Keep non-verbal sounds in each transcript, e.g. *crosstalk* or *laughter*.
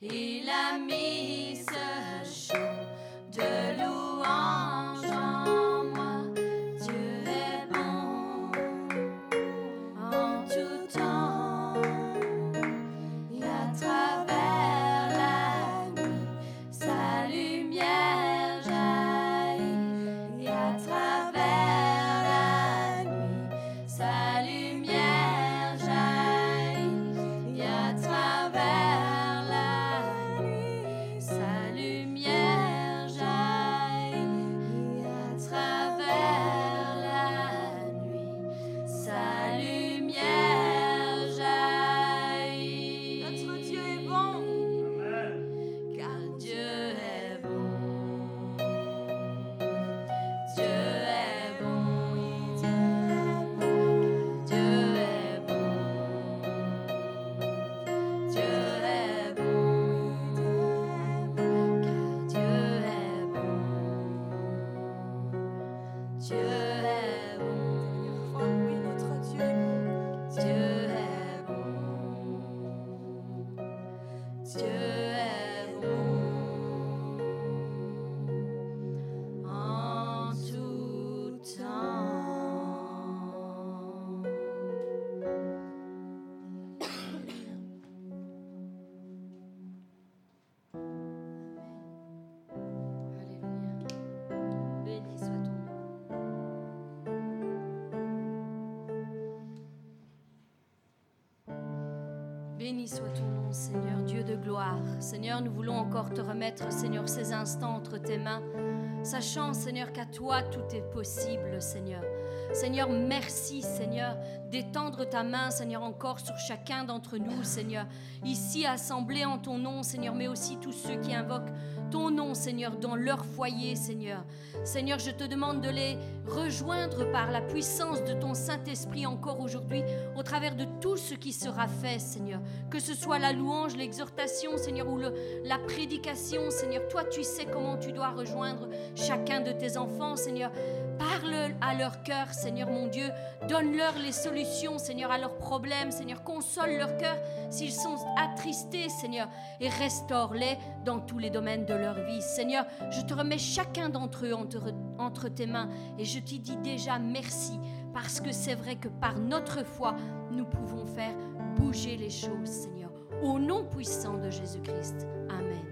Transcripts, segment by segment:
Il a mis ce Soit ton nom, Seigneur, Dieu de gloire. Seigneur, nous voulons encore te remettre, Seigneur, ces instants entre tes mains, sachant, Seigneur, qu'à toi tout est possible, Seigneur. Seigneur, merci, Seigneur, d'étendre ta main, Seigneur, encore sur chacun d'entre nous, Seigneur. Ici, assemblés en ton nom, Seigneur, mais aussi tous ceux qui invoquent ton nom, Seigneur, dans leur foyer, Seigneur. Seigneur, je te demande de les rejoindre par la puissance de ton Saint-Esprit encore aujourd'hui, au travers de tout ce qui sera fait, Seigneur. Que ce soit la louange, l'exhortation, Seigneur, ou la prédication, Seigneur. Toi, tu sais comment tu dois rejoindre chacun de tes enfants, Seigneur. Parle à leur cœur, Seigneur mon Dieu. Donne-leur les solutions, Seigneur, à leurs problèmes, Seigneur. Console leur cœur s'ils sont attristés, Seigneur. Et restaure-les dans tous les domaines de leur vie. Seigneur, je te remets chacun d'entre eux entre, tes mains et je t'y dis déjà merci parce que c'est vrai que par notre foi, nous pouvons faire bouger les choses, Seigneur. Au nom puissant de Jésus-Christ. Amen.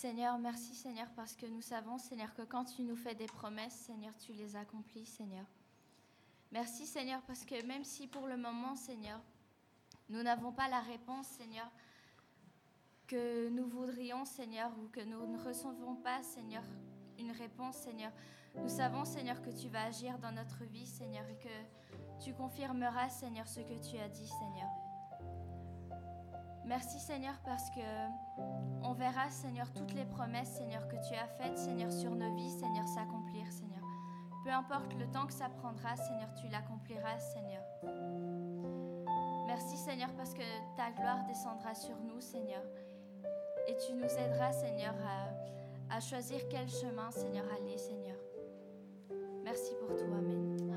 Seigneur, merci Seigneur parce que nous savons Seigneur que quand tu nous fais des promesses, Seigneur, tu les accomplis Seigneur. Merci Seigneur parce que même si pour le moment Seigneur, nous n'avons pas la réponse Seigneur que nous voudrions Seigneur ou que nous ne recevons pas Seigneur une réponse Seigneur, nous savons Seigneur que tu vas agir dans notre vie Seigneur et que tu confirmeras Seigneur ce que tu as dit Seigneur. Merci Seigneur parce que on verra Seigneur toutes les promesses Seigneur que tu as faites Seigneur sur nos vies Seigneur s'accomplir Seigneur. Peu importe le temps que ça prendra Seigneur, tu l'accompliras Seigneur. Merci Seigneur parce que ta gloire descendra sur nous Seigneur et tu nous aideras Seigneur à, choisir quel chemin Seigneur aller Seigneur. Merci pour tout. Amen.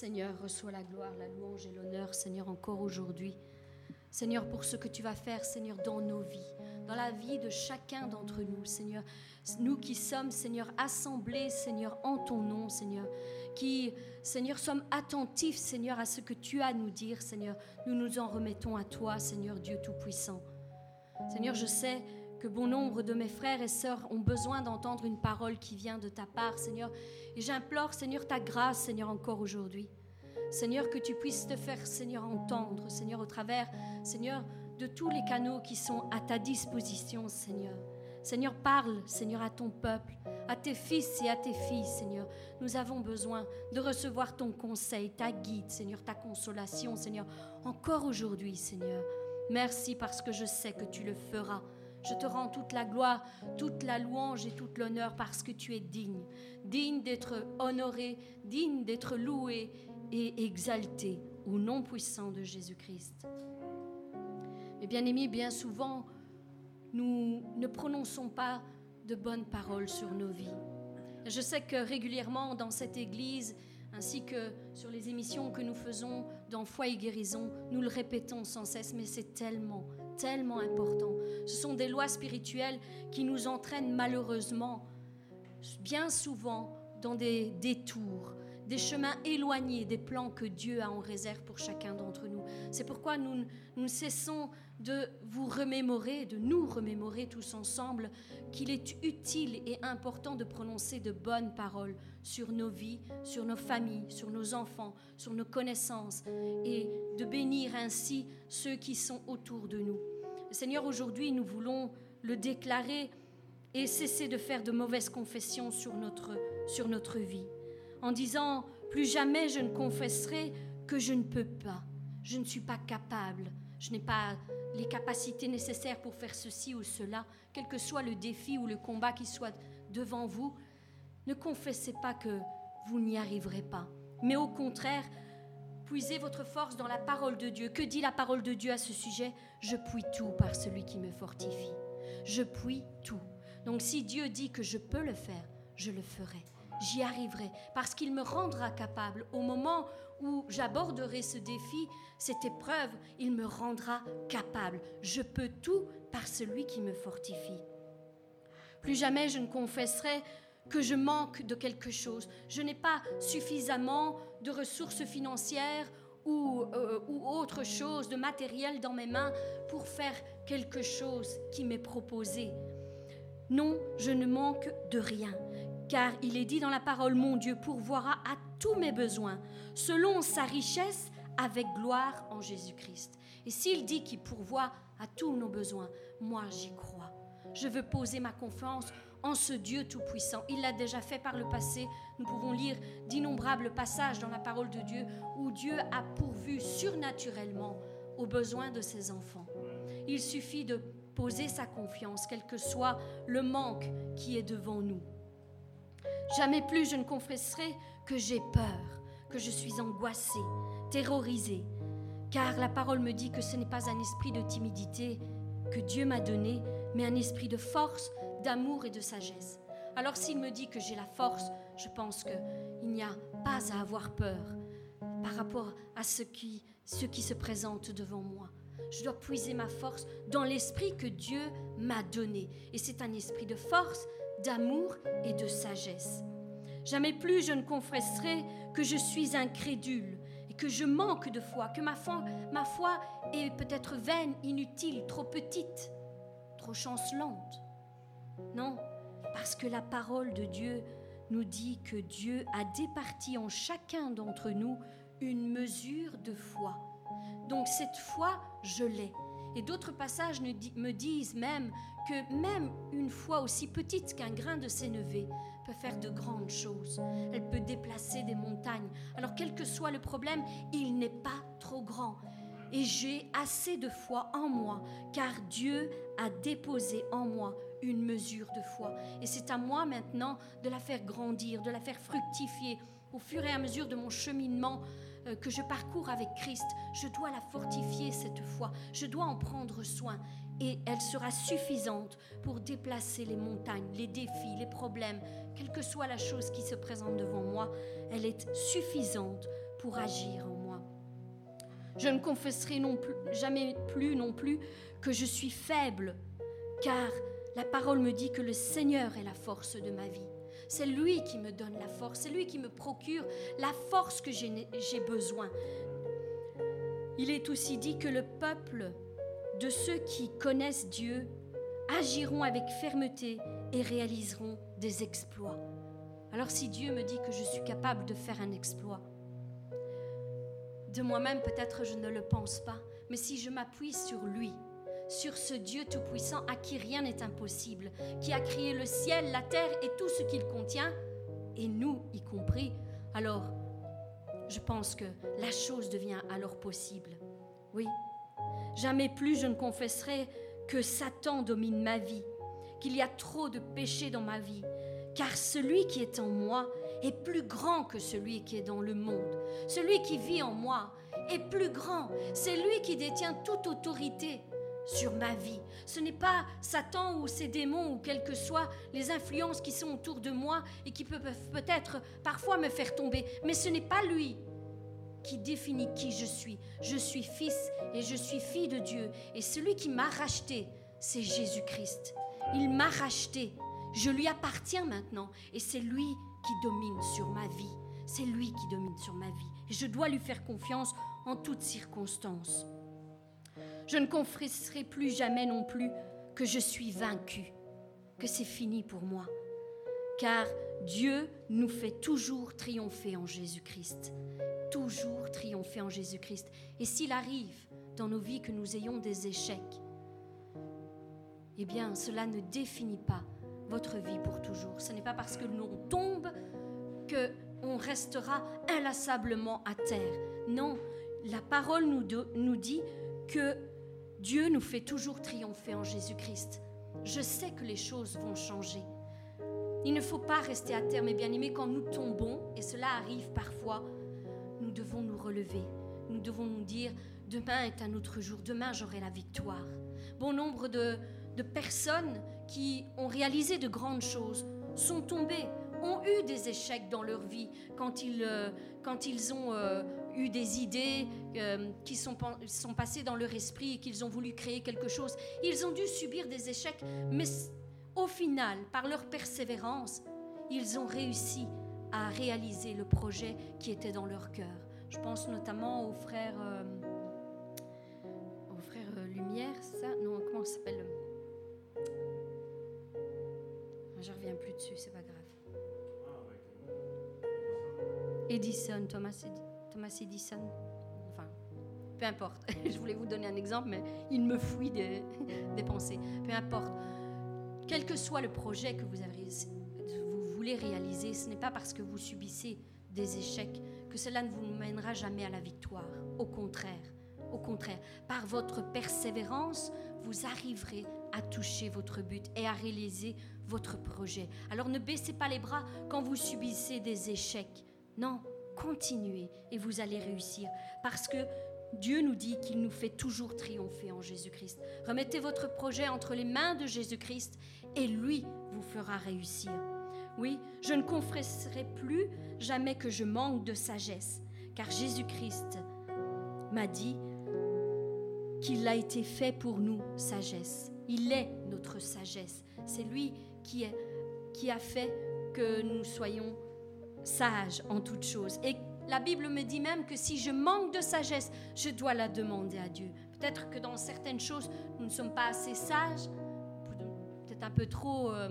Seigneur, reçois la gloire, la louange et l'honneur, Seigneur, encore aujourd'hui. Seigneur, pour ce que tu vas faire, Seigneur, dans nos vies, dans la vie de chacun d'entre nous, Seigneur. Nous qui sommes, Seigneur, assemblés, Seigneur, en ton nom, Seigneur. Qui, Seigneur, sommes attentifs, Seigneur, à ce que tu as à nous dire, Seigneur. Nous nous en remettons à toi, Seigneur Dieu Tout-Puissant. Seigneur, je sais que bon nombre de mes frères et sœurs ont besoin d'entendre une parole qui vient de ta part, Seigneur. Et j'implore, Seigneur, ta grâce, Seigneur, encore aujourd'hui. Seigneur, que tu puisses te faire, Seigneur, entendre, Seigneur, au travers, Seigneur, de tous les canaux qui sont à ta disposition, Seigneur. Seigneur, parle, Seigneur, à ton peuple, à tes fils et à tes filles, Seigneur. Nous avons besoin de recevoir ton conseil, ta guide, Seigneur, ta consolation, Seigneur, encore aujourd'hui, Seigneur. Merci parce que je sais que tu le feras. Je te rends toute la gloire, toute la louange et toute l'honneur parce que tu es digne, digne d'être honoré, digne d'être loué et exalté au nom puissant de Jésus-Christ. Mais bien aimés, bien souvent, nous ne prononçons pas de bonnes paroles sur nos vies. Je sais que régulièrement dans cette Église, ainsi que sur les émissions que nous faisons dans Foi et Guérison, nous le répétons sans cesse, mais c'est tellement, tellement important. Ce sont des lois spirituelles qui nous entraînent malheureusement bien souvent dans des détours, des chemins éloignés des plans que Dieu a en réserve pour chacun d'entre nous. C'est pourquoi nous, nous cessons de vous remémorer, de nous remémorer tous ensemble qu'il est utile et important de prononcer de bonnes paroles sur nos vies, sur nos familles, sur nos enfants, sur nos connaissances et de bénir ainsi ceux qui sont autour de nous. Seigneur, aujourd'hui, nous voulons le déclarer et cesser de faire de mauvaises confessions sur notre, sur notre vie, en disant, plus jamais je ne confesserai que je ne peux pas, je ne suis pas capable, je n'ai pas les capacités nécessaires pour faire ceci ou cela, quel que soit le défi ou le combat qui soit devant vous, ne confessez pas que vous n'y arriverez pas, mais au contraire, puisez votre force dans la parole de Dieu. Que dit la parole de Dieu à ce sujet? Je puis tout par celui qui me fortifie. Je puis tout. Donc si Dieu dit que je peux le faire, je le ferai. J'y arriverai parce qu'il me rendra capable au moment où j'aborderai ce défi, cette épreuve, il me rendra capable. Je peux tout par celui qui me fortifie. Plus jamais je ne confesserai que je manque de quelque chose. Je n'ai pas suffisamment de ressources financières ou, euh, ou autre chose, de matériel dans mes mains pour faire quelque chose qui m'est proposé. Non, je ne manque de rien, car il est dit dans la parole, mon Dieu pourvoira à tous mes besoins, selon sa richesse, avec gloire en Jésus-Christ. Et s'il dit qu'il pourvoit à tous nos besoins, moi j'y crois. Je veux poser ma confiance en ce Dieu Tout-Puissant. Il l'a déjà fait par le passé. Nous pouvons lire d'innombrables passages dans la parole de Dieu où Dieu a pourvu surnaturellement aux besoins de ses enfants. Il suffit de poser sa confiance, quel que soit le manque qui est devant nous. Jamais plus je ne confesserai que j'ai peur, que je suis angoissée, terrorisée, car la parole me dit que ce n'est pas un esprit de timidité que Dieu m'a donné, mais un esprit de force, d'amour et de sagesse. Alors s'il me dit que j'ai la force, je pense qu'il n'y a pas à avoir peur par rapport à ce qui, ce qui se présente devant moi. Je dois puiser ma force dans l'esprit que Dieu m'a donné. Et c'est un esprit de force, d'amour et de sagesse. Jamais plus je ne confesserai que je suis incrédule et que je manque de foi, que ma foi, est peut-être vaine, inutile, trop petite, trop chancelante. Non, parce que la parole de Dieu nous dit que Dieu a départi en chacun d'entre nous une mesure de foi. Donc cette foi, je l'ai. Et d'autres passages me disent même que même une foi aussi petite qu'un grain de sénévé peut faire de grandes choses. Elle peut déplacer des montagnes. Alors quel que soit le problème, il n'est pas trop grand. Et j'ai assez de foi en moi, car Dieu a déposé en moi une mesure de foi. Et c'est à moi maintenant de la faire grandir, de la faire fructifier au fur et à mesure de mon cheminement que je parcours avec Christ, je dois la fortifier, cette foi. Je dois en prendre soin. Et elle sera suffisante pour déplacer les montagnes, les défis, les problèmes, quelle que soit la chose qui se présente devant moi. Elle est suffisante pour agir en moi. Je ne confesserai jamais plus non plus que je suis faible, car la parole me dit que le Seigneur est la force de ma vie. C'est lui qui me donne la force, c'est lui qui me procure la force que j'ai besoin. Il est aussi dit que le peuple de ceux qui connaissent Dieu agiront avec fermeté et réaliseront des exploits. Alors si Dieu me dit que je suis capable de faire un exploit, de moi-même peut-être je ne le pense pas, mais si je m'appuie sur lui, sur ce Dieu Tout-Puissant à qui rien n'est impossible, qui a créé le ciel, la terre et tout ce qu'il contient, et nous y compris, alors je pense que la chose devient alors possible. Oui, jamais plus je ne confesserai que Satan domine ma vie, qu'il y a trop de péché dans ma vie, car celui qui est en moi est plus grand que celui qui est dans le monde. Celui qui vit en moi est plus grand. C'est lui qui détient toute autorité sur ma vie. Ce n'est pas Satan ou ses démons ou quelles que soient les influences qui sont autour de moi et qui peuvent peut-être parfois me faire tomber, mais ce n'est pas lui qui définit qui je suis. Je suis fils et je suis fille de Dieu. Et celui qui m'a racheté, c'est Jésus-Christ. Il m'a racheté. Je lui appartiens maintenant. Et c'est lui qui domine sur ma vie. C'est lui qui domine sur ma vie. Et je dois lui faire confiance en toutes circonstances. Je ne confesserai plus jamais non plus que je suis vaincu, que c'est fini pour moi. Car Dieu nous fait toujours triompher en Jésus-Christ toujours triompher en Jésus-Christ. Et s'il arrive dans nos vies que nous ayons des échecs, eh bien, cela ne définit pas votre vie pour toujours. Ce n'est pas parce que l'on tombe que on restera inlassablement à terre. Non, la parole nous, nous dit que Dieu nous fait toujours triompher en Jésus-Christ. Je sais que les choses vont changer. Il ne faut pas rester à terre, mes bien-aimés, quand nous tombons, et cela arrive parfois, nous devons nous relever. Nous devons nous dire, demain est un autre jour, demain j'aurai la victoire. Bon nombre de, personnes qui ont réalisé de grandes choses sont tombées, ont eu des échecs dans leur vie quand ils, euh, quand ils ont euh, eu des idées euh, qui sont, sont passées dans leur esprit et qu'ils ont voulu créer quelque chose. Ils ont dû subir des échecs, mais au final, par leur persévérance, ils ont réussi à réaliser le projet qui était dans leur cœur. Je pense notamment aux frères, euh, aux frères euh, Lumière, ça? Non, comment ça s'appelle? Je reviens plus dessus, c'est pas grave. Edison, Thomas, Thomas Edison. Enfin, peu importe. *laughs* Je voulais vous donner un exemple, mais il me fuit *laughs* des, pensées. Peu importe. Quel que soit le projet que vous avez voulez réaliser, ce n'est pas parce que vous subissez des échecs que cela ne vous mènera jamais à la victoire. Au contraire, au contraire, par votre persévérance, vous arriverez à toucher votre but et à réaliser votre projet. Alors ne baissez pas les bras quand vous subissez des échecs. Non, continuez et vous allez réussir parce que Dieu nous dit qu'il nous fait toujours triompher en Jésus-Christ. Remettez votre projet entre les mains de Jésus-Christ et lui vous fera réussir. Oui, je ne confesserai plus jamais que je manque de sagesse, car Jésus-Christ m'a dit qu'il a été fait pour nous sagesse. Il est notre sagesse. C'est lui qui, a fait que nous soyons sages en toutes choses. Et la Bible me dit même que si je manque de sagesse, je dois la demander à Dieu. Peut-être que dans certaines choses, nous ne sommes pas assez sages, peut-être un peu trop... Euh,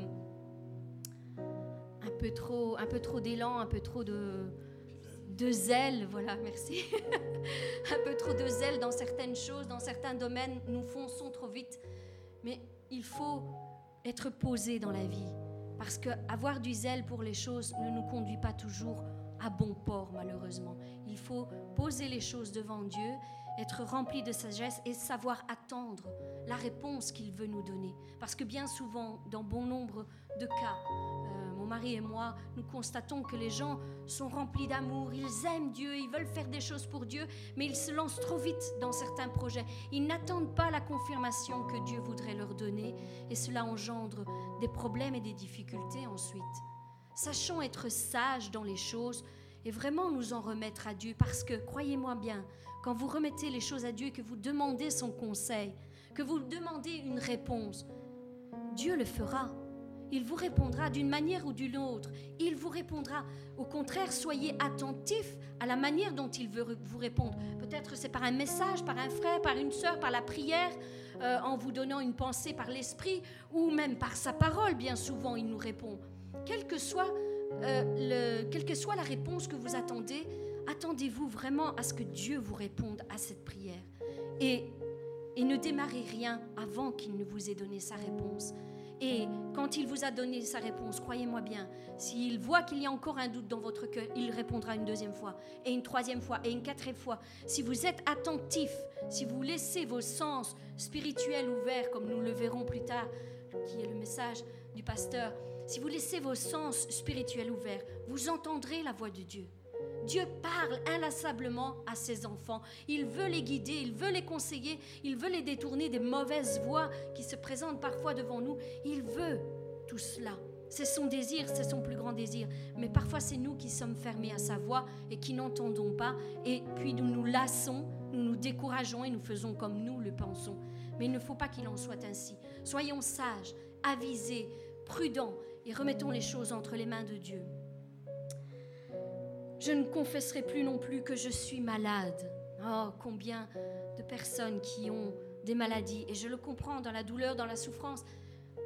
un peu trop, un peu trop d'élan, un peu trop de, de zèle, voilà, merci. *laughs* un peu trop de zèle dans certaines choses, dans certains domaines, nous fonçons trop vite. Mais il faut être posé dans la vie, parce que avoir du zèle pour les choses ne nous conduit pas toujours à bon port, malheureusement. Il faut poser les choses devant Dieu, être rempli de sagesse et savoir attendre la réponse qu'il veut nous donner. Parce que bien souvent, dans bon nombre de cas, mari et moi, nous constatons que les gens sont remplis d'amour, ils aiment Dieu, ils veulent faire des choses pour Dieu, mais ils se lancent trop vite dans certains projets. Ils n'attendent pas la confirmation que Dieu voudrait leur donner et cela engendre des problèmes et des difficultés ensuite. Sachons être sages dans les choses et vraiment nous en remettre à Dieu. Parce que, croyez-moi bien, quand vous remettez les choses à Dieu, que vous demandez son conseil, que vous demandez une réponse, Dieu le fera. Il vous répondra d'une manière ou d'une autre. Il vous répondra. Au contraire, soyez attentifs à la manière dont il veut vous répondre. Peut-être c'est par un message, par un frère, par une sœur, par la prière, euh, en vous donnant une pensée par l'esprit, ou même par sa parole, bien souvent, il nous répond. Quelle que soit, euh, la réponse que vous attendez, attendez-vous vraiment à ce que Dieu vous réponde à cette prière. Et ne démarrez rien avant qu'il ne vous ait donné sa réponse. Et quand il vous a donné sa réponse, croyez-moi bien, s'il voit qu'il y a encore un doute dans votre cœur, il répondra une deuxième fois, et une troisième fois, et une quatrième fois. Si vous êtes attentif, si vous laissez vos sens spirituels ouverts, comme nous le verrons plus tard, qui est le message du pasteur, si vous laissez vos sens spirituels ouverts, vous entendrez la voix de Dieu. Dieu parle inlassablement à ses enfants. Il veut les guider, il veut les conseiller, il veut les détourner des mauvaises voies qui se présentent parfois devant nous. Il veut tout cela. C'est son désir, c'est son plus grand désir. Mais parfois c'est nous qui sommes fermés à sa voix et qui n'entendons pas. Et puis nous nous lassons, nous nous décourageons et nous faisons comme nous le pensons. Mais il ne faut pas qu'il en soit ainsi. Soyons sages, avisés, prudents et remettons les choses entre les mains de Dieu. Je ne confesserai plus non plus que je suis malade. Oh, combien de personnes qui ont des maladies. Et je le comprends dans la douleur, dans la souffrance.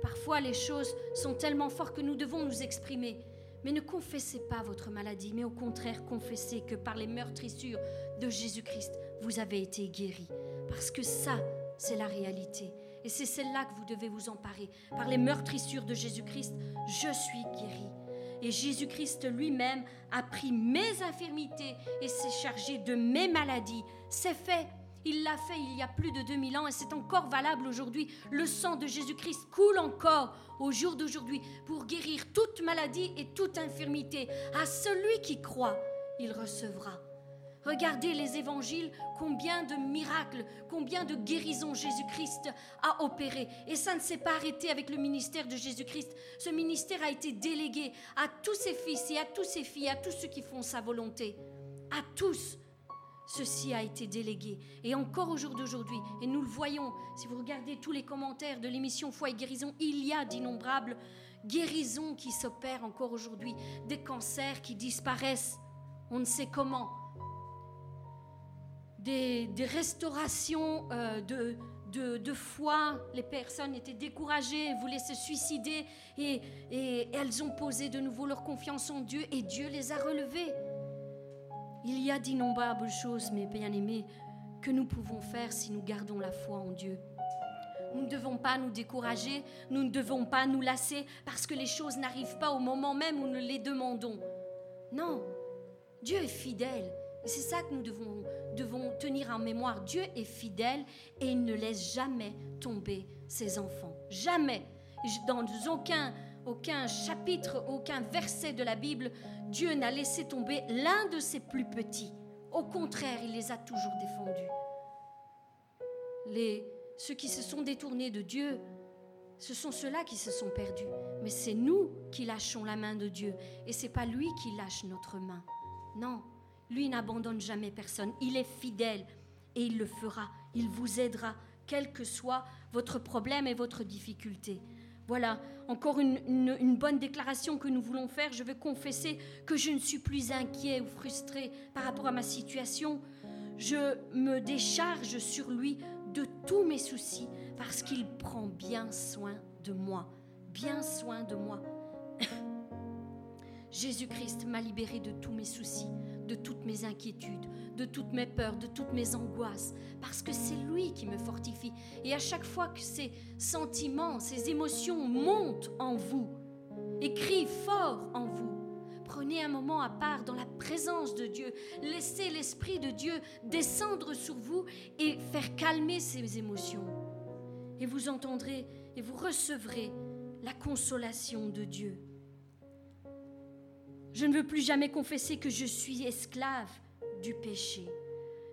Parfois, les choses sont tellement fortes que nous devons nous exprimer. Mais ne confessez pas votre maladie, mais au contraire, confessez que par les meurtrissures de Jésus-Christ, vous avez été guéri. Parce que ça, c'est la réalité. Et c'est celle-là que vous devez vous emparer. Par les meurtrissures de Jésus-Christ, je suis guéri. Et Jésus-Christ lui-même a pris mes infirmités et s'est chargé de mes maladies. C'est fait. Il l'a fait il y a plus de 2000 ans et c'est encore valable aujourd'hui. Le sang de Jésus-Christ coule encore au jour d'aujourd'hui pour guérir toute maladie et toute infirmité. À celui qui croit, il recevra. Regardez les évangiles, combien de miracles, combien de guérisons Jésus-Christ a opéré. Et ça ne s'est pas arrêté avec le ministère de Jésus-Christ. Ce ministère a été délégué à tous ses fils et à tous ses filles, à tous ceux qui font sa volonté. À tous. Ceci a été délégué. Et encore au jour d'aujourd'hui, et nous le voyons, si vous regardez tous les commentaires de l'émission Foi et guérison, il y a d'innombrables guérisons qui s'opèrent encore aujourd'hui, des cancers qui disparaissent, on ne sait comment, des, restaurations euh, de, foi. Les personnes étaient découragées, voulaient se suicider et, et elles ont posé de nouveau leur confiance en Dieu et Dieu les a relevées. Il y a d'innombrables choses, mes bien-aimés, que nous pouvons faire si nous gardons la foi en Dieu. Nous ne devons pas nous décourager, nous ne devons pas nous lasser parce que les choses n'arrivent pas au moment même où nous les demandons. Non, Dieu est fidèle et c'est ça que nous devons, devons tenir en mémoire. Dieu est fidèle et il ne laisse jamais tomber ses enfants. Jamais. Dans aucun, aucun chapitre, aucun verset de la Bible, Dieu n'a laissé tomber l'un de ses plus petits. Au contraire, il les a toujours défendus. Les, ceux qui se sont détournés de Dieu, ce sont ceux-là qui se sont perdus. Mais c'est nous qui lâchons la main de Dieu et c'est pas lui qui lâche notre main. Non, lui n'abandonne jamais personne. Il est fidèle et il le fera. Il vous aidera, quel que soit votre problème et votre difficulté. Voilà, encore une, bonne déclaration que nous voulons faire. Je veux confesser que je ne suis plus inquiet ou frustré par rapport à ma situation. Je me décharge sur lui de tous mes soucis parce qu'il prend bien soin de moi. Bien soin de moi. *laughs* Jésus-Christ m'a libéré de tous mes soucis de toutes mes inquiétudes, de toutes mes peurs, de toutes mes angoisses, parce que c'est lui qui me fortifie. Et à chaque fois que ces sentiments, ces émotions montent en vous et crient fort en vous, prenez un moment à part dans la présence de Dieu, laissez l'Esprit de Dieu descendre sur vous et faire calmer ces émotions. Et vous entendrez et vous recevrez la consolation de Dieu. Je ne veux plus jamais confesser que je suis esclave du péché.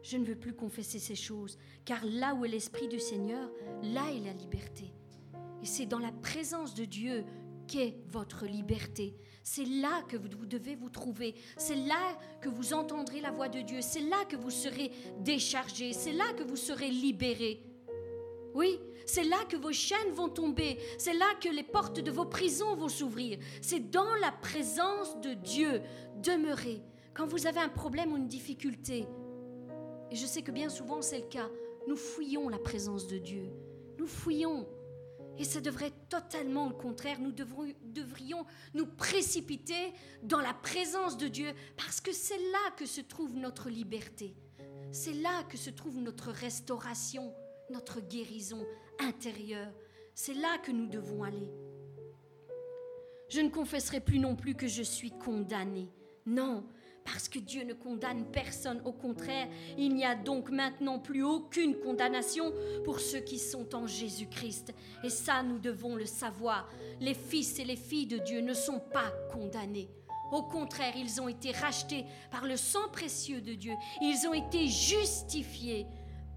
Je ne veux plus confesser ces choses, car là où est l'Esprit du Seigneur, là est la liberté. Et c'est dans la présence de Dieu qu'est votre liberté. C'est là que vous devez vous trouver. C'est là que vous entendrez la voix de Dieu. C'est là que vous serez déchargé. C'est là que vous serez libéré. Oui, c'est là que vos chaînes vont tomber. C'est là que les portes de vos prisons vont s'ouvrir. C'est dans la présence de Dieu. Demeurez. Quand vous avez un problème ou une difficulté, et je sais que bien souvent c'est le cas, nous fouillons la présence de Dieu. Nous fouillons. Et ça devrait être totalement le contraire. Nous devrions nous précipiter dans la présence de Dieu parce que c'est là que se trouve notre liberté. C'est là que se trouve notre restauration, notre guérison intérieure. C'est là que nous devons aller. Je ne confesserai plus non plus que je suis condamné. Non, parce que Dieu ne condamne personne. Au contraire, il n'y a donc maintenant plus aucune condamnation pour ceux qui sont en Jésus-Christ. Et ça, nous devons le savoir. Les fils et les filles de Dieu ne sont pas condamnés. Au contraire, ils ont été rachetés par le sang précieux de Dieu. Ils ont été justifiés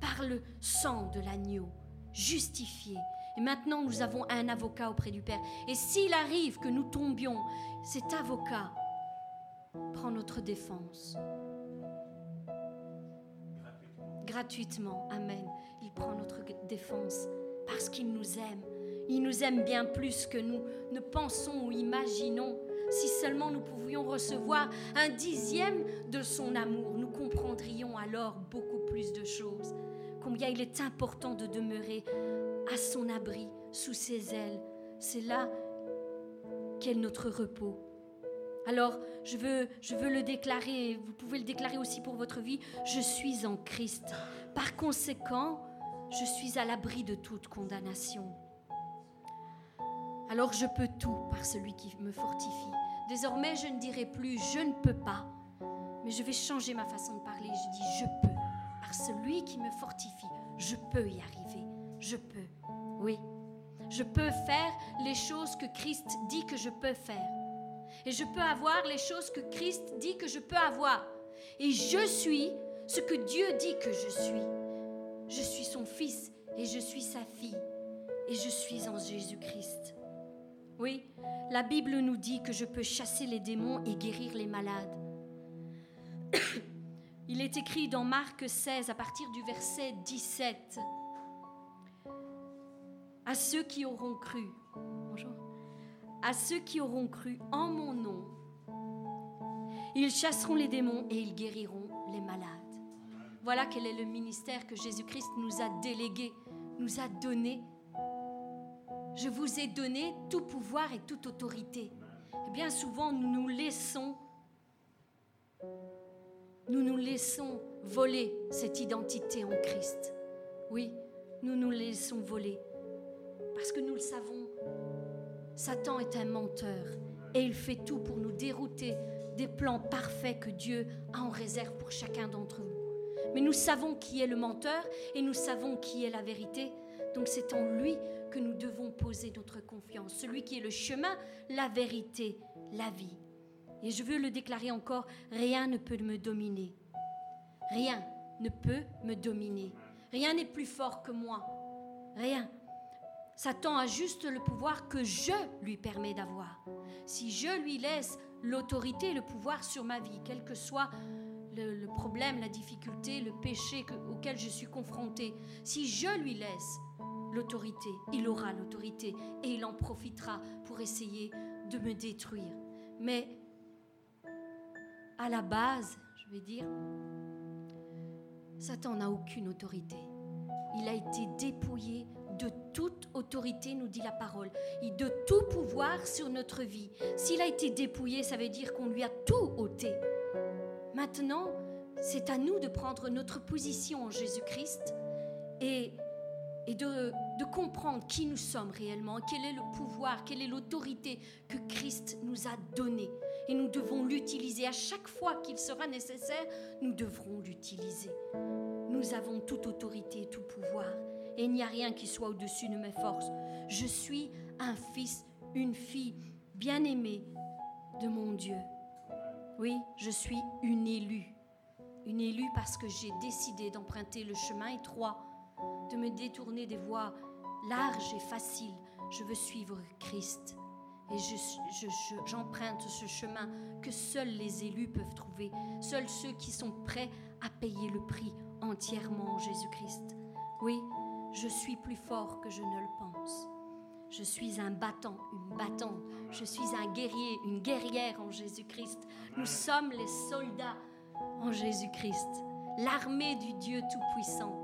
par le sang de l'agneau. Justifiés. Et maintenant, nous avons un avocat auprès du Père. Et s'il arrive que nous tombions, cet avocat prend notre défense. Gratuitement. Amen. Il prend notre défense parce qu'il nous aime. Il nous aime bien plus que nous ne pensons ou imaginons. Si seulement nous pouvions recevoir un dixième de son amour, nous comprendrions alors beaucoup plus de choses. Combien il est important de demeurer à son abri, sous ses ailes. C'est là qu'est notre repos. Alors, je veux, je veux le déclarer, vous pouvez le déclarer aussi pour votre vie, je suis en Christ. Par conséquent, je suis à l'abri de toute condamnation. Alors je peux tout par celui qui me fortifie. Désormais, je ne dirai plus je ne peux pas, mais je vais changer ma façon de parler. Je dis je peux. Celui qui me fortifie, je peux y arriver. Je peux. Oui. Je peux faire les choses que Christ dit que je peux faire et je peux avoir les choses que Christ dit que je peux avoir. Et je suis ce que Dieu dit que je suis. Je suis son fils et je suis sa fille et je suis en Jésus-Christ. Oui, la Bible nous dit que je peux chasser les démons et guérir les malades. Il est écrit dans Marc 16 à partir du verset 17. À ceux qui auront cru. Bonjour à ceux qui auront cru en mon nom. Ils chasseront les démons et ils guériront les malades. Voilà quel est le ministère que Jésus-Christ nous a délégué, nous a donné. Je vous ai donné tout pouvoir et toute autorité. Et bien souvent, nous nous laissons, nous nous laissons voler cette identité en Christ. Oui, nous nous laissons voler parce que nous le savons Satan est un menteur et il fait tout pour nous dérouter des plans parfaits que Dieu a en réserve pour chacun d'entre nous. Mais nous savons qui est le menteur et nous savons qui est la vérité. Donc c'est en lui que nous devons poser notre confiance. Celui qui est le chemin, la vérité, la vie. Et je veux le déclarer encore, rien ne peut me dominer. Rien ne peut me dominer. Rien n'est plus fort que moi. Rien. Satan a juste le pouvoir que je lui permets d'avoir. Si je lui laisse l'autorité le pouvoir sur ma vie, quel que soit le, problème, la difficulté, le péché auquel je suis confrontée, si je lui laisse l'autorité, il aura l'autorité et il en profitera pour essayer de me détruire. Mais à la base, je vais dire, Satan n'a aucune autorité. Il a été dépouillé de toute autorité, nous dit la parole, et de tout pouvoir sur notre vie. S'il a été dépouillé, ça veut dire qu'on lui a tout ôté. Maintenant, c'est à nous de prendre notre position en Jésus-Christ et, de comprendre qui nous sommes réellement, quel est le pouvoir, quelle est l'autorité que Christ nous a donnée. Et nous devons l'utiliser. À chaque fois qu'il sera nécessaire, nous devrons l'utiliser. Nous avons toute autorité et tout pouvoir et il n'y a rien qui soit au-dessus de mes forces. Je suis un fils, une fille bien-aimée de mon Dieu. Oui, je suis une élue. Une élue parce que j'ai décidé d'emprunter le chemin étroit, de me détourner des voies larges et faciles. Je veux suivre Christ. Et j'emprunte je, ce chemin que seuls les élus peuvent trouver, seuls ceux qui sont prêts à payer le prix entièrement en Jésus-Christ. Oui, je suis plus fort que je ne le pense. Je suis un battant, une battante. Je suis un guerrier, une guerrière en Jésus-Christ. Nous sommes les soldats en Jésus-Christ, l'armée du Dieu Tout-Puissant.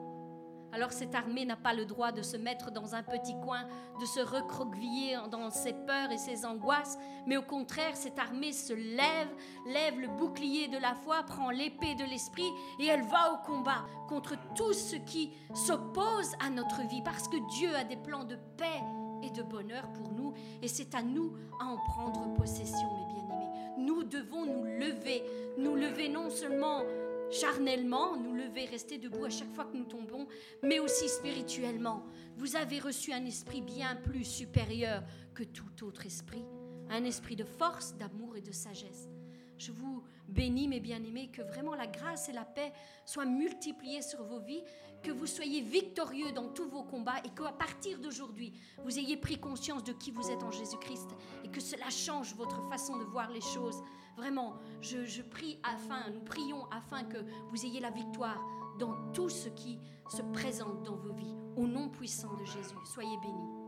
Alors cette armée n'a pas le droit de se mettre dans un petit coin, de se recroqueviller dans ses peurs et ses angoisses, mais au contraire, cette armée se lève, lève le bouclier de la foi, prend l'épée de l'esprit et elle va au combat contre tout ce qui s'oppose à notre vie, parce que Dieu a des plans de paix et de bonheur pour nous, et c'est à nous à en prendre possession, mes bien-aimés. Nous devons nous lever, nous lever non seulement charnellement, nous lever, rester debout à chaque fois que nous tombons, mais aussi spirituellement. Vous avez reçu un esprit bien plus supérieur que tout autre esprit, un esprit de force, d'amour et de sagesse. Je vous bénis, mes bien-aimés, que vraiment la grâce et la paix soient multipliées sur vos vies, que vous soyez victorieux dans tous vos combats et qu'à partir d'aujourd'hui, vous ayez pris conscience de qui vous êtes en Jésus-Christ et que cela change votre façon de voir les choses Vraiment, je, prie afin, nous prions afin que vous ayez la victoire dans tout ce qui se présente dans vos vies. Au nom puissant de Jésus, soyez bénis.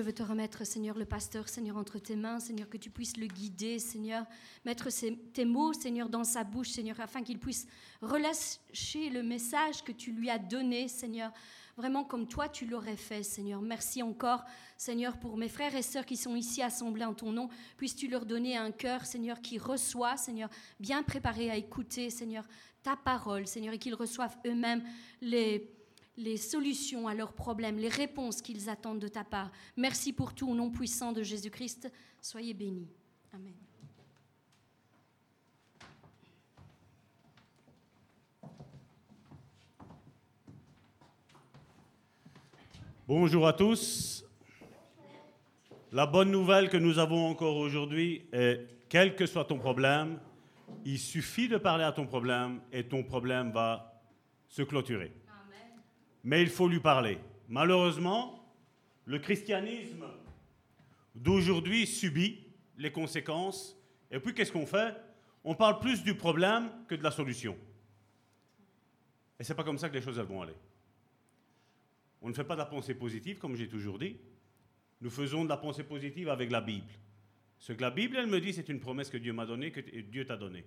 Je veux te remettre, Seigneur le pasteur, Seigneur, entre tes mains, Seigneur, que tu puisses le guider, Seigneur, mettre tes mots, Seigneur, dans sa bouche, Seigneur, afin qu'il puisse relâcher le message que tu lui as donné, Seigneur, vraiment comme toi tu l'aurais fait, Seigneur. Merci encore, Seigneur, pour mes frères et sœurs qui sont ici assemblés en ton nom. Puisses-tu leur donner un cœur, Seigneur, qui reçoit, Seigneur, bien préparé à écouter, Seigneur, ta parole, Seigneur, et qu'ils reçoivent eux-mêmes les, les solutions à leurs problèmes, les réponses qu'ils attendent de ta part. Merci pour tout, au nom puissant de Jésus-Christ. Soyez bénis. Amen. Bonjour à tous. La bonne nouvelle que nous avons encore aujourd'hui est, quel que soit ton problème, il suffit de parler à ton problème et ton problème va se clôturer. Mais il faut lui parler. Malheureusement, le christianisme d'aujourd'hui subit les conséquences. Et puis qu'est-ce qu'on fait? On parle plus du problème que de la solution. Et c'est pas comme ça que les choses vont aller. On ne fait pas de la pensée positive, comme j'ai toujours dit. Nous faisons de la pensée positive avec la Bible. Ce que la Bible, elle me dit, c'est une promesse que Dieu m'a donnée, que Dieu t'a donnée.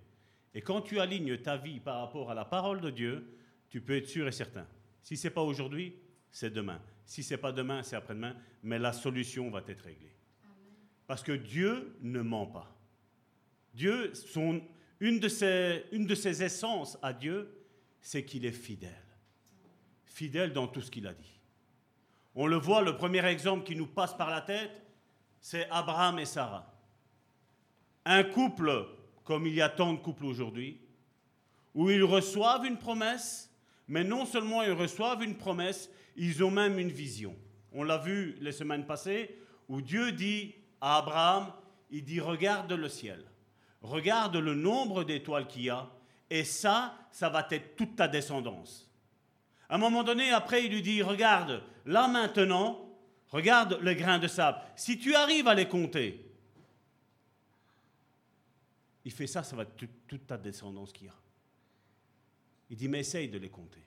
Et quand tu alignes ta vie par rapport à la parole de Dieu, tu peux être sûr et certain. Si ce n'est pas aujourd'hui, c'est demain. Si ce n'est pas demain, c'est après-demain. Mais la solution va être réglée. Parce que Dieu ne ment pas. Dieu, son, une, de ses, une de ses essences à Dieu, c'est qu'il est fidèle. Fidèle dans tout ce qu'il a dit. On le voit, le premier exemple qui nous passe par la tête, c'est Abraham et Sarah. Un couple, comme il y a tant de couples aujourd'hui, où ils reçoivent une promesse, mais non seulement ils reçoivent une promesse, ils ont même une vision. On l'a vu les semaines passées, où Dieu dit à Abraham, il dit, regarde le ciel, regarde le nombre d'étoiles qu'il y a, et ça, ça va être toute ta descendance. À un moment donné, après, il lui dit, regarde, là maintenant, regarde le grain de sable. Si tu arrives à les compter, il fait ça, ça va être toute, ta descendance qu'il y a. Il dit, mais essaye de les compter.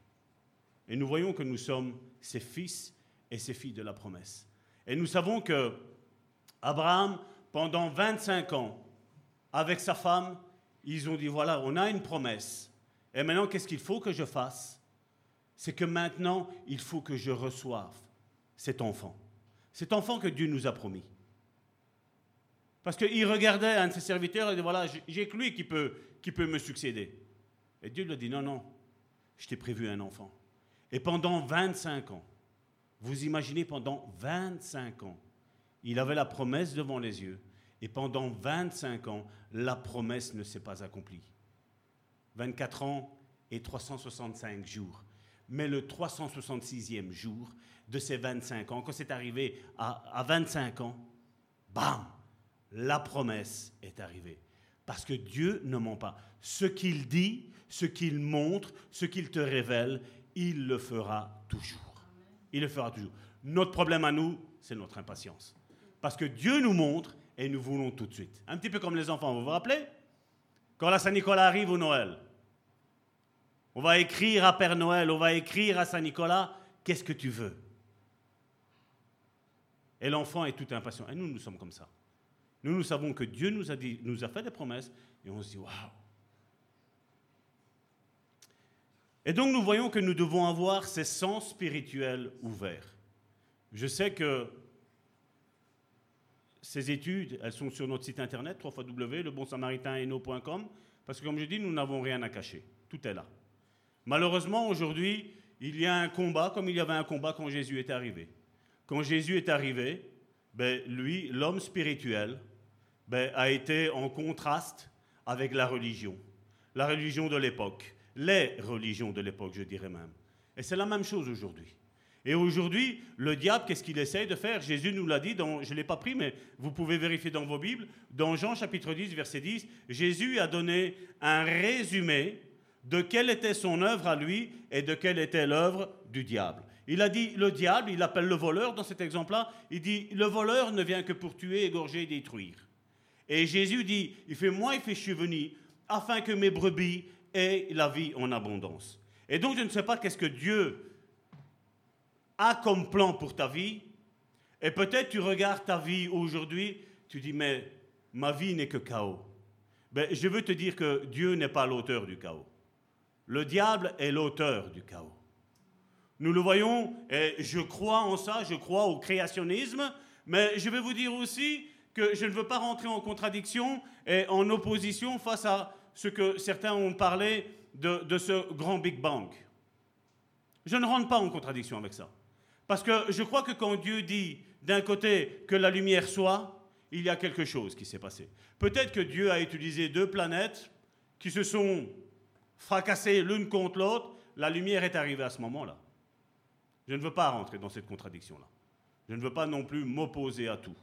Et nous voyons que nous sommes ses fils et ses filles de la promesse. Et nous savons que Abraham, pendant 25 ans, avec sa femme, ils ont dit, voilà, on a une promesse. Et maintenant, qu'est-ce qu'il faut que je fasse? C'est que maintenant, il faut que je reçoive cet enfant. Cet enfant que Dieu nous a promis. Parce qu'il regardait un de ses serviteurs et dit, voilà, j'ai- que lui qui peut, qui peut me succéder. Et Dieu lui a dit, non, non, je t'ai prévu un enfant. Et pendant 25 ans, vous imaginez, pendant 25 ans, il avait la promesse devant les yeux. Et pendant 25 ans, la promesse ne s'est pas accomplie. 24 ans et 365 jours. Mais le 366e jour de ces 25 ans, quand c'est arrivé à, à 25 ans, bam, la promesse est arrivée. Parce que Dieu ne ment pas. Ce qu'il dit, ce qu'il montre, ce qu'il te révèle, il le fera toujours. Il le fera toujours. Notre problème à nous, c'est notre impatience. Parce que Dieu nous montre et nous voulons tout de suite. Un petit peu comme les enfants, vous vous rappelez? Quand la Saint-Nicolas arrive au Noël, on va écrire à Père Noël, on va écrire à Saint-Nicolas, qu'est-ce que tu veux? Et l'enfant est tout impatient. Et nous, nous sommes comme ça. Nous, nous savons que Dieu nous a, fait des promesses et on se dit, waouh Et donc nous voyons que nous devons avoir ces sens spirituels ouverts. Je sais que ces études, elles sont sur notre site internet, www.lebonsamaritaineno.com, parce que comme je dis, nous n'avons rien à cacher. Tout est là. Malheureusement, aujourd'hui, il y a un combat comme il y avait un combat quand Jésus est arrivé. Quand Jésus est arrivé, ben, lui, l'homme spirituel, ben, a été en contraste avec la religion. La religion de l'époque. Les religions de l'époque, je dirais même. Et c'est la même chose aujourd'hui. Et aujourd'hui, le diable, qu'est-ce qu'il essaye de faire? Jésus nous l'a dit, dans, je ne l'ai pas pris, mais vous pouvez vérifier dans vos Bibles. Dans Jean chapitre 10, verset 10, Jésus a donné un résumé de quelle était son œuvre à lui et de quelle était l'œuvre du diable. Il a dit le diable, il appelle le voleur dans cet exemple-là, il dit le voleur ne vient que pour tuer, égorger et détruire. Et Jésus dit, il fait moi, il fait je suis venu afin que mes brebis aient la vie en abondance. Et donc je ne sais pas qu'est-ce que Dieu a comme plan pour ta vie. Et peut-être tu regardes ta vie aujourd'hui, tu dis mais ma vie n'est que chaos. Ben, je veux te dire que Dieu n'est pas l'auteur du chaos. Le diable est l'auteur du chaos. Nous le voyons, et je crois en ça, je crois au créationnisme, mais je vais vous dire aussi que je ne veux pas rentrer en contradiction et en opposition face à ce que certains ont parlé de, de ce grand Big Bang. Je ne rentre pas en contradiction avec ça. Parce que je crois que quand Dieu dit d'un côté que la lumière soit, il y a quelque chose qui s'est passé. Peut-être que Dieu a utilisé deux planètes qui se sont fracassées l'une contre l'autre. La lumière est arrivée à ce moment-là. Je ne veux pas rentrer dans cette contradiction-là. Je ne veux pas non plus m'opposer à tout.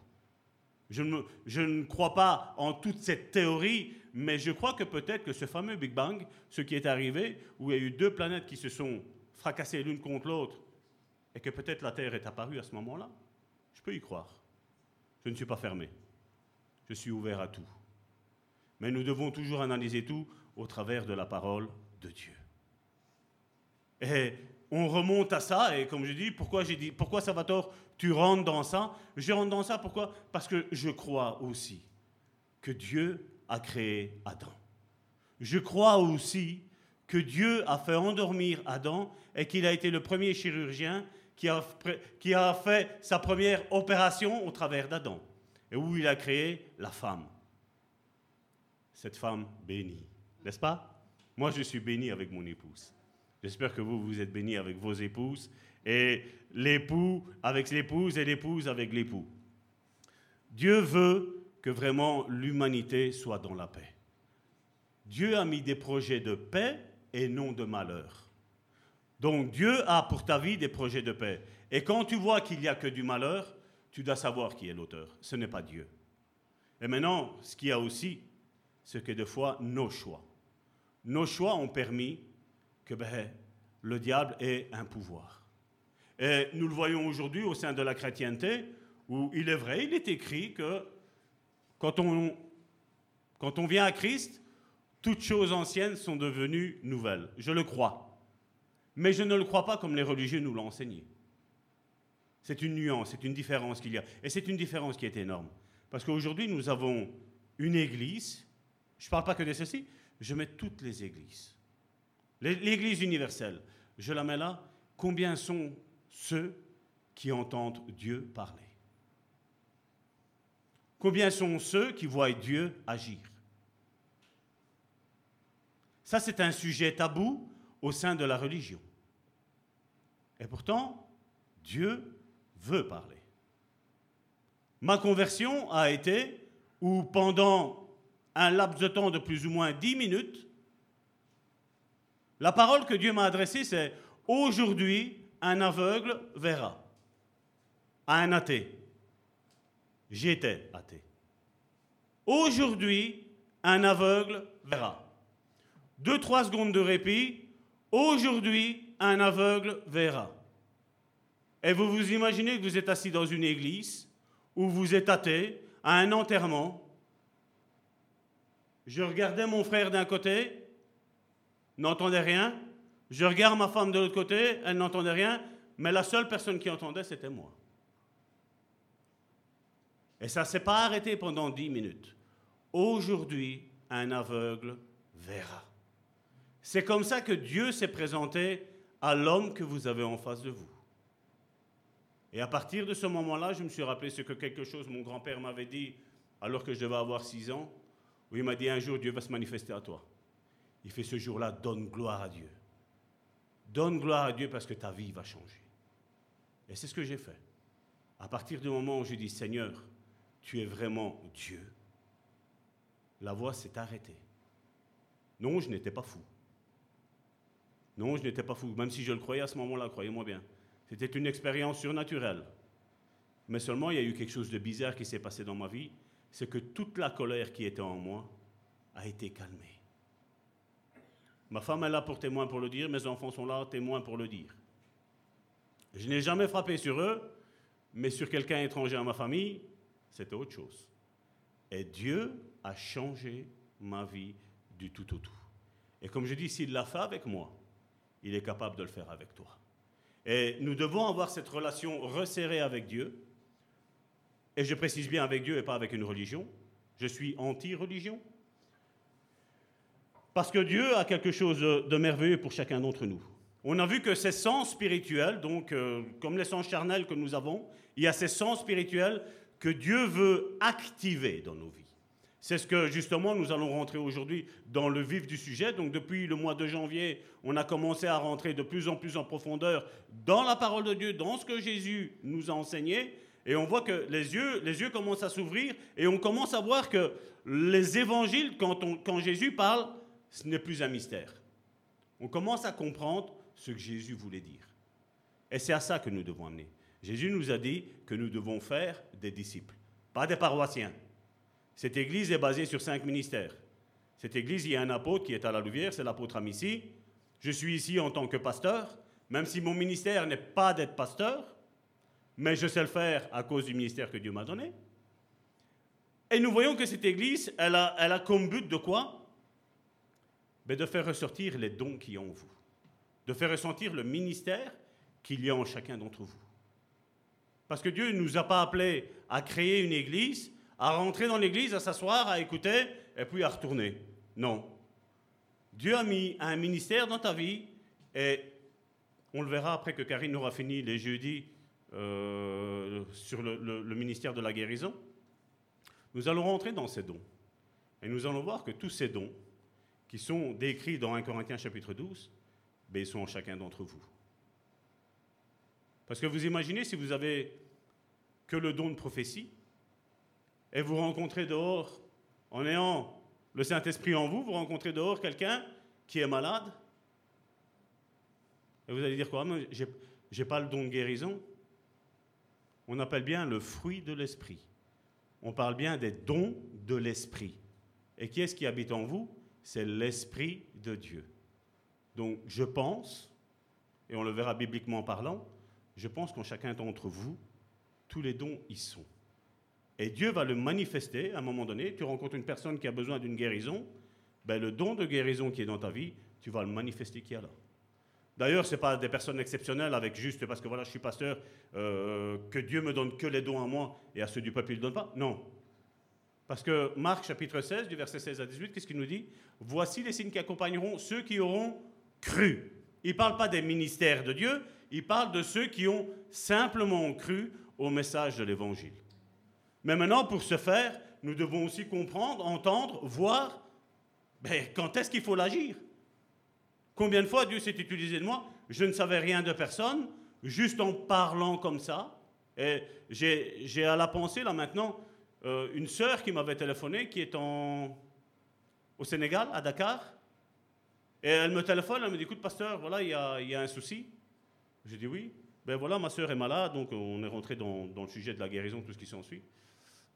Je ne, crois pas en toute cette théorie, mais je crois que peut-être que ce fameux Big Bang, ce qui est arrivé, où il y a eu deux planètes qui se sont fracassées l'une contre l'autre, et que peut-être la Terre est apparue à ce moment-là, je peux y croire. Je ne suis pas fermé. Je suis ouvert à tout. Mais nous devons toujours analyser tout au travers de la parole de Dieu. Et on remonte à ça, et comme je dis, pourquoi j'ai dit, pourquoi Salvatore, tu rentres dans ça? Je rentre dans ça, pourquoi? Parce que je crois aussi que Dieu a créé Adam. Je crois aussi que Dieu a fait endormir Adam et qu'il a été le premier chirurgien qui a, qui a fait sa première opération au travers d'Adam, et où il a créé la femme. Cette femme bénie, n'est-ce pas? Moi, je suis béni avec mon épouse. J'espère que vous, vous êtes bénis avec vos épouses, et l'époux avec l'épouse, et l'épouse avec l'époux. Dieu veut que vraiment l'humanité soit dans la paix. Dieu a mis des projets de paix et non de malheur. Donc Dieu a pour ta vie des projets de paix. Et quand tu vois qu'il n'y a que du malheur, tu dois savoir qui est l'auteur. Ce n'est pas Dieu. Et maintenant, ce qu'il y a aussi, c'est que des fois, nos choix. Nos choix ont permis que ben, le diable ait un pouvoir. Et nous le voyons aujourd'hui au sein de la chrétienté, où il est vrai, il est écrit que quand on, quand on vient à Christ, toutes choses anciennes sont devenues nouvelles. Je le crois. Mais je ne le crois pas comme les religieux nous l'ont enseigné. C'est une nuance, c'est une différence qu'il y a. Et c'est une différence qui est énorme. Parce qu'aujourd'hui, nous avons une église, je ne parle pas que de ceci, je mets toutes les églises. L'église universelle, je la mets là. Combien sont ceux qui entendent Dieu parler? Combien sont ceux qui voient Dieu agir? Ça, c'est un sujet tabou au sein de la religion. Et pourtant, Dieu veut parler. Ma conversion a été où pendant un laps de temps de plus ou moins dix minutes, la parole que Dieu m'a adressée, c'est aujourd'hui, un aveugle verra. À un athée. J'étais athée. Aujourd'hui, un aveugle verra. Deux, trois secondes de répit, Aujourd'hui, un aveugle verra. Et vous vous imaginez que vous êtes assis dans une église où vous êtes athée à un enterrement. Je regardais mon frère d'un côté, n'entendait rien. Je regarde ma femme de l'autre côté, elle n'entendait rien. Mais la seule personne qui entendait, c'était moi. Et ça ne s'est pas arrêté pendant dix minutes. Aujourd'hui, un aveugle verra. C'est comme ça que Dieu s'est présenté à l'homme que vous avez en face de vous. Et à partir de ce moment-là, je me suis rappelé ce que quelque chose mon grand-père m'avait dit alors que je devais avoir six ans, où il m'a dit un jour Dieu va se manifester à toi. Il fait ce jour-là, donne gloire à Dieu. Donne gloire à Dieu parce que ta vie va changer. Et c'est ce que j'ai fait. À partir du moment où j'ai dit Seigneur, tu es vraiment Dieu, la voix s'est arrêtée. Non, je n'étais pas fou. Non, je n'étais pas fou, même si je le croyais à ce moment-là, croyez-moi bien. C'était une expérience surnaturelle. Mais seulement, il y a eu quelque chose de bizarre qui s'est passé dans ma vie, c'est que toute la colère qui était en moi a été calmée. Ma femme est là pour témoin pour le dire, mes enfants sont là témoins pour le dire. Je n'ai jamais frappé sur eux, mais sur quelqu'un étranger à ma famille, c'était autre chose. Et Dieu a changé ma vie du tout au tout. Et comme je dis, s'il l'a fait avec moi, il est capable de le faire avec toi. Et nous devons avoir cette relation resserrée avec Dieu. Et je précise bien avec Dieu et pas avec une religion. Je suis anti-religion. Parce que Dieu a quelque chose de merveilleux pour chacun d'entre nous. On a vu que ces sens spirituels, donc euh, comme les sens charnels que nous avons, il y a ces sens spirituels que Dieu veut activer dans nos vies. C'est ce que justement nous allons rentrer aujourd'hui dans le vif du sujet. Donc depuis le mois de janvier, on a commencé à rentrer de plus en plus en profondeur dans la parole de Dieu, dans ce que Jésus nous a enseigné. Et on voit que les yeux, les yeux commencent à s'ouvrir et on commence à voir que les évangiles, quand, quand Jésus parle, ce n'est plus un mystère. On commence à comprendre ce que Jésus voulait dire. Et c'est à ça que nous devons amener. Jésus nous a dit que nous devons faire des disciples, pas des paroissiens. Cette église est basée sur cinq ministères. Cette église, il y a un apôtre qui est à la Louvière, c'est l'apôtre Amici. Je suis ici en tant que pasteur, même si mon ministère n'est pas d'être pasteur, mais je sais le faire à cause du ministère que Dieu m'a donné. Et nous voyons que cette église, elle a, elle a comme but de quoi? Ben De faire ressortir les dons qui y en vous, de faire ressentir le ministère qu'il y a en chacun d'entre vous. Parce que Dieu ne nous a pas appelés à créer une église à rentrer dans l'église, à s'asseoir, à écouter, et puis à retourner. Non. Dieu a mis un ministère dans ta vie, et on le verra après que Karine aura fini les jeudis euh, sur le, ministère de la guérison. Nous allons rentrer dans ces dons. Et nous allons voir que tous ces dons, qui sont décrits dans 1 Corinthiens chapitre 12, ben, ils sont en chacun d'entre vous. Parce que vous imaginez si vous avez que le don de prophétie, et vous rencontrez dehors, en ayant le Saint-Esprit en vous, vous rencontrez dehors quelqu'un qui est malade, et vous allez dire quoi? Je n'ai pas le don de guérison. On appelle bien le fruit de l'esprit. On parle bien des dons de l'esprit. Et qui est-ce qui habite en vous? C'est l'esprit de Dieu. Donc je pense, et on le verra bibliquement parlant, je pense qu'en chacun d'entre vous, tous les dons y sont. Et Dieu va le manifester à un moment donné. Tu rencontres une personne qui a besoin d'une guérison, ben le don de guérison qui est dans ta vie, tu vas le manifester qui est là. D'ailleurs, ce n'est pas des personnes exceptionnelles avec juste parce que voilà, je suis pasteur, euh, que Dieu me donne que les dons à moi et à ceux du peuple, il ne donne pas. Non. Parce que Marc chapitre 16, du verset 16 à 18, qu'est-ce qu'il nous dit? Voici les signes qui accompagneront ceux qui auront cru. Il ne parle pas des ministères de Dieu, il parle de ceux qui ont simplement cru au message de l'Évangile. Mais maintenant, pour ce faire, nous devons aussi comprendre, entendre, voir ben, quand est-ce qu'il faut l'agir? Combien de fois Dieu s'est utilisé de moi? Je ne savais rien de personne, juste en parlant comme ça. Et j'ai à la pensée, là maintenant, euh, une sœur qui m'avait téléphoné, qui est en, au Sénégal, à Dakar. Et elle me téléphone, elle me dit, écoute, pasteur, voilà, il y a, y a, un souci. J'ai dit oui. Ben voilà, ma sœur est malade, donc on est rentré dans, dans le sujet de la guérison, tout ce qui s'ensuit.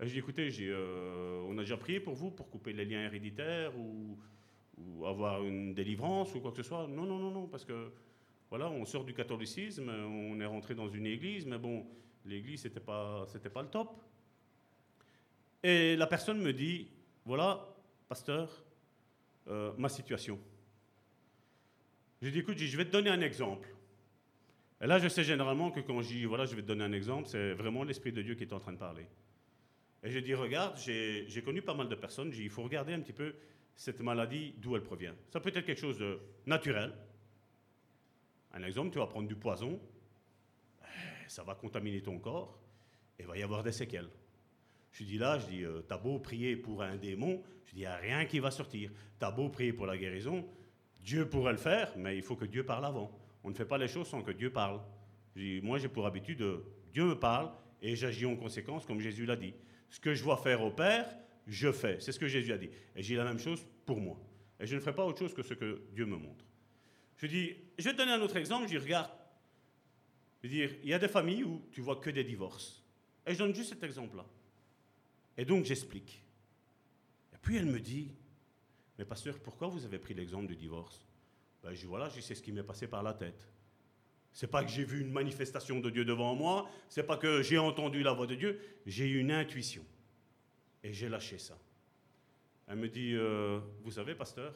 J'ai dit, écoutez, euh, on a déjà prié pour vous pour couper les liens héréditaires ou, avoir une délivrance ou quoi que ce soit. Non, non, non, non, parce que voilà, on sort du catholicisme, on est rentré dans une église, mais bon, l'église, c'était pas, c'était pas le top. Et la personne me dit, voilà, pasteur, euh, ma situation. J'ai dit, écoute, je vais te donner un exemple. Et là, je sais généralement que quand je dis, voilà, je vais te donner un exemple, c'est vraiment l'Esprit de Dieu qui est en train de parler. Et je dis, regarde, j'ai connu pas mal de personnes, il faut regarder un petit peu cette maladie, d'où elle provient. Ça peut être quelque chose de naturel. Un exemple, tu vas prendre du poison, ça va contaminer ton corps, et il va y avoir des séquelles. Je dis là, je dis, euh, t'as beau prier pour un démon, je dis, il n'y a rien qui va sortir. T'as beau prier pour la guérison, Dieu pourrait le faire, mais il faut que Dieu parle avant. On ne fait pas les choses sans que Dieu parle. Je dis, moi, j'ai pour habitude de, Dieu me parle, et j'agis en conséquence, comme Jésus l'a dit. Ce que je vois faire au Père, je fais. C'est ce que Jésus a dit. Et j'ai la même chose pour moi. Et je ne ferai pas autre chose que ce que Dieu me montre. Je dis, je vais te donner un autre exemple. Je dis, regarde. Je veux dire, il y a des familles où tu vois que des divorces. Et je donne juste cet exemple-là. Et donc j'explique. Et puis elle me dit, mais pasteur, pourquoi vous avez pris l'exemple du divorce? Ben, je dis voilà, c'est ce qui m'est passé par la tête. C'est pas que j'ai vu une manifestation de Dieu devant moi, c'est pas que j'ai entendu la voix de Dieu, j'ai eu une intuition. Et j'ai lâché ça. Elle me dit, euh, vous savez, pasteur,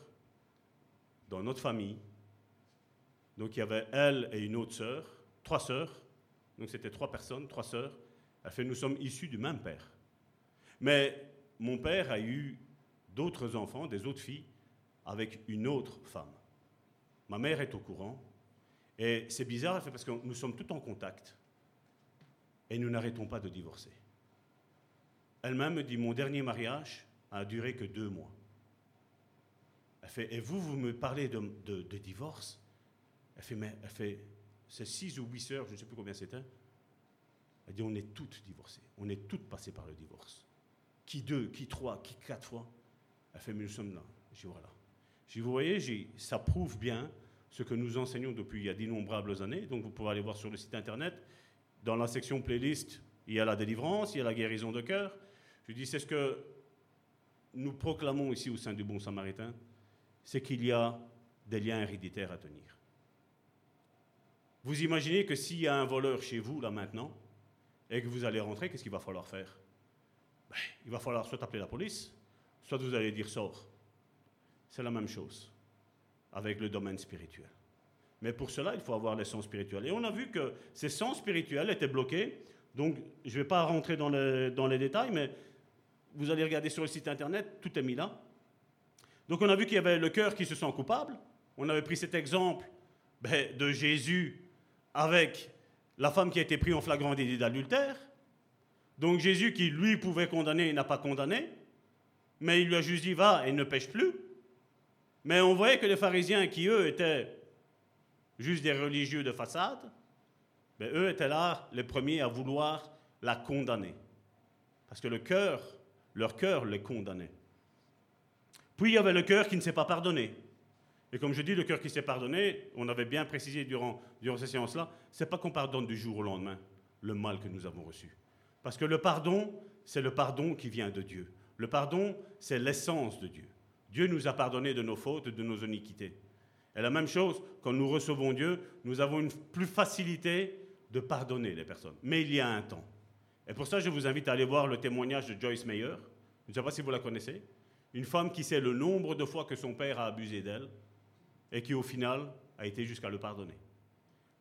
dans notre famille, donc il y avait elle et une autre sœur, trois sœurs, donc c'était trois personnes, trois sœurs. Elle fait, nous sommes issus du même père. Mais mon père a eu d'autres enfants, des autres filles, avec une autre femme. Ma mère est au courant. Et c'est bizarre, parce que nous sommes tous en contact. Et nous n'arrêtons pas de divorcer. Elle-même me dit, mon dernier mariage a duré que deux mois. Elle fait, et vous, vous me parlez de, de divorce? Elle fait, mais elle fait, c'est six ou huit sœurs, je ne sais plus combien c'était. Elle dit, on est toutes divorcées. On est toutes passées par le divorce. Qui deux, qui trois, qui quatre fois. Elle fait, mais nous sommes là. Dis, voilà. Dis, vous voyez, ça prouve bien ce que nous enseignons depuis il y a d'innombrables années. Donc vous pouvez aller voir sur le site internet. Dans la section playlist, il y a la délivrance, il y a la guérison de cœur. Je dis, c'est ce que nous proclamons ici au sein du Bon Samaritain, c'est qu'il y a des liens héréditaires à tenir. Vous imaginez que s'il y a un voleur chez vous, là maintenant, et que vous allez rentrer, qu'est-ce qu'il va falloir faire? Ben, Il va falloir soit appeler la police, soit vous allez dire sort. C'est la même chose avec le domaine spirituel. Mais pour cela, il faut avoir les sens spirituels. Et on a vu que ces sens spirituels étaient bloqués. Donc, je ne vais pas rentrer dans les, dans les détails, mais vous allez regarder sur le site internet, tout est mis là. Donc, on a vu qu'il y avait le cœur qui se sent coupable. On avait pris cet exemple ben, de Jésus avec la femme qui a été prise en flagrant délit d'adultère. Donc Jésus qui, lui, pouvait condamner, n'a pas condamné, mais il lui a juste dit, va et ne pêche plus. Mais on voyait que les pharisiens, qui eux étaient juste des religieux de façade, ben, eux étaient là les premiers à vouloir la condamner. Parce que le cœur, leur cœur les condamnait. Puis il y avait le cœur qui ne s'est pas pardonné. Et comme je dis, le cœur qui s'est pardonné, on avait bien précisé durant, durant ces séances-là, c'est pas qu'on pardonne du jour au lendemain le mal que nous avons reçu. Parce que le pardon, c'est le pardon qui vient de Dieu. Le pardon, c'est l'essence de Dieu. Dieu nous a pardonné de nos fautes, de nos iniquités. Et la même chose, quand nous recevons Dieu, nous avons une plus facilité de pardonner les personnes. Mais il y a un temps. Et pour ça, je vous invite à aller voir le témoignage de Joyce Meyer. Je ne sais pas si vous la connaissez. Une femme qui sait le nombre de fois que son père a abusé d'elle et qui au final a été jusqu'à le pardonner.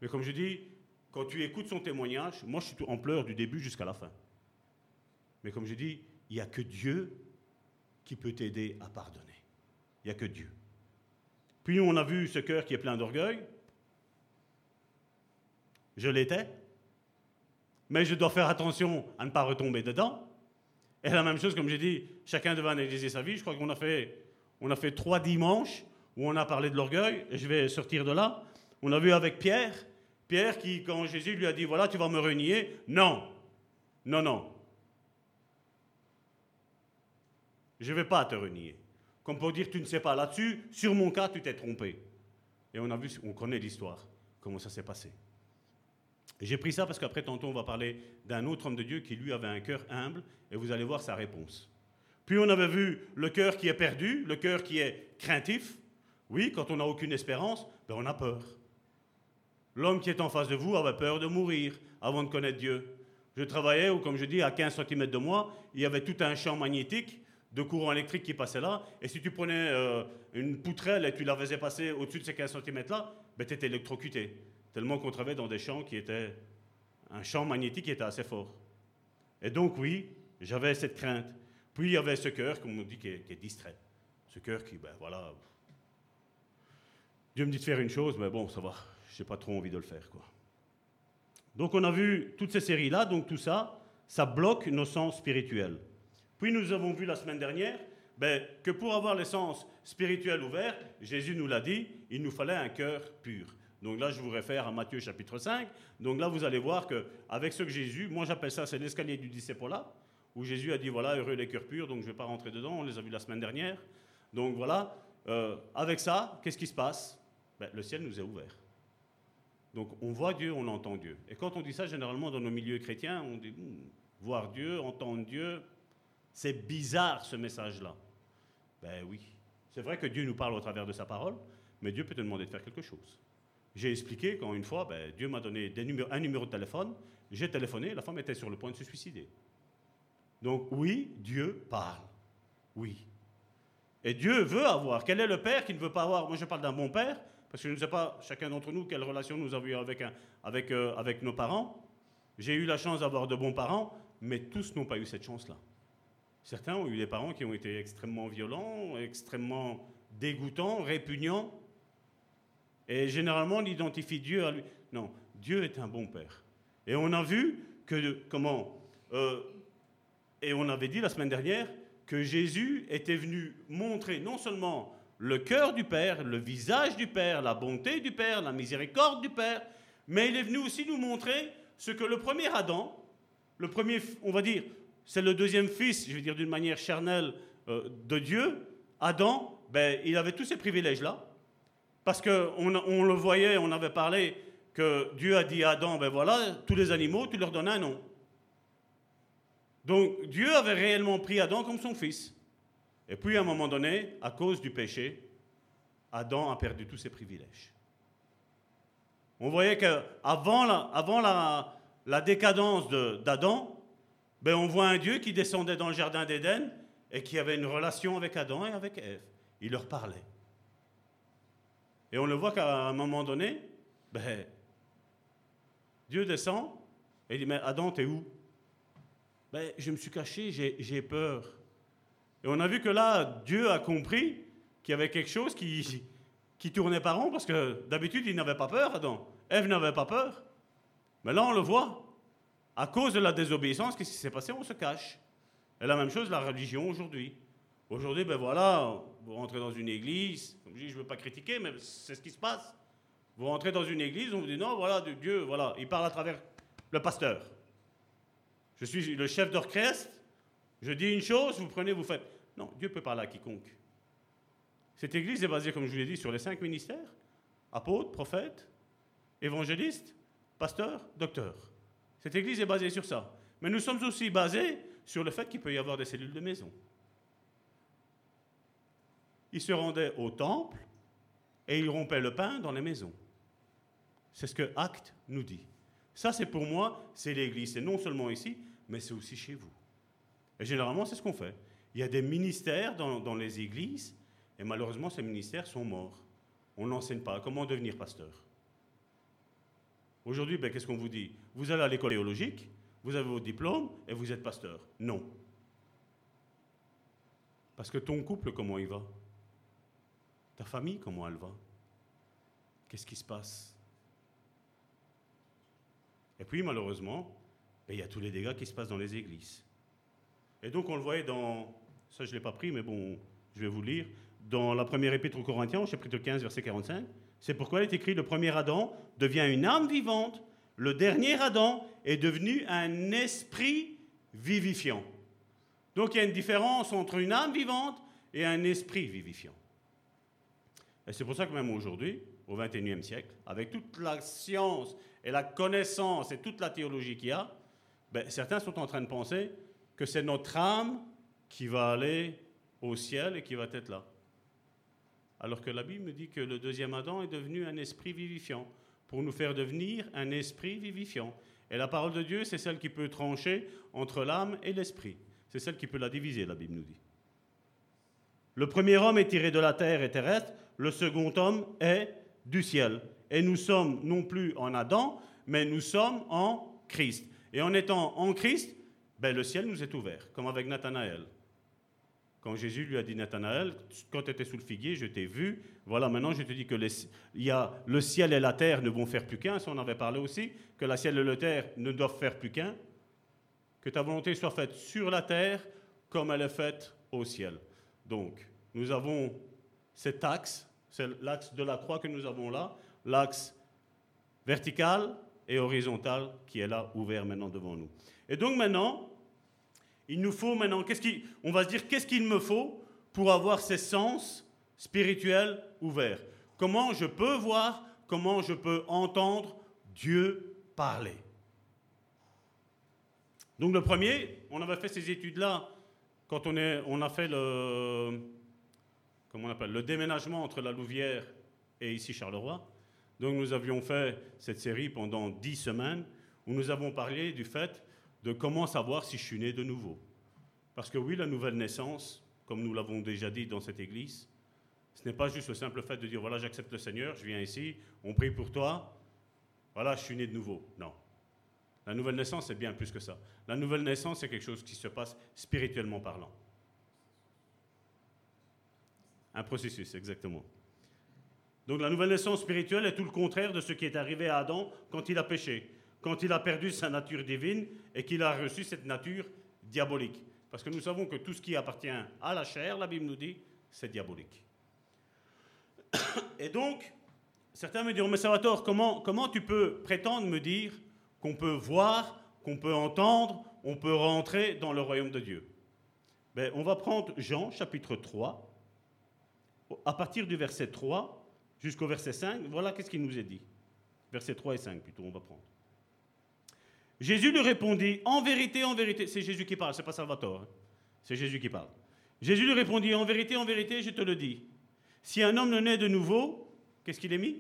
Mais comme je dis, quand tu écoutes son témoignage, moi je suis en pleurs du début jusqu'à la fin. Mais comme je dis, il n'y a que Dieu qui peut t'aider à pardonner. Il n'y a que Dieu. Puis on a vu ce cœur qui est plein d'orgueil. Je l'étais. Mais je dois faire attention à ne pas retomber dedans. Et la même chose, comme j'ai dit, chacun devait analyser sa vie. Je crois qu'on a fait, a fait trois dimanches où on a parlé de l'orgueil, je vais sortir de là. On a vu avec Pierre, Pierre qui, quand Jésus lui a dit, voilà, tu vas me renier, non, non, non. Je ne vais pas te renier. Comme pour dire, tu ne sais pas là-dessus, sur mon cas, tu t'es trompé. Et on a vu, on connaît l'histoire, comment ça s'est passé. J'ai pris ça parce qu'après, tantôt, on va parler d'un autre homme de Dieu qui, lui, avait un cœur humble, et vous allez voir sa réponse. Puis on avait vu le cœur qui est perdu, le cœur qui est craintif, oui, quand on n'a aucune espérance, ben on a peur. L'homme qui est en face de vous avait peur de mourir avant de connaître Dieu. Je travaillais, ou comme je dis, à 15 cm de moi, il y avait tout un champ magnétique de courant électrique qui passait là, et si tu prenais euh, une poutrelle et tu la faisais passer au-dessus de ces 15 cm là, ben tu étais électrocuté. Tellement qu'on travaillait dans des champs qui étaient. un champ magnétique qui était assez fort. Et donc, oui, j'avais cette crainte. Puis il y avait ce cœur, comme on dit, qui est, qui est distrait. Ce cœur qui, ben voilà, Dieu me dit de faire une chose, mais bon, ça va, je n'ai pas trop envie de le faire. Quoi. Donc on a vu toutes ces séries-là, donc tout ça, ça bloque nos sens spirituels. Puis nous avons vu la semaine dernière ben, que pour avoir les sens spirituels ouverts, Jésus nous l'a dit, il nous fallait un cœur pur. Donc là, je vous réfère à Matthieu chapitre 5. Donc là, vous allez voir qu'avec ce que Jésus, moi j'appelle ça, c'est l'escalier du disciple-là, où Jésus a dit, voilà, heureux les cœurs purs, donc je ne vais pas rentrer dedans, on les a vus la semaine dernière. Donc voilà, euh, avec ça, qu'est-ce qui se passe? Ben, le ciel nous est ouvert. Donc on voit Dieu, on entend Dieu. Et quand on dit ça, généralement dans nos milieux chrétiens, on dit hmm, voir Dieu, entendre Dieu, c'est bizarre ce message-là. Ben oui, c'est vrai que Dieu nous parle au travers de sa parole, mais Dieu peut te demander de faire quelque chose. J'ai expliqué quand une fois, ben, Dieu m'a donné un numéro de téléphone, j'ai téléphoné, la femme était sur le point de se suicider. Donc oui, Dieu parle. Oui. Et Dieu veut avoir. Quel est le père qui ne veut pas avoir? Moi, je parle d'un bon père, parce que je ne sais pas, chacun d'entre nous, quelle relation nous avons eu avec, euh, avec nos parents. J'ai eu la chance d'avoir de bons parents, mais tous n'ont pas eu cette chance-là. Certains ont eu des parents qui ont été extrêmement violents, extrêmement dégoûtants, répugnants. Et généralement, on identifie Dieu à lui. Non, Dieu est un bon père. Et on a vu que, comment, euh, et on avait dit la semaine dernière que Jésus était venu montrer non seulement le cœur du Père, le visage du Père, la bonté du Père, la miséricorde du Père, mais il est venu aussi nous montrer ce que le premier Adam, le premier, on va dire, c'est le deuxième fils, je vais dire d'une manière charnelle, euh, de Dieu, Adam, ben, il avait tous ces privilèges-là. Parce qu'on on le voyait, on avait parlé que Dieu a dit à Adam, ben voilà, tous les animaux, tu leur donnes un nom. Donc Dieu avait réellement pris Adam comme son fils. Et puis à un moment donné, à cause du péché, Adam a perdu tous ses privilèges. On voyait qu'avant la, décadence d'Adam, ben on voit un Dieu qui descendait dans le jardin d'Éden et qui avait une relation avec Adam et avec Ève. Il leur parlait. Et on le voit qu'à un moment donné, ben, Dieu descend et dit, mais Adam, t'es où? Ben, Je me suis caché, j'ai peur. Et on a vu que là, Dieu a compris qu'il y avait quelque chose qui, tournait pas rond, parce que d'habitude, il n'avait pas peur, Adam. Ève n'avait pas peur. Mais là, on le voit. À cause de la désobéissance, qu'est-ce qui s'est passé? On se cache. Et la même chose, la religion aujourd'hui. Aujourd'hui, ben voilà, vous rentrez dans une église, comme je ne veux pas critiquer, mais c'est ce qui se passe. Vous rentrez dans une église, on vous dit non, voilà, Dieu, voilà, il parle à travers le pasteur. Je suis le chef d'orchestre, je dis une chose, vous prenez, vous faites. Non, Dieu peut parler à quiconque. Cette église est basée, comme je vous l'ai dit, sur les cinq ministères apôtres, prophètes, évangélistes, pasteurs, docteurs. Cette église est basée sur ça. Mais nous sommes aussi basés sur le fait qu'il peut y avoir des cellules de maison. Ils se rendaient au temple et ils rompaient le pain dans les maisons. C'est ce que Acte nous dit. Ça, c'est pour moi, c'est l'Église. C'est non seulement ici, mais c'est aussi chez vous. Et généralement, c'est ce qu'on fait. Il y a des ministères dans, les églises, et malheureusement, ces ministères sont morts. On n'enseigne pas comment devenir pasteur? Aujourd'hui, ben, qu'est-ce qu'on vous dit? Vous allez à l'école théologique, vous avez votre diplôme, et vous êtes pasteur. Non. Parce que ton couple, comment il va? Ta famille, comment elle va? Qu'est-ce qui se passe? Et puis malheureusement, ben, il y a tous les dégâts qui se passent dans les églises. Et donc on le voyait dans, ça je ne l'ai pas pris, mais bon, je vais vous lire, dans la première épître aux Corinthiens, chapitre 15, verset 45. C'est pourquoi il est écrit, le premier Adam devient une âme vivante, le dernier Adam est devenu un esprit vivifiant. Donc il y a une différence entre une âme vivante et un esprit vivifiant. Et c'est pour ça que même aujourd'hui, au XXIe siècle, avec toute la science et la connaissance et toute la théologie qu'il y a, ben, certains sont en train de penser que c'est notre âme qui va aller au ciel et qui va être là. Alors que la Bible me dit que le deuxième Adam est devenu un esprit vivifiant, pour nous faire devenir un esprit vivifiant. Et la parole de Dieu, c'est celle qui peut trancher entre l'âme et l'esprit. C'est celle qui peut la diviser, la Bible nous dit. Le premier homme est tiré de la terre et terrestre, le second homme est du ciel. Et nous sommes non plus en Adam, mais nous sommes en Christ. Et en étant en Christ, ben, le ciel nous est ouvert, comme avec Nathanaël. Quand Jésus lui a dit Nathanaël, quand tu étais sous le figuier, je t'ai vu. Voilà, maintenant je te dis que il y a, le ciel et la terre ne vont faire plus qu'un. Ça, on avait parlé aussi, que la ciel et la terre ne doivent faire plus qu'un. Que ta volonté soit faite sur la terre comme elle est faite au ciel. Donc, nous avons cet axe, c'est l'axe de la croix que nous avons là, l'axe vertical et horizontal qui est là, ouvert maintenant devant nous. Et donc maintenant, il nous faut maintenant, qu'est-ce qui, on va se dire, qu'est-ce qu'il me faut pour avoir ces sens spirituels ouverts? Comment je peux voir, comment je peux entendre Dieu parler? Donc le premier, on avait fait ces études-là quand on, est, on a fait le, comment on appelle, le déménagement entre la Louvière et ici Charleroi. Donc nous avions fait cette série pendant dix semaines où nous avons parlé du fait de comment savoir si je suis né de nouveau. Parce que oui, la nouvelle naissance, comme nous l'avons déjà dit dans cette église, ce n'est pas juste le simple fait de dire voilà, j'accepte le Seigneur, je viens ici, on prie pour toi, voilà, je suis né de nouveau. Non. La nouvelle naissance, c'est bien plus que ça. La nouvelle naissance, c'est quelque chose qui se passe spirituellement parlant. Un processus, exactement. Donc la nouvelle naissance spirituelle est tout le contraire de ce qui est arrivé à Adam quand il a péché, quand il a perdu sa nature divine et qu'il a reçu cette nature diabolique. Parce que nous savons que tout ce qui appartient à la chair, la Bible nous dit, c'est diabolique. Et donc, certains me diront, mais Salvatore, comment, comment tu peux prétendre me dire qu'on peut voir, qu'on peut entendre, on peut rentrer dans le royaume de Dieu? Ben, On va prendre Jean chapitre 3, à partir du verset 3 jusqu'au verset 5, voilà qu'est-ce qu'il nous est dit. Verset 3 et 5 plutôt, on va prendre. Jésus lui répondit, en vérité, en vérité, c'est Jésus qui parle, c'est pas Salvatore, hein. c'est Jésus qui parle. Jésus lui répondit, en vérité, en vérité, je te le dis, si un homme ne naît de nouveau, qu'est-ce qu'il est mis?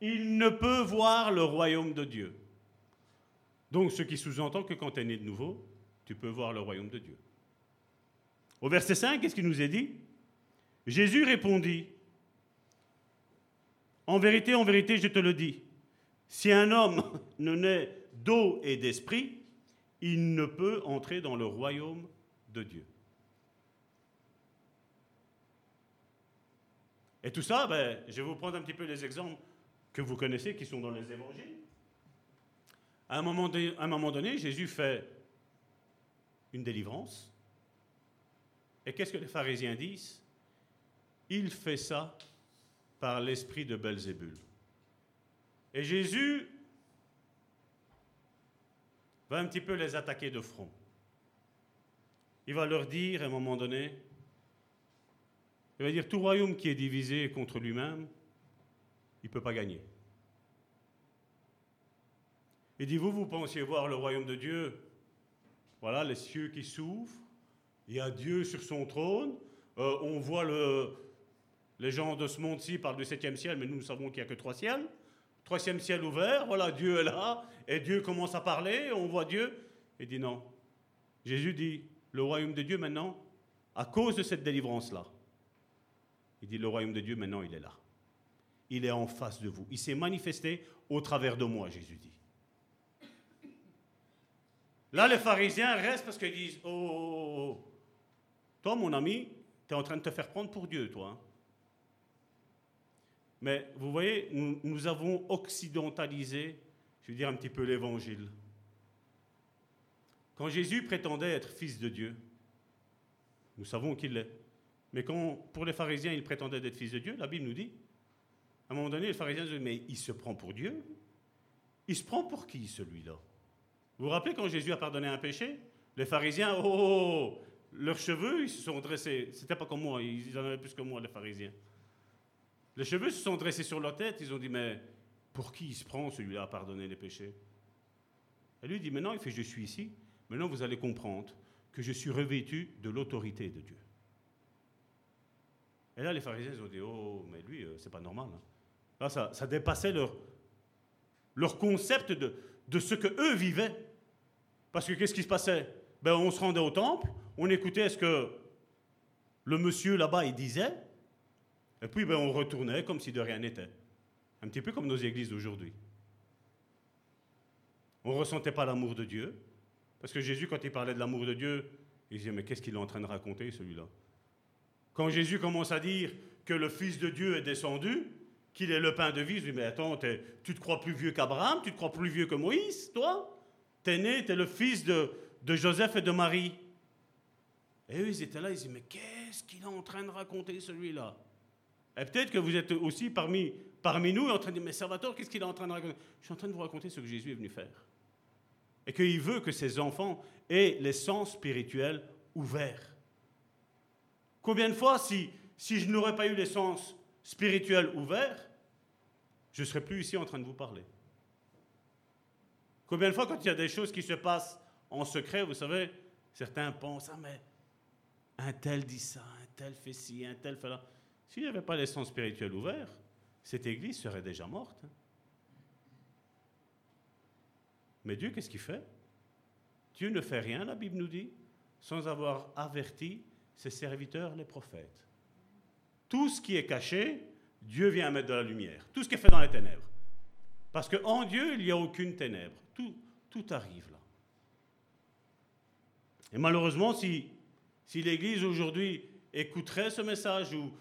Il ne peut voir le royaume de Dieu. Donc, ce qui sous-entend que quand tu es né de nouveau, tu peux voir le royaume de Dieu. Au verset 5, qu'est-ce qu'il nous est dit? Jésus répondit, En vérité, en vérité, je te le dis, si un homme *laughs* ne naît d'eau et d'esprit, il ne peut entrer dans le royaume de Dieu. Et tout ça, ben, je vais vous prendre un petit peu les exemples que vous connaissez, qui sont dans les évangiles. À un moment, donné, Jésus fait une délivrance. Et qu'est-ce que les pharisiens disent? Il fait ça par l'esprit de Belzébul. Et Jésus va un petit peu les attaquer de front. Il va leur dire à un moment donné, il va dire tout royaume qui est divisé contre lui-même, il ne peut pas gagner. Il dit, vous, vous pensiez voir le royaume de Dieu, voilà, les cieux qui s'ouvrent, il y a Dieu sur son trône, euh, on voit le, les gens de ce monde-ci parlent du septième ciel, mais nous, nous savons qu'il n'y a que trois ciels. Troisième ciel ouvert, voilà, Dieu est là, et Dieu commence à parler, on voit Dieu. Il dit non. Jésus dit, le royaume de Dieu maintenant, à cause de cette délivrance-là, il dit, le royaume de Dieu maintenant, il est là. Il est en face de vous. Il s'est manifesté au travers de moi, Jésus dit. Là, les pharisiens restent parce qu'ils disent, oh, oh, oh, oh. toi, mon ami, tu es en train de te faire prendre pour Dieu, toi. Hein. Mais vous voyez, nous, avons occidentalisé, je veux dire un petit peu l'évangile. Quand Jésus prétendait être fils de Dieu, nous savons qu'il l'est. Mais quand pour les pharisiens, il prétendait être fils de Dieu, la Bible nous dit, à un moment donné, les pharisiens disent, mais il se prend pour Dieu Il se prend pour qui celui-là? Vous vous rappelez quand Jésus a pardonné un péché? Les pharisiens, oh, oh, oh leurs cheveux, ils se sont dressés. C'était pas comme moi, ils en avaient plus que moi, les pharisiens. Les cheveux se sont dressés sur leur tête, ils ont dit, mais pour qui il se prend celui-là à pardonner les péchés? Et lui dit, maintenant, il fait, je suis ici, maintenant vous allez comprendre que je suis revêtu de l'autorité de Dieu. Et là, les pharisiens ont dit, oh, mais lui, euh, c'est pas normal. Hein. Là, ça, ça, dépassait leur, leur concept de, de ce que eux vivaient. Parce que qu'est-ce qui se passait? Ben, On se rendait au temple, on écoutait ce que le monsieur là-bas il disait, et puis ben, on retournait comme si de rien n'était. Un petit peu comme nos églises d'aujourd'hui. On ne ressentait pas l'amour de Dieu. Parce que Jésus, quand il parlait de l'amour de Dieu, il disait, mais qu'est-ce qu'il est en train de raconter, celui-là? Quand Jésus commence à dire que le Fils de Dieu est descendu, qu'il est le pain de vie, je dis, mais attends, tu te crois plus vieux qu'Abraham, tu te crois plus vieux que Moïse, toi? T'es né, t'es le fils de, de Joseph et de Marie. Et eux, ils étaient là, ils disaient, mais qu'est-ce qu'il est en train de raconter, celui-là? Et peut-être que vous êtes aussi parmi, parmi nous en train de dire, mais Salvatore, qu'est-ce qu'il est en train de raconter? Je suis en train de vous raconter ce que Jésus est venu faire. Et qu'il veut que ses enfants aient les sens spirituels ouverts. Combien de fois, si, si je n'aurais pas eu les sens spirituels ouverts, je ne serais plus ici en train de vous parler Combien de fois, quand il y a des choses qui se passent en secret, vous savez, certains pensent, ah mais un tel dit ça, un tel fait ci, un tel fait là. S'il n'y avait pas les sens spirituels ouverts, cette église serait déjà morte. Mais Dieu, qu'est-ce qu'il fait? Dieu ne fait rien, la Bible nous dit, sans avoir averti ses serviteurs, les prophètes. Tout ce qui est caché, Dieu vient mettre de la lumière. Tout ce qui est fait dans les ténèbres. Parce qu'en Dieu, il n'y a aucune ténèbre. Tout, tout arrive là. Et malheureusement, si, si l'Église aujourd'hui écouterait ce message ou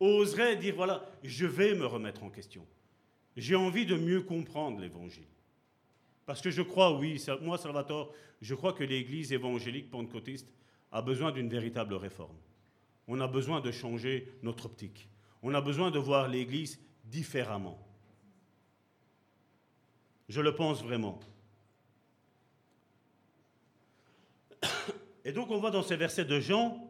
oserait dire, voilà, je vais me remettre en question. J'ai envie de mieux comprendre l'Évangile. Parce que je crois, oui, moi, Salvatore, je crois que l'Église évangélique pentecôtiste a besoin d'une véritable réforme. On a besoin de changer notre optique. On a besoin de voir l'Église différemment. Je le pense vraiment. *coughs* Et donc on voit dans ces versets de Jean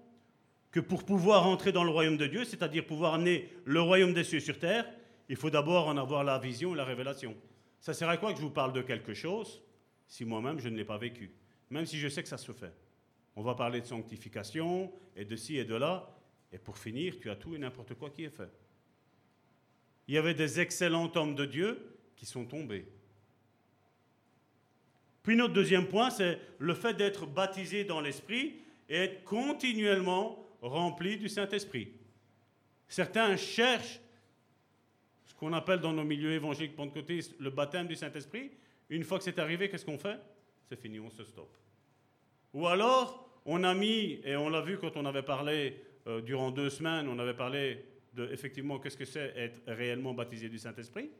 que pour pouvoir entrer dans le royaume de Dieu, c'est-à-dire pouvoir amener le royaume des cieux sur terre, il faut d'abord en avoir la vision et la révélation. Ça sert à quoi que je vous parle de quelque chose si moi-même je ne l'ai pas vécu, même si je sais que ça se fait. On va parler de sanctification et de ci et de là, et pour finir, tu as tout et n'importe quoi qui est fait. Il y avait des excellents hommes de Dieu qui sont tombés. Puis notre deuxiime point, c'est le fait d'être baptisé dans l'Esprit et être continuellement rempli du Saint-Esprit. Certains cherchent ce qu'on appelle dans nos milieux évangéliques pentecôtistes le baptême du Saint-Esprit. Une fois que c'est arrivé, qu'est-ce qu'on fait? C'est fini, on se stoppe. Ou alors, on a mis, et on l'a vu quand on avait parlé euh, durant deux semaines, on avait parlé de effectivement qu'est-ce que c'est être réellement baptisé du Saint-Esprit.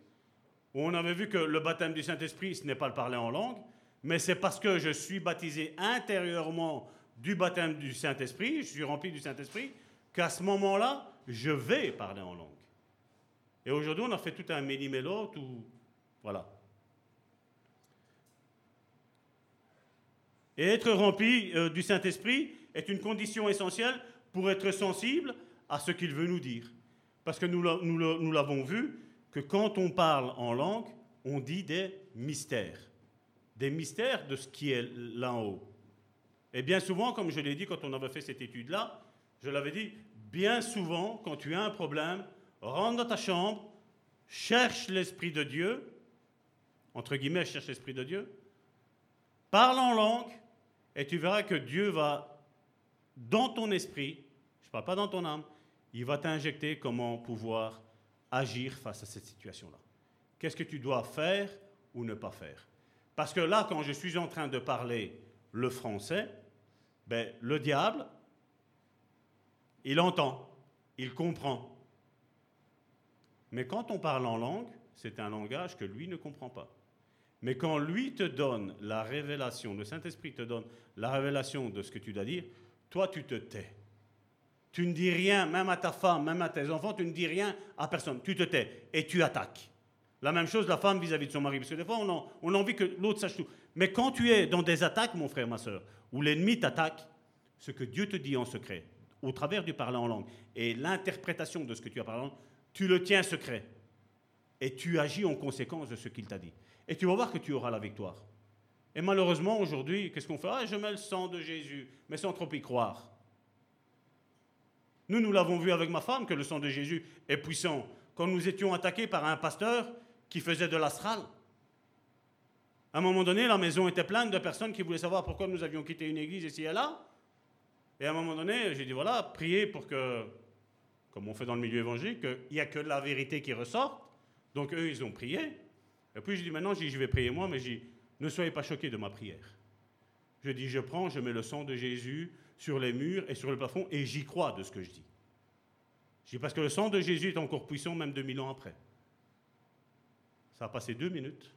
On avait vu que le baptême du Saint-Esprit, ce n'est pas le parler en langue, mais c'est parce que je suis baptisé intérieurement du baptême du Saint-Esprit, je suis rempli du Saint-Esprit, qu'à ce moment-là, je vais parler en langue. Et aujourd'hui, on a fait tout un méli-mélo, tout. Voilà. Et être rempli euh, du Saint-Esprit est une condition essentielle pour être sensible à ce qu'il veut nous dire. Parce que nous l'avons vu, que quand on parle en langue, on dit des mystères des mystères de ce qui est là en haut. Et bien souvent, comme je l'ai dit quand on avait fait cette étude-là, je l'avais dit, bien souvent, quand tu as un problème, rentre dans ta chambre, cherche l'Esprit de Dieu, entre guillemets, cherche l'Esprit de Dieu, parle en langue, et tu verras que Dieu va, dans ton esprit, je ne parle pas dans ton âme, il va t'injecter comment pouvoir agir face à cette situation-là. Qu'est-ce que tu dois faire ou ne pas faire? Parce que là, quand je suis en train de parler le français, ben, le diable, il entend, il comprend. Mais quand on parle en langue, c'est un langage que lui ne comprend pas. Mais quand lui te donne la révélation, le Saint-Esprit te donne la révélation de ce que tu dois dire, toi tu te tais. Tu ne dis rien, même à ta femme, même à tes enfants, tu ne dis rien à personne. Tu te tais et tu attaques. La même chose, la femme vis-à-vis de son mari. Parce que des fois, on, a envie que l'autre sache tout. Mais quand tu es dans des attaques, mon frère, ma soeur, où l'ennemi t'attaque, ce que Dieu te dit en secret, au travers du parler en langue, et l'interprétation de ce que tu as parlé en langue, tu le tiens secret. Et tu agis en conséquence de ce qu'il t'a dit. Et tu vas voir que tu auras la victoire. Et malheureusement, aujourd'hui, qu'est-ce qu'on fait? Ah, je mets le sang de Jésus, mais sans trop y croire. Nous, nous l'avons vu avec ma femme, que le sang de Jésus est puissant. Quand nous étions attaqués par un pasteur, qui faisait de l'astral. À un moment donné, la maison était pleine de personnes qui voulaient savoir pourquoi nous avions quitté une église ici et là. Et à un moment donné, j'ai dit voilà, priez pour que, comme on fait dans le milieu évangélique, qu'il n'y a que la vérité qui ressorte. Donc eux, ils ont prié. Et puis je dis maintenant, je vais prier moi, mais je dis ne soyez pas choqués de ma prière. Je dis je prends, je mets le sang de Jésus sur les murs et sur le plafond et j'y crois de ce que je dis. Je dis parce que le sang de Jésus est encore puissant même 2000 ans après. Ça a passé deux minutes.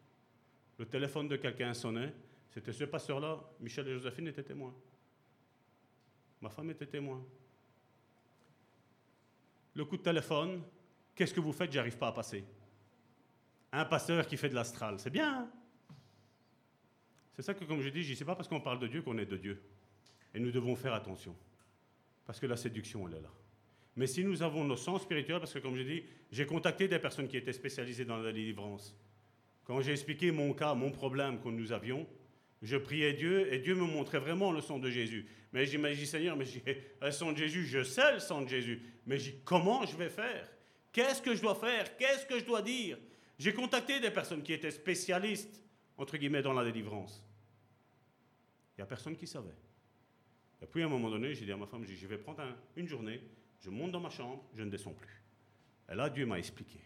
Le téléphone de quelqu'un sonnait. C'était ce pasteur-là. Michel et Joséphine étaient témoins. Ma femme était témoin. Le coup de téléphone, qu'est-ce que vous faites? J'arrive pas à passer. Un pasteur qui fait de l'astral, c'est bien. Hein? c'est ça que, comme je dis, je ne sais pas parce qu'on parle de Dieu qu'on est de Dieu. Et nous devons faire attention. Parce que la séduction, elle est là. Mais si nous avons nos sens spirituels, parce que comme je dis, j'ai contacté des personnes qui étaient spécialisées dans la délivrance. Quand j'ai expliqué mon cas, mon problème que nous avions, Je priais Dieu et Dieu me montrait vraiment le sang de Jésus. Mais j'imagine, Seigneur, mais le sang de Jésus, je sais le sang de Jésus. Mais comment je vais faire? Qu'est-ce que je dois faire? Qu'est-ce que je dois dire? J'ai contacté des personnes qui étaient spécialistes, entre guillemets, dans la délivrance. Il n'y a personne qui savait. Et puis à un moment donné, j'ai dit à ma femme, je vais prendre une journée, je monte dans ma chambre, je ne descends plus. Et là, Dieu m'a expliqué.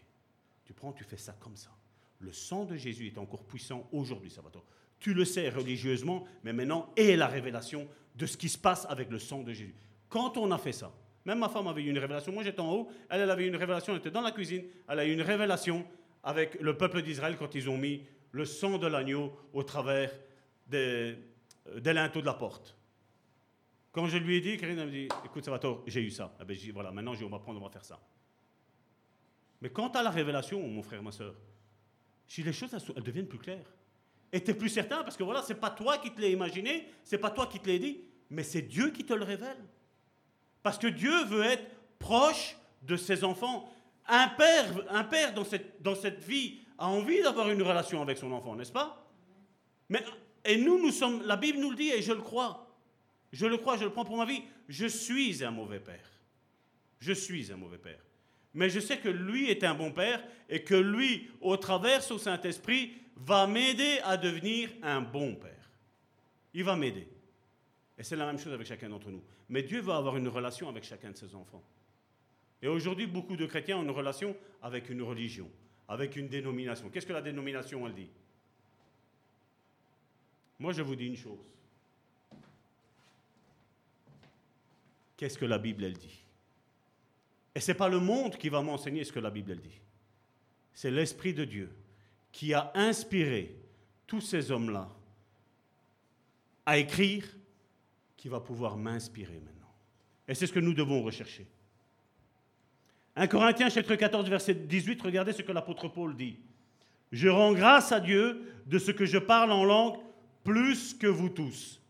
Tu prends, tu fais ça comme ça. Le sang de Jésus est encore puissant aujourd'hui, Salvatore. Tu le sais religieusement, mais maintenant, et la révélation de ce qui se passe avec le sang de Jésus. Quand on a fait ça, même ma femme avait eu une révélation. Moi, j'étais en haut, elle, avait une révélation, elle était dans la cuisine. Elle a eu une révélation avec le peuple d'Israël quand ils ont mis le sang de l'agneau au travers des, des linteaux de la porte. Quand je lui ai dit, Karine m'a dit Écoute, Salvatore, j'ai eu ça. Eh ben, voilà, maintenant, on va prendre, on va faire ça. Mais quant à la révélation, mon frère, ma soeur, si les choses elles, deviennent plus claires, et tu es plus certain, parce que voilà, c'est pas toi qui te l'as imaginé, c'est pas toi qui te l'as dit, mais c'est Dieu qui te le révèle. Parce que Dieu veut être proche de ses enfants. Un père, un père dans, cette, dans cette vie a envie d'avoir une relation avec son enfant, n'est-ce pas? Mais, Et nous, nous sommes, la Bible nous le dit, et je le crois. Je le crois, je le prends pour ma vie. Je suis un mauvais père. Je suis un mauvais père. Mais je sais que lui est un bon père et que lui, au travers son Saint-Esprit, va m'aider à devenir un bon père. Il va m'aider. Et c'est la même chose avec chacun d'entre nous. Mais Dieu va avoir une relation avec chacun de ses enfants. Et aujourd'hui, beaucoup de chrétiens ont une relation avec une religion, avec une dénomination. Qu'est-ce que la dénomination, elle dit? Moi, je vous dis une chose. qu'est-ce que la Bible, elle dit? Et ce n'est pas le monde qui va m'enseigner ce que la Bible, dit. C'est l'Esprit de Dieu qui a inspiré tous ces hommes-là à écrire qui va pouvoir m'inspirer maintenant. Et c'est ce que nous devons rechercher. 1 Corinthiens chapitre 14 verset 18, regardez ce que l'apôtre Paul dit. Je rends grâce à Dieu de ce que je parle en langue plus que vous tous.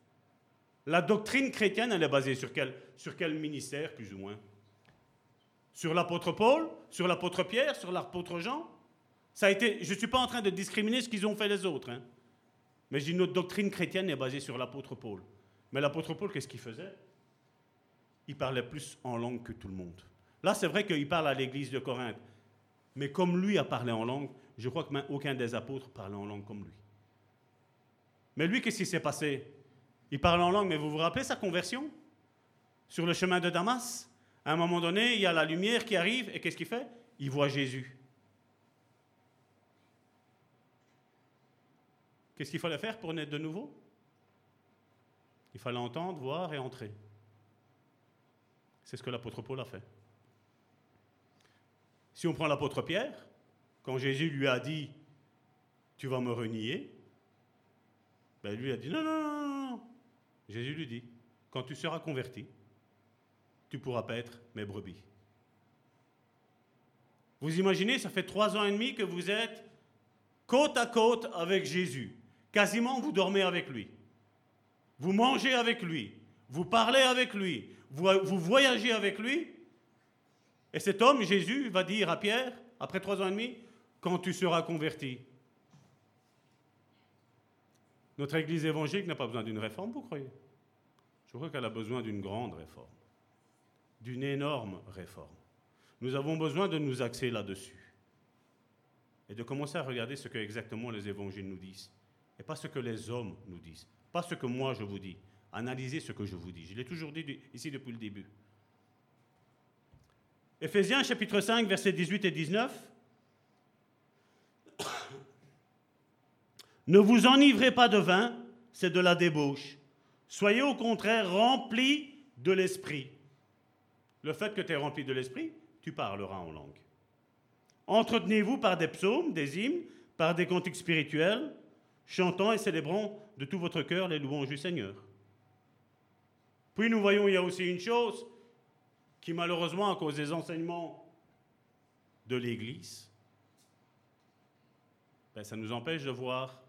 La doctrine chrétienne, elle est basée sur quel ministère, plus ou moins? Sur l'apôtre Paul Sur l'apôtre Pierre Sur l'apôtre Jean Ça a été, Je ne suis pas en train de discriminer ce qu'ils ont fait les autres. Hein. Mais notre doctrine chrétienne est basée sur l'apôtre Paul. Mais l'apôtre Paul, qu'est-ce qu'il faisait? Il parlait plus en langue que tout le monde. Là, c'est vrai qu'il parle à l'église de Corinthe. Mais comme lui a parlé en langue, je crois que aucun des apôtres parlait en langue comme lui. Mais lui, qu'est-ce qui s'est passé? Il parle en langue, mais vous vous rappelez sa conversion? Sur le chemin de Damas? À un moment donné, il y a la lumière qui arrive, et qu'est-ce qu'il fait? Il voit Jésus. Qu'est-ce qu'il fallait faire pour naître de nouveau? Il fallait entendre, voir et entrer. C'est ce que l'apôtre Paul a fait. Si on prend l'apôtre Pierre, quand Jésus lui a dit Tu vas me renier, ben lui a dit Non, non, non, Jésus lui dit, quand tu seras converti, tu pourras pas être mes brebis. Vous imaginez, ça fait trois ans et demi que vous êtes côte à côte avec Jésus. Quasiment, vous dormez avec lui. Vous mangez avec lui. Vous parlez avec lui. Vous, vous voyagez avec lui. Et cet homme, Jésus, va dire à Pierre, après trois ans et demi, quand tu seras converti, notre Église évangélique n'a pas besoin d'une réforme, vous croyez? Je crois qu'elle a besoin d'une grande réforme, d'une énorme réforme. Nous avons besoin de nous axer là-dessus et de commencer à regarder ce que exactement les évangiles nous disent et pas ce que les hommes nous disent, pas ce que moi je vous dis. Analysez ce que je vous dis. Je l'ai toujours dit ici depuis le début. Éphésiens chapitre 5, versets 18 et 19. *coughs* Ne vous enivrez pas de vin, c'est de la débauche. Soyez au contraire remplis de l'esprit. Le fait que tu es rempli de l'esprit, tu parleras en langue. Entretenez-vous par des psaumes, des hymnes, par des cantiques spirituels, chantant et célébrant de tout votre cœur les louanges du Seigneur. Puis nous voyons, il y a aussi une chose qui malheureusement, à cause des enseignements de l'Église, ben, ça nous empêche de voir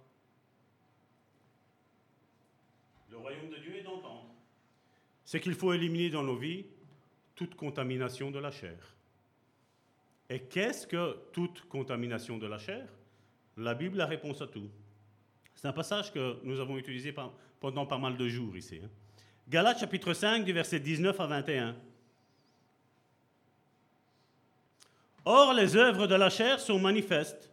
le royaume de Dieu est d'entendre. C'est qu'il faut éliminer dans nos vies toute contamination de la chair. Et qu'est-ce que toute contamination de la chair? La Bible a réponse à tout. C'est un passage que nous avons utilisé pendant pas mal de jours ici. Hein. Galates chapitre 5 du verset 19 à 21. Or, les œuvres de la chair sont manifestes.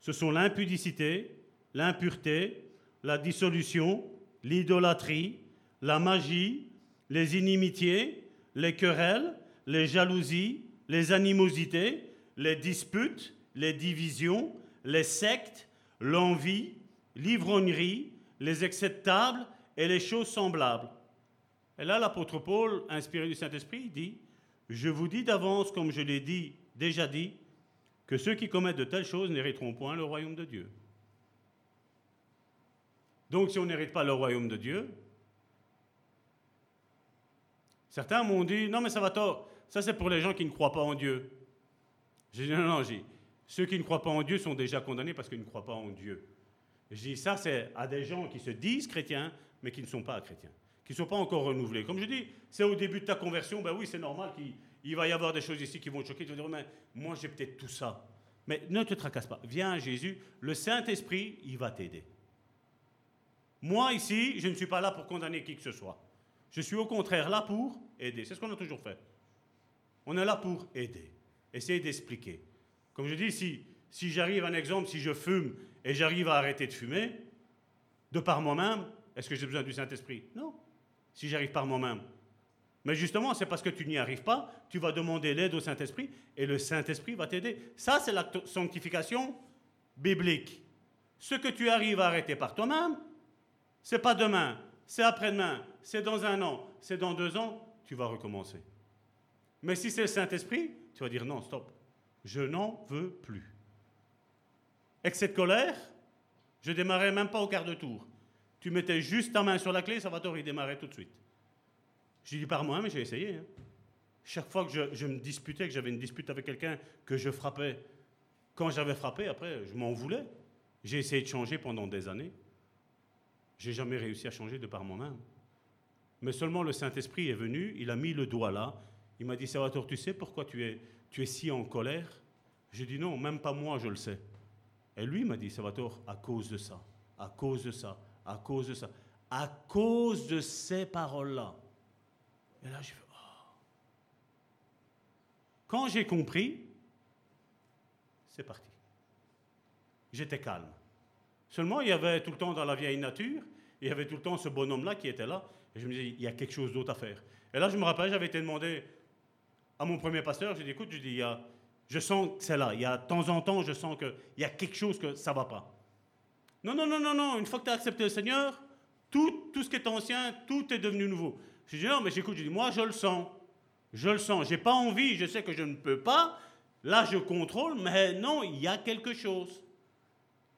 Ce sont l'impudicité, l'impureté, la dissolution, l'idolâtrie, la magie, les inimitiés, les querelles, les jalousies, les animosités, les disputes, les divisions, les sectes, l'envie, l'ivrognerie, les acceptables et les choses semblables. Et là, l'apôtre Paul, inspiré du Saint-Esprit, dit, Je vous dis d'avance, comme je l'ai dit, déjà dit, que ceux qui commettent de telles choses n'hériteront point le royaume de Dieu. Donc si on n'hérite pas le royaume de Dieu, certains m'ont dit, non mais ça va tort, ça c'est pour les gens qui ne croient pas en Dieu. J'ai dit, non, non, j'ai ceux qui ne croient pas en Dieu sont déjà condamnés parce qu'ils ne croient pas en Dieu. Je dis, ça c'est à des gens qui se disent chrétiens, mais qui ne sont pas chrétiens, qui ne sont pas encore renouvelés. Comme je dis, c'est au début de ta conversion, ben oui, c'est normal qu'il va y avoir des choses ici qui vont te choquer. Tu vas dire, mais moi j'ai peut-être tout ça. Mais ne te tracasse pas. Viens à Jésus, le Saint-Esprit, il va t'aider. Moi, ici, je ne suis pas là pour condamner qui que ce soit. Je suis au contraire là pour aider. C'est ce qu'on a toujours fait. On est là pour aider, essayer d'expliquer. Comme je dis, si, si j'arrive, un exemple, si je fume et j'arrive à arrêter de fumer, de par moi-même, est-ce que j'ai besoin du Saint-Esprit? Non. Si j'arrive par moi-même. Mais justement, c'est parce que tu n'y arrives pas, tu vas demander l'aide au Saint-Esprit et le Saint-Esprit va t'aider. Ça, c'est la sanctification biblique. Ce que tu arrives à arrêter par toi-même, c'est pas demain, c'est après-demain, c'est dans un an, c'est dans deux ans, tu vas recommencer. Mais si c'est le Saint-Esprit, tu vas dire non, stop, je n'en veux plus. Avec cette colère, je démarrais même pas au quart de tour. Tu mettais juste ta main sur la clé, ça va te redémarrer tout de suite. Je dis par moi, mais j'ai essayé. Hein. Chaque fois que je, je me disputais, que j'avais une dispute avec quelqu'un, que je frappais, quand j'avais frappé, après, je m'en voulais. J'ai essayé de changer pendant des années. J'ai jamais réussi à changer de par moi-même. Mais seulement le Saint-Esprit est venu, il a mis le doigt là, il m'a dit Salvatore, tu sais pourquoi tu es, tu es si en colère? J'ai dit non, même pas moi je le sais. Et lui m'a dit Salvatore, à cause de ça, à cause de ça, à cause de ça, à cause de ces paroles-là. Et là, j'ai fait oh. Quand j'ai compris, c'est parti. J'étais calme. Seulement, il y avait tout le temps dans la vieille nature il y avait tout le temps ce bonhomme-là qui était là. Et je me disais, il y a quelque chose d'autre à faire. Et là, je me rappelle, j'avais été demandé à mon premier pasteur, j'ai dit, écoute, je dis, il je sens que c'est là. Il y a de temps en temps, je sens qu'il y a quelque chose que ça ne va pas. Non, non, non, non, non. Une fois que tu as accepté le Seigneur, tout, tout ce qui est ancien, tout est devenu nouveau. Je dis, non, mais j'écoute, je dis, moi, je le sens. Je le sens. J'ai pas envie, je sais que je ne peux pas. Là, je contrôle, mais non, il y a quelque chose.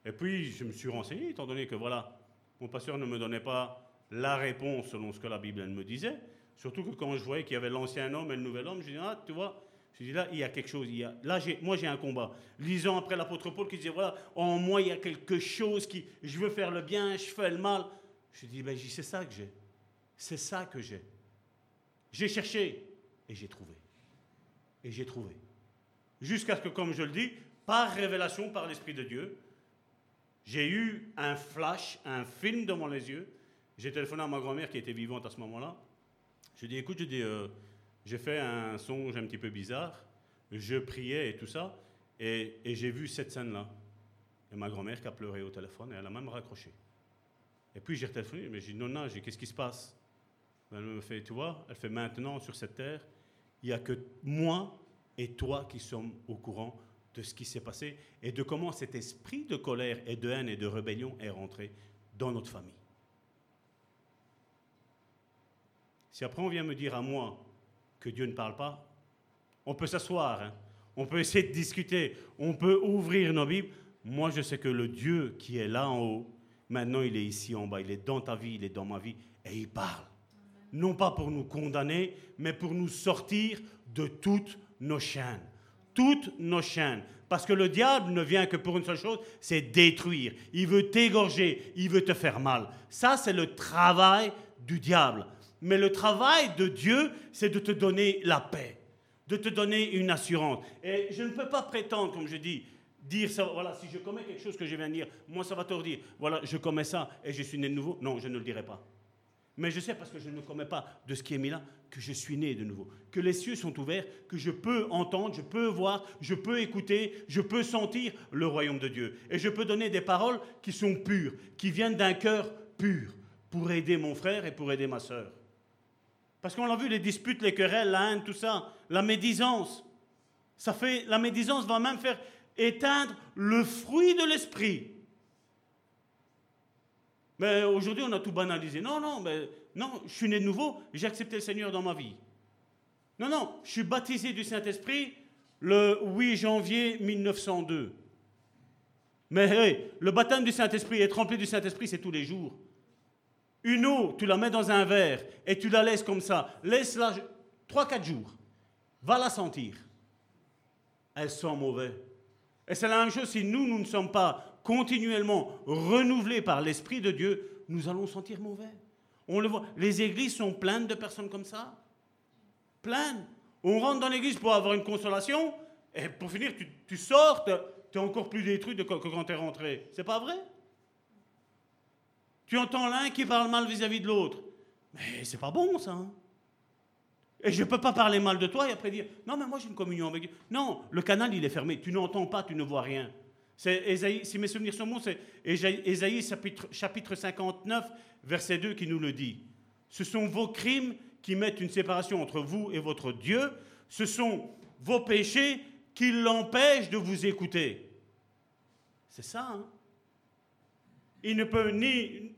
Et puis, je me suis renseigné, étant donné que voilà, mon pasteur ne me donnait pas la réponse selon ce que la Bible me disait. Surtout que quand je voyais qu'il y avait l'ancien homme et le nouvel homme, je dis, ah, tu vois, je dis là, il y a quelque chose. Il y a, là, moi, j'ai un combat. Lisant après l'apôtre Paul qui disait, voilà, en moi, il y a quelque chose qui, je veux faire le bien, je fais le mal. Je dis, ben, c'est ça que j'ai. C'est ça que j'ai. J'ai cherché et j'ai trouvé. Et j'ai trouvé. Jusqu'à ce que, comme je le dis, par révélation, par l'Esprit de Dieu, j'ai eu un flash, un film devant les yeux. J'ai téléphoné à ma grand-mère qui était vivante à ce moment-là. Je dit, écoute, euh, j'ai fait un songe un petit peu bizarre. Je priais et tout ça. Et, j'ai vu cette scène-là. Et ma grand-mère qui a pleuré au téléphone et elle a même raccroché. Et puis j'ai téléphoné, mais j'ai dit, non, non, qu'est-ce qui se passe? Elle me fait, tu vois, elle fait maintenant sur cette terre, il n'y a que moi et toi qui sommes au courant de ce qui s'est passé et de comment cet esprit de colère et de haine et de rébellion est rentré dans notre famille. Si après on vient me dire à moi que Dieu ne parle pas, on peut s'asseoir, hein. on peut essayer de discuter, on peut ouvrir nos Bibles. Moi, je sais que le Dieu qui est là en haut, maintenant il est ici en bas, il est dans ta vie, il est dans ma vie, et il parle. Non pas pour nous condamner, mais pour nous sortir de toutes nos chaînes toutes nos chaînes. Parce que le diable ne vient que pour une seule chose, c'est détruire. Il veut t'égorger, il veut te faire mal. Ça, c'est le travail du diable. Mais le travail de Dieu, c'est de te donner la paix, de te donner une assurance. Et je ne peux pas prétendre, comme je dis, dire ça, voilà, si je commets quelque chose que je viens de dire, moi ça va te dire, voilà, je commets ça et je suis né de nouveau. Non, je ne le dirai pas. Mais je sais parce que je ne commets pas de ce qui est mis là que je suis né de nouveau, que les cieux sont ouverts, que je peux entendre, je peux voir, je peux écouter, je peux sentir le royaume de Dieu. Et je peux donner des paroles qui sont pures, qui viennent d'un cœur pur, pour aider mon frère et pour aider ma soeur. Parce qu'on l'a vu, les disputes, les querelles, la haine, tout ça, la médisance. Ça fait, la médisance va même faire éteindre le fruit de l'esprit. Mais aujourd'hui, on a tout banalisé. Non, non, mais non, je suis né de nouveau, j'ai accepté le Seigneur dans ma vie. Non, non, je suis baptisé du Saint-Esprit le 8 janvier 1902. Mais le baptême du Saint-Esprit, être rempli du Saint-Esprit, c'est tous les jours. Une eau, tu la mets dans un verre et tu la laisses comme ça. Laisse-la 3-4 jours. Va la sentir. Elle sent mauvais. Et c'est la même chose si nous, nous ne sommes pas continuellement renouvelés par l'Esprit de Dieu, nous allons sentir mauvais. On le voit. Les églises sont pleines de personnes comme ça. Pleines. On rentre dans l'église pour avoir une consolation, et pour finir, tu, sors, tu es encore plus détruit que quand tu es rentré. C'est pas vrai? Tu entends l'un qui parle mal vis-à-vis de l'autre. Mais c'est pas bon ça. Hein. et je ne peux pas parler mal de toi et après dire non, mais moi j'ai une communion avec Dieu. Non, le canal il est fermé. Tu n'entends pas, tu ne vois rien. Si mes souvenirs sont bons, c'est Ésaïe chapitre, chapitre 59, verset 2 qui nous le dit. Ce sont vos crimes qui mettent une séparation entre vous et votre Dieu. Ce sont vos péchés qui l'empêchent de vous écouter. C'est ça. Hein Il ne peut ni,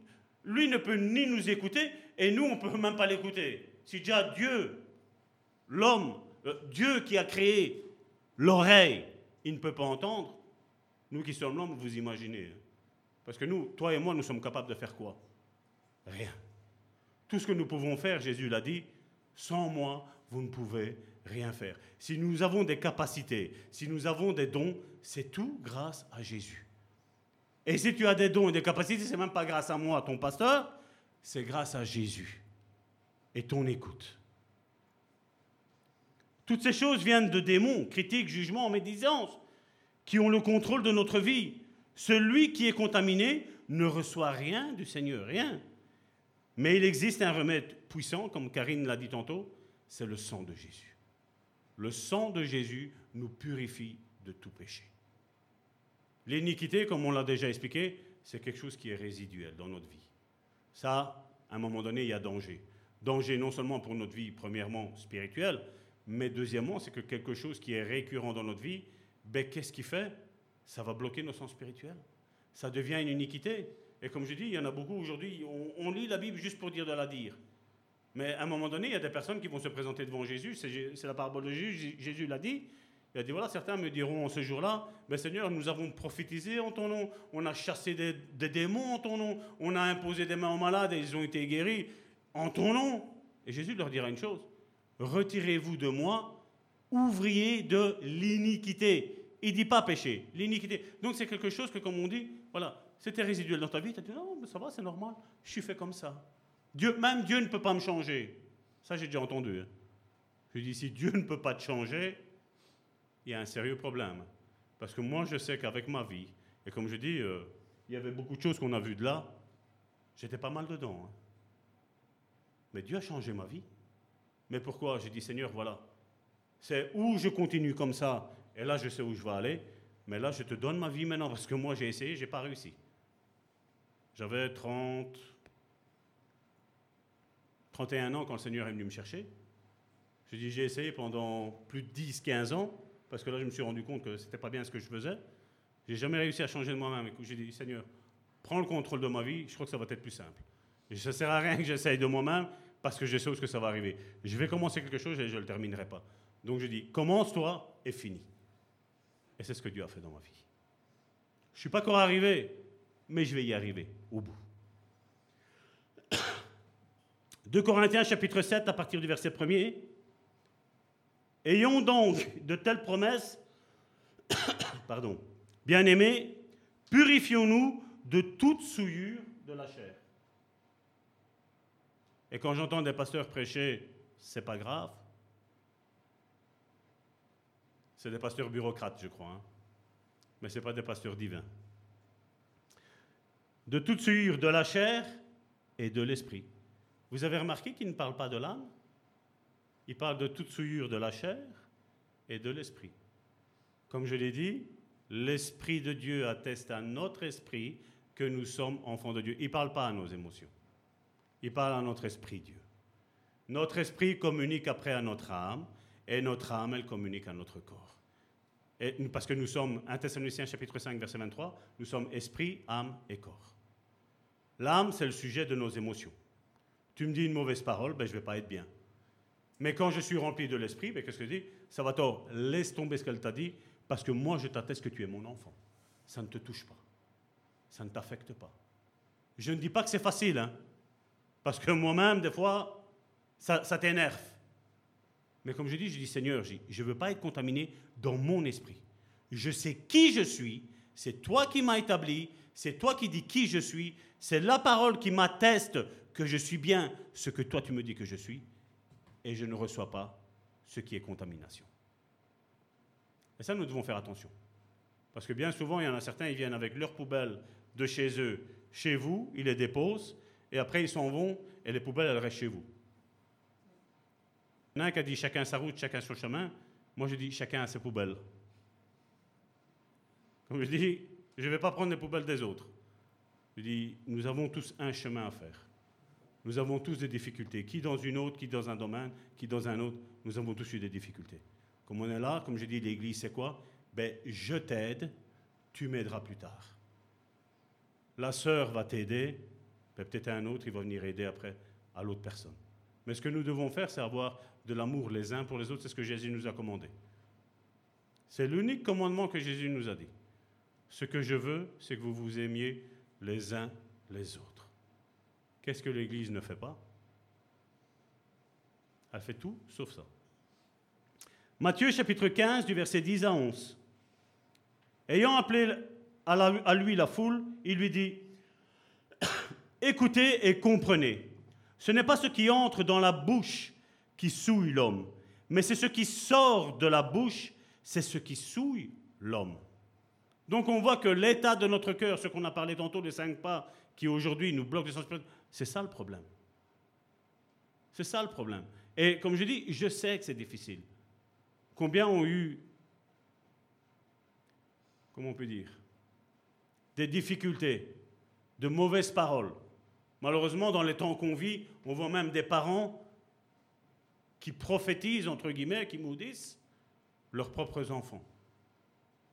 lui ne peut ni nous écouter et nous, on ne peut même pas l'écouter. Si déjà Dieu, l'homme, euh, Dieu qui a créé l'oreille, il ne peut pas entendre, nous qui sommes l'homme, vous imaginez. Hein. Parce que nous, toi et moi, nous sommes capables de faire quoi? Rien. Tout ce que nous pouvons faire, Jésus l'a dit, sans moi, vous ne pouvez rien faire. Si nous avons des capacités, si nous avons des dons, c'est tout grâce à Jésus. Et si tu as des dons et des capacités, c'est même pas grâce à moi, ton pasteur, c'est grâce à Jésus et ton écoute. Toutes ces choses viennent de démons, critiques, jugements, médisance, qui ont le contrôle de notre vie. Celui qui est contaminé ne reçoit rien du Seigneur, rien. Mais il existe un remède puissant, comme Karine l'a dit tantôt, c'est le sang de Jésus. Le sang de Jésus nous purifie de tout péché. L'iniquité, comme on l'a déjà expliqué, c'est quelque chose qui est résiduel dans notre vie. Ça, à un moment donné, il y a danger. Danger non seulement pour notre vie, premièrement, spirituelle, mais deuxièmement, c'est que quelque chose qui est récurrent dans notre vie, ben, qu'est-ce qui fait? Ça va bloquer nos sens spirituels. Ça devient une iniquité. Et comme je dis, il y en a beaucoup aujourd'hui, on, lit la Bible juste pour dire de la dire. Mais à un moment donné, il y a des personnes qui vont se présenter devant Jésus, c'est la parabole de Jésus, Jésus l'a dit. Il a dit, voilà, certains me diront ce jour-là, mais Seigneur, nous avons prophétisé en ton nom, on a chassé des, démons en ton nom, on a imposé des mains aux malades et ils ont été guéris en ton nom. Et Jésus leur dira une chose, retirez-vous de moi, ouvrier de l'iniquité. Il dit pas péché, l'iniquité. Donc c'est quelque chose que, comme on dit, voilà, c'était résiduel dans ta vie, tu as dit non, mais ça va, c'est normal, je suis fait comme ça. Dieu, même Dieu ne peut pas me changer. Ça, j'ai déjà entendu. Hein. Je dis, si Dieu ne peut pas te changer, il y a un sérieux problème. Parce que moi, je sais qu'avec ma vie, et comme je dis, euh, il y avait beaucoup de choses qu'on a vues de là, j'étais pas mal dedans. Hein. Mais Dieu a changé ma vie. Mais pourquoi? J'ai dit, Seigneur, voilà, c'est où je continue comme ça, et là, je sais où je vais aller, mais là, je te donne ma vie maintenant, parce que moi, j'ai essayé, je n'ai pas réussi. J'avais 30, 31 ans quand le Seigneur est venu me chercher. Je dis, j'ai essayé pendant plus de 10, 15 ans, parce que là, je me suis rendu compte que ce n'était pas bien ce que je faisais. J'ai jamais réussi à changer de moi-même. J'ai dit, Seigneur, prends le contrôle de ma vie, je crois que ça va être plus simple. Et ça sert à rien que j'essaye de moi-même, parce que je sais où ce que ça va arriver. Je vais commencer quelque chose et je ne le terminerai pas. Donc je dis, commence-toi et finis. Et c'est ce que Dieu a fait dans ma vie. Je ne suis pas encore arrivé, mais je vais y arriver au bout. *coughs* 2 Corinthiens chapitre 7 à partir du verset 1er. Ayons donc de telles promesses, *coughs* pardon, bien-aimés, purifions-nous de toute souillure de la chair. Et quand j'entends des pasteurs prêcher, c'est pas grave. C'est des pasteurs bureaucrates, je crois. Hein. mais ce pas des pasteurs divins. De toute souillure de la chair et de l'esprit. Vous avez remarqué qu'il ne parle pas de l'âme? Il parle de toute souillure de la chair et de l'esprit. Comme je l'ai dit, l'Esprit de Dieu atteste à notre esprit que nous sommes enfants de Dieu. Il ne parle pas à nos émotions. Il parle à notre esprit Dieu. Notre esprit communique après à notre âme, et notre âme, elle communique à notre corps. Parce que nous sommes, 1 Thessaloniciens chapitre 5, verset 23, nous sommes esprit, âme et corps. L'âme, c'est le sujet de nos émotions. Tu me dis une mauvaise parole, ben, je ne vais pas être bien. Mais quand je suis rempli de l'esprit, ben, qu'est-ce que je dis? Ça va tort, laisse tomber ce qu'elle t'a dit, parce que moi, je t'atteste que tu es mon enfant. Ça ne te touche pas. Ça ne t'affecte pas. Je ne dis pas que c'est facile, hein, parce que moi-même, des fois, ça, t'énerve. Mais comme je dis, je dis Seigneur, je ne veux pas être contaminé dans mon esprit. Je sais qui je suis, c'est toi qui m'as établi, c'est toi qui dis qui je suis, c'est la parole qui m'atteste que je suis bien ce que toi tu me dis que je suis, et je ne reçois pas ce qui est contamination. Et ça, nous devons faire attention. Parce que bien souvent, il y en a certains, ils viennent avec leurs poubelles de chez eux, chez vous, ils les déposent, et après ils s'en vont, et les poubelles, elles restent chez vous. Il y en a un qui a dit chacun sa route, chacun son chemin. Moi, je dis chacun a ses poubelles. Comme je dis, je ne vais pas prendre les poubelles des autres. Je dis, nous avons tous un chemin à faire. Nous avons tous des difficultés. Qui dans une autre, qui dans un domaine, qui dans un autre, nous avons tous eu des difficultés. Comme on est là, comme je dis, l'Église, c'est quoi? Ben, je t'aide, tu m'aideras plus tard. La sœur va t'aider, ben, peut-être un autre, il va venir aider après à l'autre personne. Mais ce que nous devons faire, c'est avoir de l'amour les uns pour les autres, c'est ce que Jésus nous a commandé. C'est l'unique commandement que Jésus nous a dit. Ce que je veux, c'est que vous vous aimiez les uns les autres. Qu'est-ce que l'Église ne fait pas? Elle fait tout sauf ça. Matthieu chapitre 15 du verset 10 à 11. Ayant appelé à, lui la foule, il lui dit, *coughs* Écoutez et comprenez, ce n'est pas ce qui entre dans la bouche qui souille l'homme, mais c'est ce qui sort de la bouche, c'est ce qui souille l'homme. Donc on voit que l'état de notre cœur, ce qu'on a parlé tantôt des cinq pas, qui aujourd'hui nous bloquent c'est ça le problème. C'est ça le problème. Et comme je dis, je sais que c'est difficile. Combien ont eu, comment on peut dire, des difficultés, de mauvaises paroles. Malheureusement, dans les temps qu'on vit, on voit même des parents qui prophétisent, entre guillemets, qui maudissent leurs propres enfants.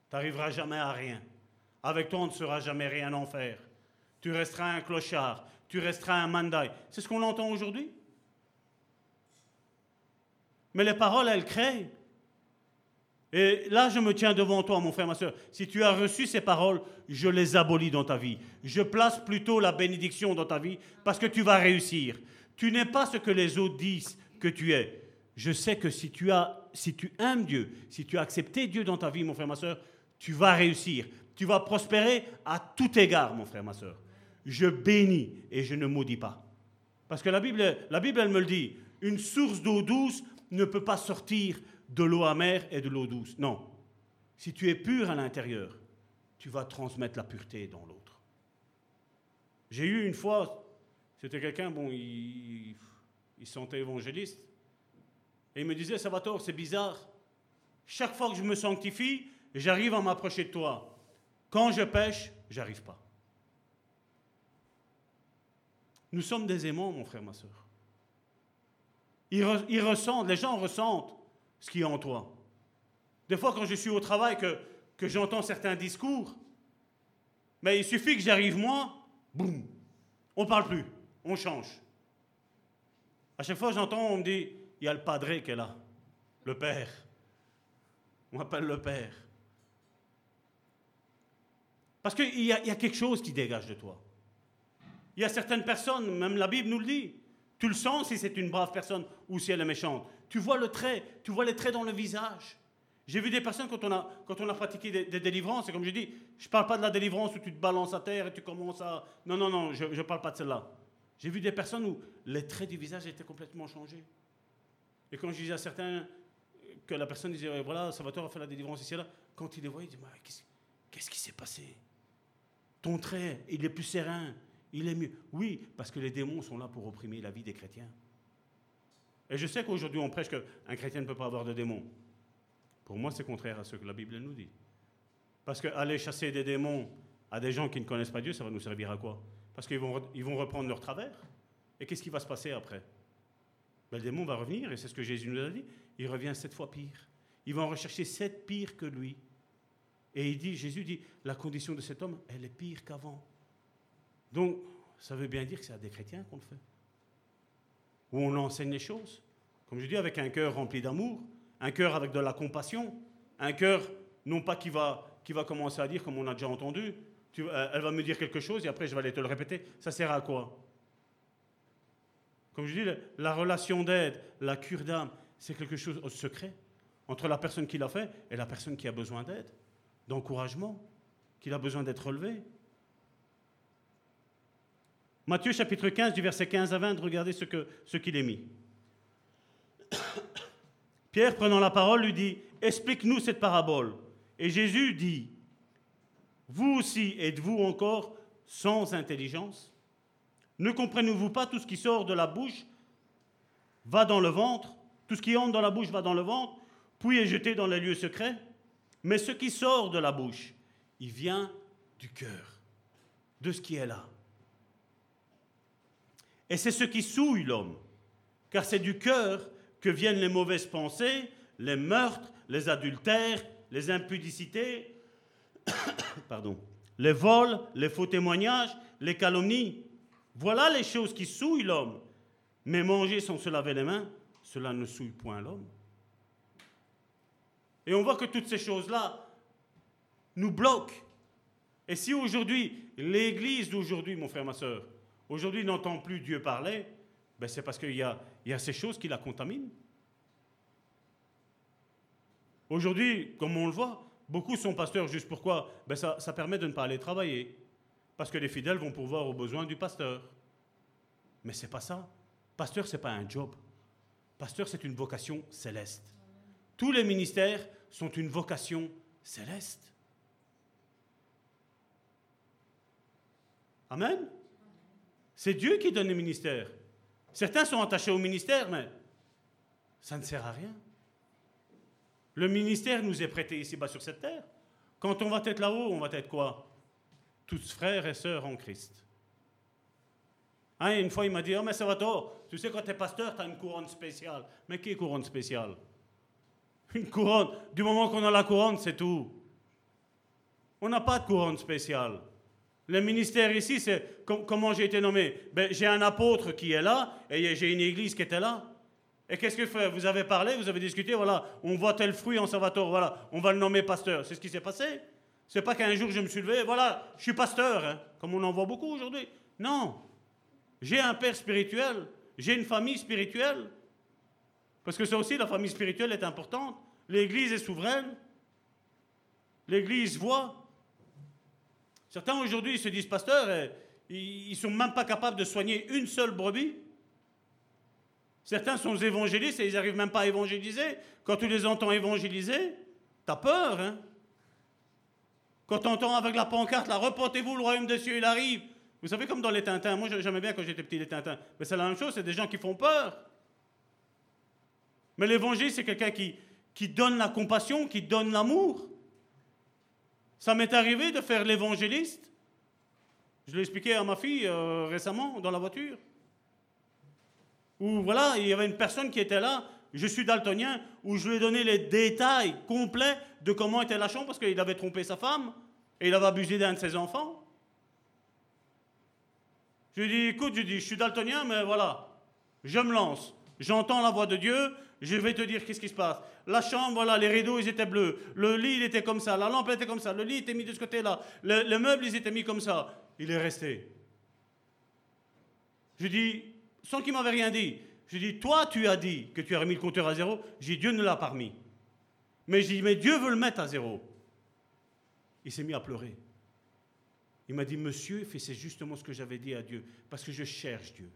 Tu n'arriveras jamais à rien. Avec toi, on ne sera jamais rien en faire. Tu resteras un clochard. Tu resteras un mandaï. C'est ce qu'on entend aujourd'hui. Mais les paroles, elles créent. Et là, je me tiens devant toi, mon frère, ma soeur. Si tu as reçu ces paroles, je les abolis dans ta vie. Je place plutôt la bénédiction dans ta vie parce que tu vas réussir. Tu n'es pas ce que les autres disent que tu es. Je sais que si tu, as, si tu aimes Dieu, si tu as accepté Dieu dans ta vie, mon frère, ma soeur, tu vas réussir. Tu vas prospérer à tout égard, mon frère, ma soeur. Je bénis et je ne maudis pas. Parce que la Bible, la Bible, elle me le dit. Une source d'eau douce ne peut pas sortir de l'eau amère et de l'eau douce. Non. Si tu es pur à l'intérieur, tu vas transmettre la pureté dans l'autre. J'ai eu une fois, c'était quelqu'un, bon, il, il sentait évangéliste, et il me disait, Salvatore, c'est bizarre. Chaque fois que je me sanctifie, j'arrive à m'approcher de toi. Quand je pêche, j'arrive pas. Nous sommes des aimants, mon frère, ma soeur. ils ressentent, les gens ressentent ce qui est en toi. Des fois, quand je suis au travail, que, que j'entends certains discours, mais il suffit que j'arrive moi, boum, on parle plus, on change. À chaque fois, j'entends, on me dit, il y a le padré qui est là, le père. On m'appelle le père. Parce qu'il y, a quelque chose qui dégage de toi. Il y a certaines personnes, même la Bible nous le dit, tu le sens si c'est une brave personne ou si elle est méchante. Tu vois le trait, tu vois les traits dans le visage. J'ai vu des personnes quand on a, quand on a pratiqué des, délivrances, et comme je dis, je ne parle pas de la délivrance où tu te balances à terre et tu commences à... Non, non, non, je ne parle pas de celle-là. J'ai vu des personnes où les traits du visage étaient complètement changés. Et quand je disais à certains que la personne disait, voilà, Salvatore a fait la délivrance ici et là, quand il les voyait, il disait, Qu'est-ce qui s'est passé? Ton trait, il est plus serein, il est mieux. Oui, parce que les démons sont là pour opprimer la vie des chrétiens. Et je sais qu'aujourd'hui on prêche qu'un chrétien ne peut pas avoir de démons. Pour moi, c'est contraire à ce que la Bible nous dit. Parce qu'aller chasser des démons à des gens qui ne connaissent pas Dieu, ça va nous servir à quoi? Parce qu'ils vont, ils vont reprendre leur travers. Et qu'est-ce qui va se passer après? Ben, Le démon va revenir, et c'est ce que Jésus nous a dit. Il revient sept fois pire. Il va en rechercher sept pires que lui. Et il dit, Jésus dit, la condition de cet homme, elle est pire qu'avant. Donc, ça veut bien dire que c'est à des chrétiens qu'on le fait. Où on enseigne les choses. Comme je dis, avec un cœur rempli d'amour, un cœur avec de la compassion, un cœur non pas qui va, commencer à dire comme on a déjà entendu, euh, elle va me dire quelque chose et après je vais aller te le répéter. Ça sert à quoi? Comme je dis, la relation d'aide, la cure d'âme, c'est quelque chose de secret entre la personne qui l'a fait et la personne qui a besoin d'aide, d'encouragement, qui a besoin d'être relevé. Matthieu chapitre 15 du verset 15 à 20, regardez ce qu'il ce qu'il est mis. *coughs* Pierre, prenant la parole, lui dit, Explique-nous cette parabole. Et Jésus dit, Vous aussi êtes-vous encore sans intelligence? Ne comprenez-vous pas tout ce qui sort de la bouche? Va dans le ventre Tout ce qui entre dans la bouche va dans le ventre, puis est jeté dans les lieux secrets Mais ce qui sort de la bouche, il vient du cœur, de ce qui est là. Et c'est ce qui souille l'homme, car c'est du cœur que viennent les mauvaises pensées, les meurtres, les adultères, les impudicités, *coughs* pardon, les vols, les faux témoignages, les calomnies. Voilà les choses qui souillent l'homme. Mais manger sans se laver les mains, cela ne souille point l'homme. Et on voit que toutes ces choses-là nous bloquent. Et si aujourd'hui, l'Église d'aujourd'hui, mon frère, ma soeur, aujourd'hui n'entend plus Dieu parler, ben c'est parce qu'il y a, y a ces choses qui la contaminent. Aujourd'hui, comme on le voit, beaucoup sont pasteurs juste pourquoi? Ben ça, ça permet de ne pas aller travailler. Parce que les fidèles vont pourvoir aux besoins du pasteur. Mais c'est pas ça. Pasteur, c'est pas un job. Pasteur, c'est une vocation céleste. Tous les ministères sont une vocation céleste. Amen. C'est Dieu qui donne les ministères. Certains sont attachés au ministère, mais ça ne sert à rien. Le ministère nous est prêté ici-bas sur cette terre. Quand on va être là-haut, on va être quoi? Tous frères et sœurs en Christ. Hein, une fois, il m'a dit, oh, mais ça va tort. Tu sais, quand tu es pasteur, tu as une couronne spéciale. Mais qui est couronne spéciale? Une couronne. Du moment qu'on a la couronne, c'est tout. On n'a pas de couronne spéciale. Le ministère ici, c'est comment j'ai été nommé? Ben, j'ai un apôtre qui est là et j'ai une église qui était là. Et qu'est-ce que fait Vous avez parlé, vous avez discuté, voilà, on voit tel fruit en Salvatore, voilà, on va le nommer pasteur. C'est ce qui s'est passé. C'est pas qu'un jour je me suis levé, voilà, je suis pasteur, hein, comme on en voit beaucoup aujourd'hui. Non. J'ai un père spirituel, j'ai une famille spirituelle. Parce que ça aussi, la famille spirituelle est importante. L'église est souveraine. L'église voit. Certains aujourd'hui se disent pasteurs, et ils ne sont même pas capables de soigner une seule brebis. Certains sont évangélistes et ils n'arrivent même pas à évangéliser. Quand tu les entends évangéliser, tu as peur. Hein quand tu entends avec la pancarte, là, repentez-vous, le royaume des cieux, il arrive. Vous savez, comme dans les Tintins, moi j'aimais bien quand j'étais petit les Tintins, mais c'est la même chose, c'est des gens qui font peur. Mais l'évangile, c'est quelqu'un qui donne la compassion, qui donne l'amour. Ça m'est arrivé de faire l'évangéliste. Je l'ai expliqué à ma fille euh, récemment dans la voiture. Où voilà, il y avait une personne qui était là, je suis daltonien, où je lui ai donné les détails complets de comment était la chambre parce qu'il avait trompé sa femme et il avait abusé d'un de ses enfants. Je lui ai dit, écoute, je dis, je suis daltonien, mais voilà, je me lance. J'entends la voix de Dieu, je vais te dire qu'est-ce qui se passe. La chambre, voilà, les rideaux, ils étaient bleus. Le lit, il était comme ça. La lampe, était comme ça. Le lit était mis de ce côté-là. Le, meuble, ils étaient mis comme ça. Il est resté. Je dis, sans qu'il m'avait rien dit, je dis, toi, tu as dit que tu as remis le compteur à zéro. J'ai dit, Dieu ne l'a pas remis. Mais je dis, mais Dieu veut le mettre à zéro. Il s'est mis à pleurer. Il m'a dit, monsieur, c'est justement ce que j'avais dit à Dieu, parce que je cherche Dieu.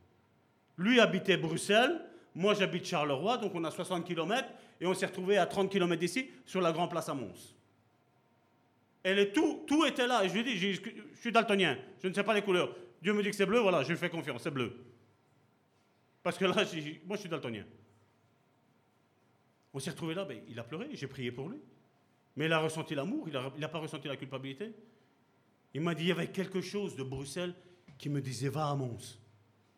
Lui habitait Bruxelles, moi, j'habite Charleroi, donc on a 60 km, et on s'est retrouvé à 30 km d'ici, sur la Grande Place à Mons. Est tout, tout était là. Et je lui dis, je suis daltonien, je ne sais pas les couleurs. Dieu me dit que c'est bleu, voilà, je lui fais confiance, c'est bleu. Parce que là, moi, je suis daltonien. On s'est retrouvé là, ben, il a pleuré, j'ai prié pour lui. Mais il a ressenti l'amour, il n'a pas ressenti la culpabilité. Il m'a dit, il y avait quelque chose de Bruxelles qui me disait, va à Mons.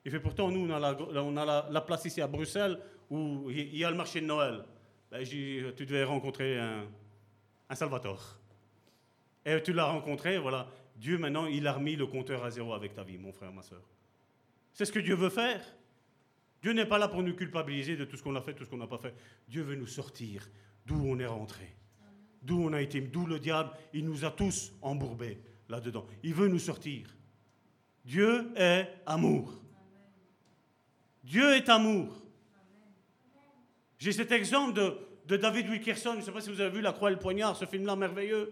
Il fait, pourtant, nous, on a la, on a la, place ici à Bruxelles où il y a le marché de Noël. Ben, tu devais rencontrer un, un Salvatore. Et tu l'as rencontré, voilà. Dieu, maintenant, il a remis le compteur à zéro avec ta vie, mon frère, ma soeur. C'est ce que Dieu veut faire. Dieu n'est pas là pour nous culpabiliser de tout ce qu'on a fait, tout ce qu'on n'a pas fait. Dieu veut nous sortir d'où on est rentré, d'où on a été, d'où le diable, il nous a tous embourbés là-dedans. Il veut nous sortir. Dieu est amour. Dieu est amour. J'ai cet exemple de, David Wilkerson, je ne sais pas si vous avez vu La Croix et le Poignard, ce film-là merveilleux,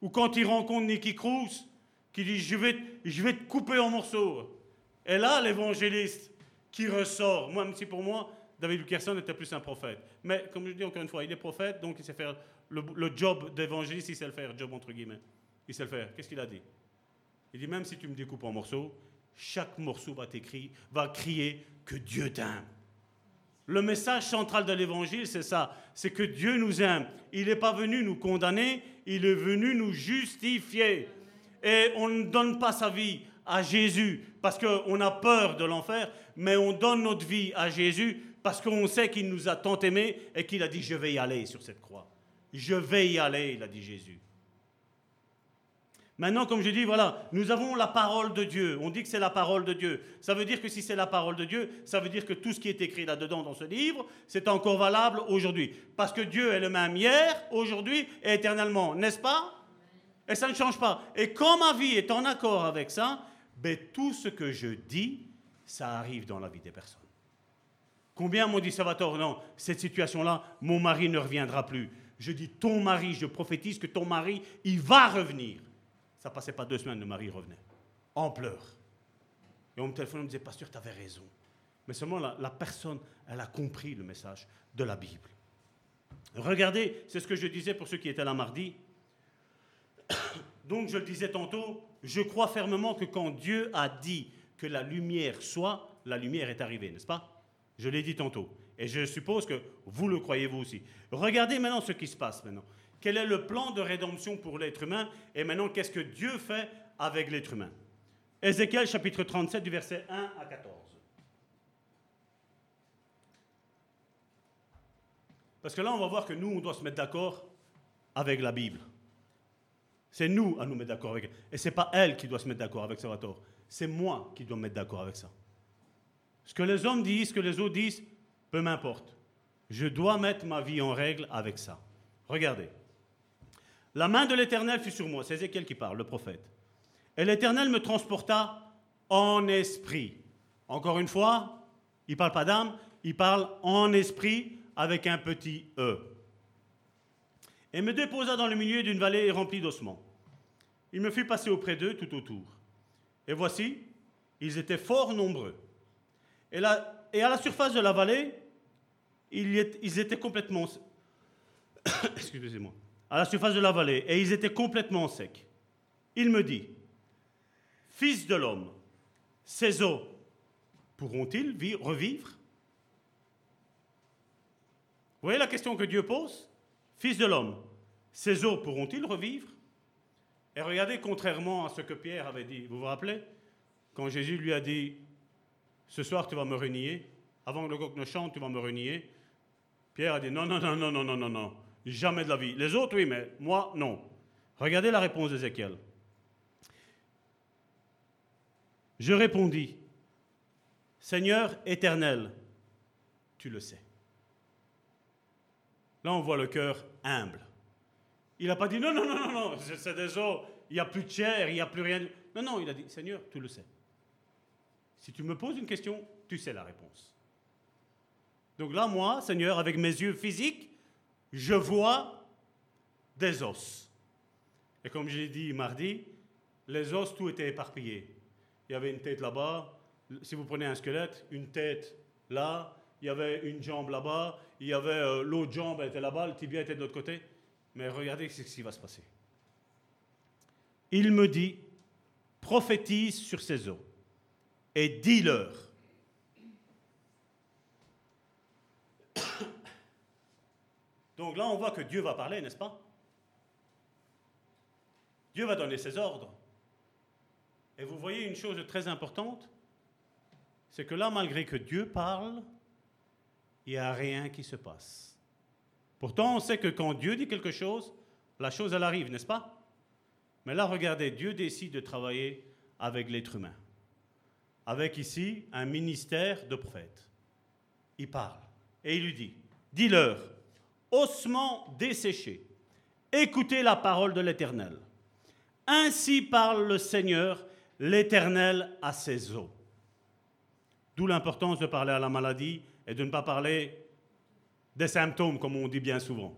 où quand il rencontre Nicky Cruz, qui dit je vais, je vais te couper en morceaux. Et là, l'évangéliste qui ressort, moi, même si pour moi, David Wilkerson était plus un prophète. Mais comme je dis encore une fois, il est prophète, donc il sait faire le, job d'évangéliste, il sait le faire, job entre guillemets. Il sait le faire. Qu'est-ce qu'il a dit? Il dit même si tu me découpes en morceaux, chaque morceau va va crier que Dieu t'aime. Le message central de l'évangile, c'est ça, c'est que Dieu nous aime. Il n'est pas venu nous condamner, il est venu nous justifier. Et on ne donne pas sa vie à Jésus parce qu'on a peur de l'enfer, mais on donne notre vie à Jésus parce qu'on sait qu'il nous a tant aimés et qu'il a dit je vais y aller sur cette croix. Je vais y aller, il a dit Jésus. Maintenant, comme je dis, voilà, nous avons la parole de Dieu. On dit que c'est la parole de Dieu. Ça veut dire que si c'est la parole de Dieu, ça veut dire que tout ce qui est écrit là-dedans dans ce livre, c'est encore valable aujourd'hui. Parce que Dieu est le même hier, aujourd'hui et éternellement, n'est-ce pas? Et ça ne change pas. Et quand ma vie est en accord avec ça, ben, tout ce que je dis, ça arrive dans la vie des personnes. Combien m'ont dit Salvatore, non, cette situation-là, mon mari ne reviendra plus. Je dis, ton mari, je prophétise que ton mari, il va revenir. Ça passait pas deux semaines, le mari revenait, en pleurs. Et on me téléphonait, on me disait, pasteur, tu avais raison. Mais seulement la, la, personne, elle a compris le message de la Bible. Regardez, c'est ce que je disais pour ceux qui étaient là mardi. *coughs* Donc je le disais tantôt, je crois fermement que quand Dieu a dit que la lumière soit, la lumière est arrivée, n'est-ce pas? Je l'ai dit tantôt. Et je suppose que vous le croyez vous aussi. Regardez maintenant ce qui se passe maintenant. Quel est le plan de rédemption pour l'être humain Et maintenant, qu'est-ce que Dieu fait avec l'être humain? Ézéchiel chapitre 37 du verset 1 à 14. Parce que là, on va voir que nous, on doit se mettre d'accord avec la Bible. C'est nous à nous mettre d'accord avec elle. Et ce n'est pas elle qui doit se mettre d'accord avec Salvatore. C'est moi qui dois me mettre d'accord avec ça. Ce que les hommes disent, ce que les autres disent, peu m'importe. Je dois mettre ma vie en règle avec ça. Regardez. La main de l'Éternel fut sur moi. C'est Ézéchiel qui parle, le prophète. Et l'Éternel me transporta en esprit. Encore une fois, il ne parle pas d'âme, il parle en esprit avec un petit E. Et me déposa dans le milieu d'une vallée remplie d'ossements. Il me fit passer auprès d'eux tout autour. Et voici, ils étaient fort nombreux. Et, et à la surface de la vallée, ils étaient complètement... *coughs* Excusez-moi à la surface de la vallée, et ils étaient complètement secs. Il me dit, Fils de l'homme, ces eaux pourront-ils revivre? Vous voyez la question que Dieu pose? Fils de l'homme, ces eaux pourront-ils revivre? Et regardez, contrairement à ce que Pierre avait dit, vous vous rappelez Quand Jésus lui a dit, ce soir tu vas me renier, avant que le coq ne chante, tu vas me renier, Pierre a dit, non, non, non, non, non, non, non, non. Jamais de la vie. Les autres, oui, mais moi, non. Regardez la réponse d'Ézéchiel. Je répondis, Seigneur éternel, tu le sais. Là, on voit le cœur humble. Il n'a pas dit, non, non, non, non, non, c'est des os, il n'y a plus de chair, il n'y a plus rien. Non, non, il a dit, Seigneur, tu le sais. Si tu me poses une question, tu sais la réponse. Donc là, moi, Seigneur, avec mes yeux physiques, je vois des os. Et comme je l'ai dit mardi, les os, tout était éparpillé. Il y avait une tête là-bas, si vous prenez un squelette, une tête là, il y avait une jambe là-bas, il y avait euh, l'autre jambe était là-bas, le tibia était de l'autre côté. Mais regardez ce qui va se passer. il me dit, prophétise sur ces eaux et dis-leur. Donc là, on voit que Dieu va parler, n'est-ce pas? Dieu va donner ses ordres. Et vous voyez une chose très importante, c'est que là, malgré que Dieu parle, il n'y a rien qui se passe. Pourtant, on sait que quand Dieu dit quelque chose, la chose, elle arrive, n'est-ce pas? Mais là, regardez, Dieu décide de travailler avec l'être humain. Avec ici un ministère de prophète. Il parle et il lui dit, dis-leur, ossements desséchés, écoutez la parole de l'Éternel. Ainsi parle le Seigneur, l'Éternel à ses eaux. D'où l'importance de parler à la maladie et de ne pas parler des symptômes, comme on dit bien souvent.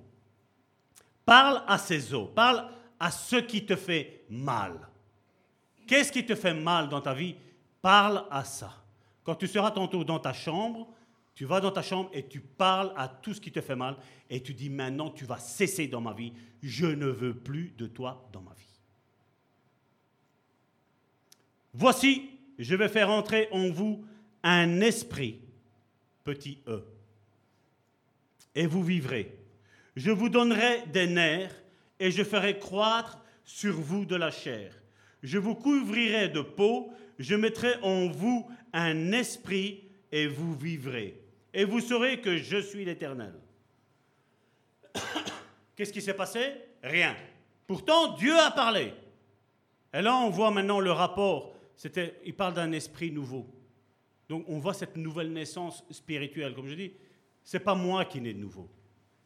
Parle à ses os, parle à ce qui te fait mal. Qu'est-ce qui te fait mal dans ta vie? Parle à ça. Quand tu seras tantôt dans ta chambre, tu vas dans ta chambre et tu parles à tout ce qui te fait mal et tu dis maintenant tu vas cesser dans ma vie, je ne veux plus de toi dans ma vie. Voici, je vais faire entrer en vous un esprit, petit e, et vous vivrez. Je vous donnerai des nerfs et je ferai croître sur vous de la chair. Je vous couvrirai de peau, je mettrai en vous un esprit et vous vivrez. Et vous saurez que je suis l'Éternel. Qu'est-ce qui s'est passé? Rien. Pourtant, Dieu a parlé. Et là, on voit maintenant le rapport. C'était, il parle d'un esprit nouveau. Donc, on voit cette nouvelle naissance spirituelle. Comme je dis, c'est pas moi qui nais de nouveau.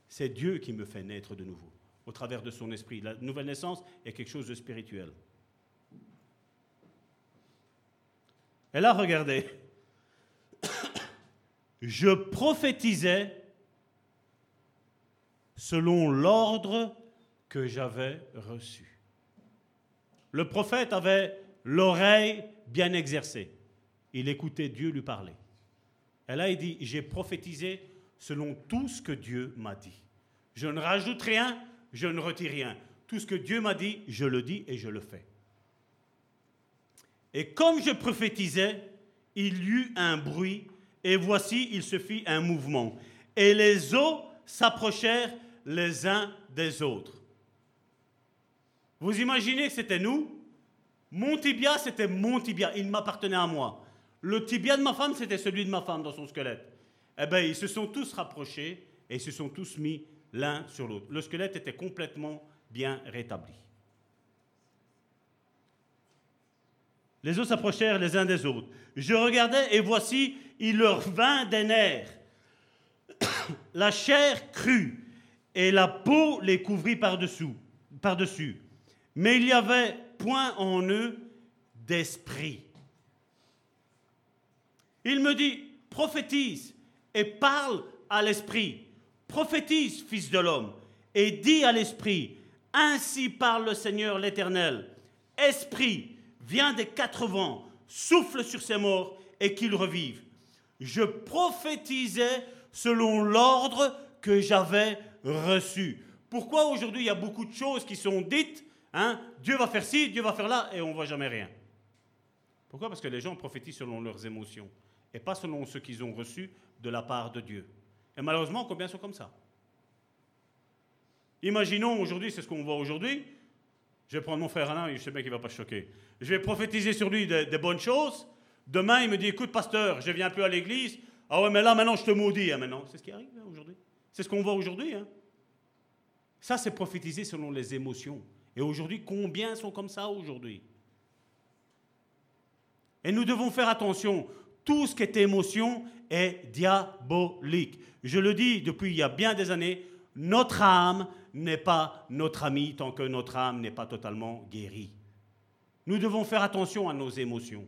C'est Dieu qui me fait naître de nouveau, au travers de son esprit. La nouvelle naissance est quelque chose de spirituel. Et là, regardez. Je prophétisais selon l'ordre que j'avais reçu. Le prophète avait l'oreille bien exercée. Il écoutait Dieu lui parler. Et là, il dit, j'ai prophétisé selon tout ce que Dieu m'a dit. Je ne rajoute rien, je ne retire rien. Tout ce que Dieu m'a dit, je le dis et je le fais. Et comme je prophétisais, il y eut un bruit, et voici, il se fit un mouvement. Et les eaux s'approchèrent les uns des autres. Vous imaginez c'était nous? Mon tibia, c'était mon tibia, il m'appartenait à moi. Le tibia de ma femme, c'était celui de ma femme dans son squelette. Eh bien, ils se sont tous rapprochés et se sont tous mis l'un sur l'autre. Le squelette était complètement bien rétabli. Les os s'approchèrent les uns des autres. Je regardais et voici, il leur vint des nerfs. *coughs* la chair crut et la peau les couvrit par-dessous. Par-dessus. Mais il n'y avait point en eux d'esprit. Il me dit, prophétise et parle à l'esprit. Prophétise, fils de l'homme, et dis à l'esprit, ainsi parle le Seigneur l'Éternel. Esprit, viens des quatre vents, souffle sur ces morts et qu'ils revivent. Je prophétisais selon l'ordre que j'avais reçu. Pourquoi aujourd'hui il y a beaucoup de choses qui sont dites hein, Dieu va faire ci, Dieu va faire là, et on ne voit jamais rien. Pourquoi? Parce que les gens prophétisent selon leurs émotions et pas selon ce qu'ils ont reçu de la part de Dieu. Et malheureusement, combien sont comme ça? Imaginons aujourd'hui, c'est ce qu'on voit aujourd'hui. Je vais prendre mon frère Alain, je sais bien qu'il ne va pas choquer. Je vais prophétiser sur lui des, bonnes choses. Demain, il me dit Écoute, pasteur, je viens plus à l'église. Ah ouais, mais là, maintenant, je te maudis. Hein, maintenant. C'est ce qui arrive hein, aujourd'hui. C'est ce qu'on voit aujourd'hui. Hein. Ça, c'est prophétiser selon les émotions. Et aujourd'hui, combien sont comme ça aujourd'hui? Et nous devons faire attention tout ce qui est émotion est diabolique. Je le dis depuis il y a bien des années, notre âme n'est pas notre amie tant que notre âme n'est pas totalement guérie. Nous devons faire attention à nos émotions.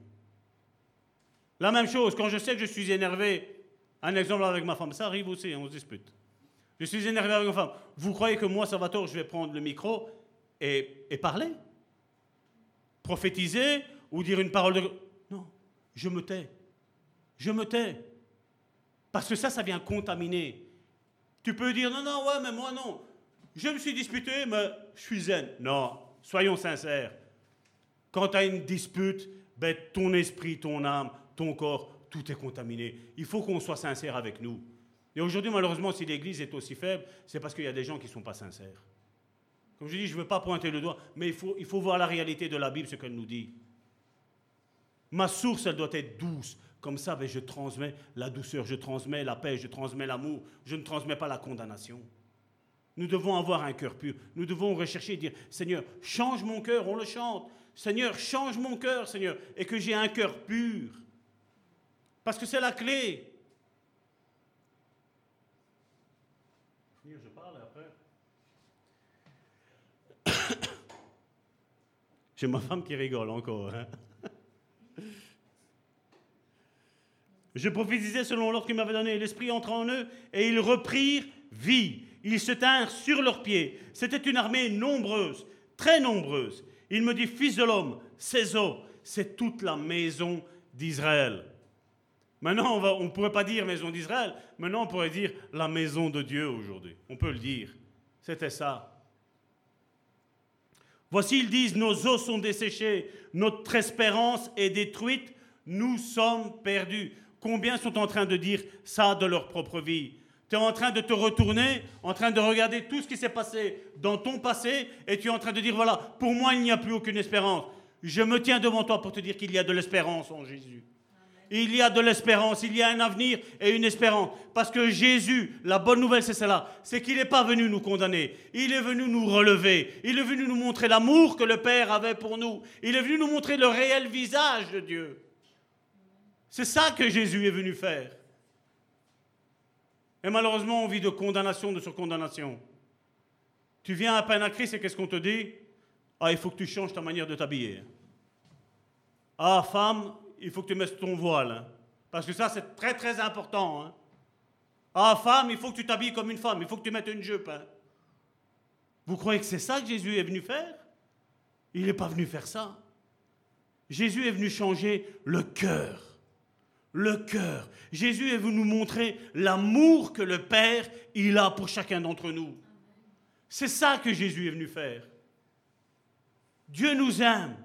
La même chose, quand je sais que je suis énervé, un exemple avec ma femme, ça arrive aussi, on se dispute. Je suis énervé avec ma femme. Vous croyez que moi, Salvatore, je vais prendre le micro et, et parler? Prophétiser ou dire une parole de... Non, je me tais je me tais. Parce que ça, ça vient contaminer. Tu peux dire, non, non, ouais, mais moi non. Je me suis disputé, mais je suis zen. Non, soyons sincères. Quand tu as une dispute, ben, ton esprit, ton âme, ton corps, tout est contaminé. Il faut qu'on soit sincère avec nous. Et aujourd'hui, malheureusement, si l'Église est aussi faible, c'est parce qu'il y a des gens qui ne sont pas sincères. Comme je dis, je ne veux pas pointer le doigt, mais il faut, voir la réalité de la Bible, ce qu'elle nous dit. Ma source, elle doit être douce. Comme ça, ben, je transmets la douceur, je transmets la paix, je transmets l'amour, je ne transmets pas la condamnation. Nous devons avoir un cœur pur. Nous devons rechercher et dire, Seigneur, change mon cœur, on le chante. Seigneur, change mon cœur, Seigneur, et que j'ai un cœur pur. Parce que c'est la clé. Je parle après. *coughs* J'ai ma femme qui rigole encore. Hein. Je prophétisais selon l'ordre qu'il m'avait donné. L'Esprit entra en eux et ils reprirent vie. Ils se tinrent sur leurs pieds. C'était une armée nombreuse, très nombreuse. Il me dit, Fils de l'homme, ces eaux, c'est toute la maison d'Israël. Maintenant, on ne pourrait pas dire maison d'Israël. Maintenant, on pourrait dire la maison de Dieu aujourd'hui. On peut le dire. C'était ça. Voici, ils disent, nos os sont desséchés, notre espérance est détruite, nous sommes perdus. Combien sont en train de dire ça de leur propre vie? Tu es en train de te retourner, en train de regarder tout ce qui s'est passé dans ton passé, et tu es en train de dire, voilà, pour moi, il n'y a plus aucune espérance. Je me tiens devant toi pour te dire qu'il y a de l'espérance en Jésus. Il y a de l'espérance, il y a un avenir et une espérance. Parce que Jésus, la bonne nouvelle, c'est cela, c'est qu'il n'est pas venu nous condamner, il est venu nous relever, il est venu nous montrer l'amour que le Père avait pour nous, il est venu nous montrer le réel visage de Dieu. C'est ça que Jésus est venu faire. Et malheureusement, on vit de condamnation, de surcondamnation. Tu viens à peine à Christ et qu'est-ce qu'on te dit? Ah, il faut que tu changes ta manière de t'habiller. Ah, femme, il faut que tu mettes ton voile. Parce que ça, c'est très très important. Hein. Ah, femme, il faut que tu t'habilles comme une femme. Il faut que tu mettes une jupe. Hein. Vous croyez que c'est ça que Jésus est venu faire? Il n'est pas venu faire ça. Jésus est venu changer le cœur le cœur. Jésus est venu nous montrer l'amour que le Père, il a pour chacun d'entre nous. C'est ça que Jésus est venu faire. Dieu nous aime.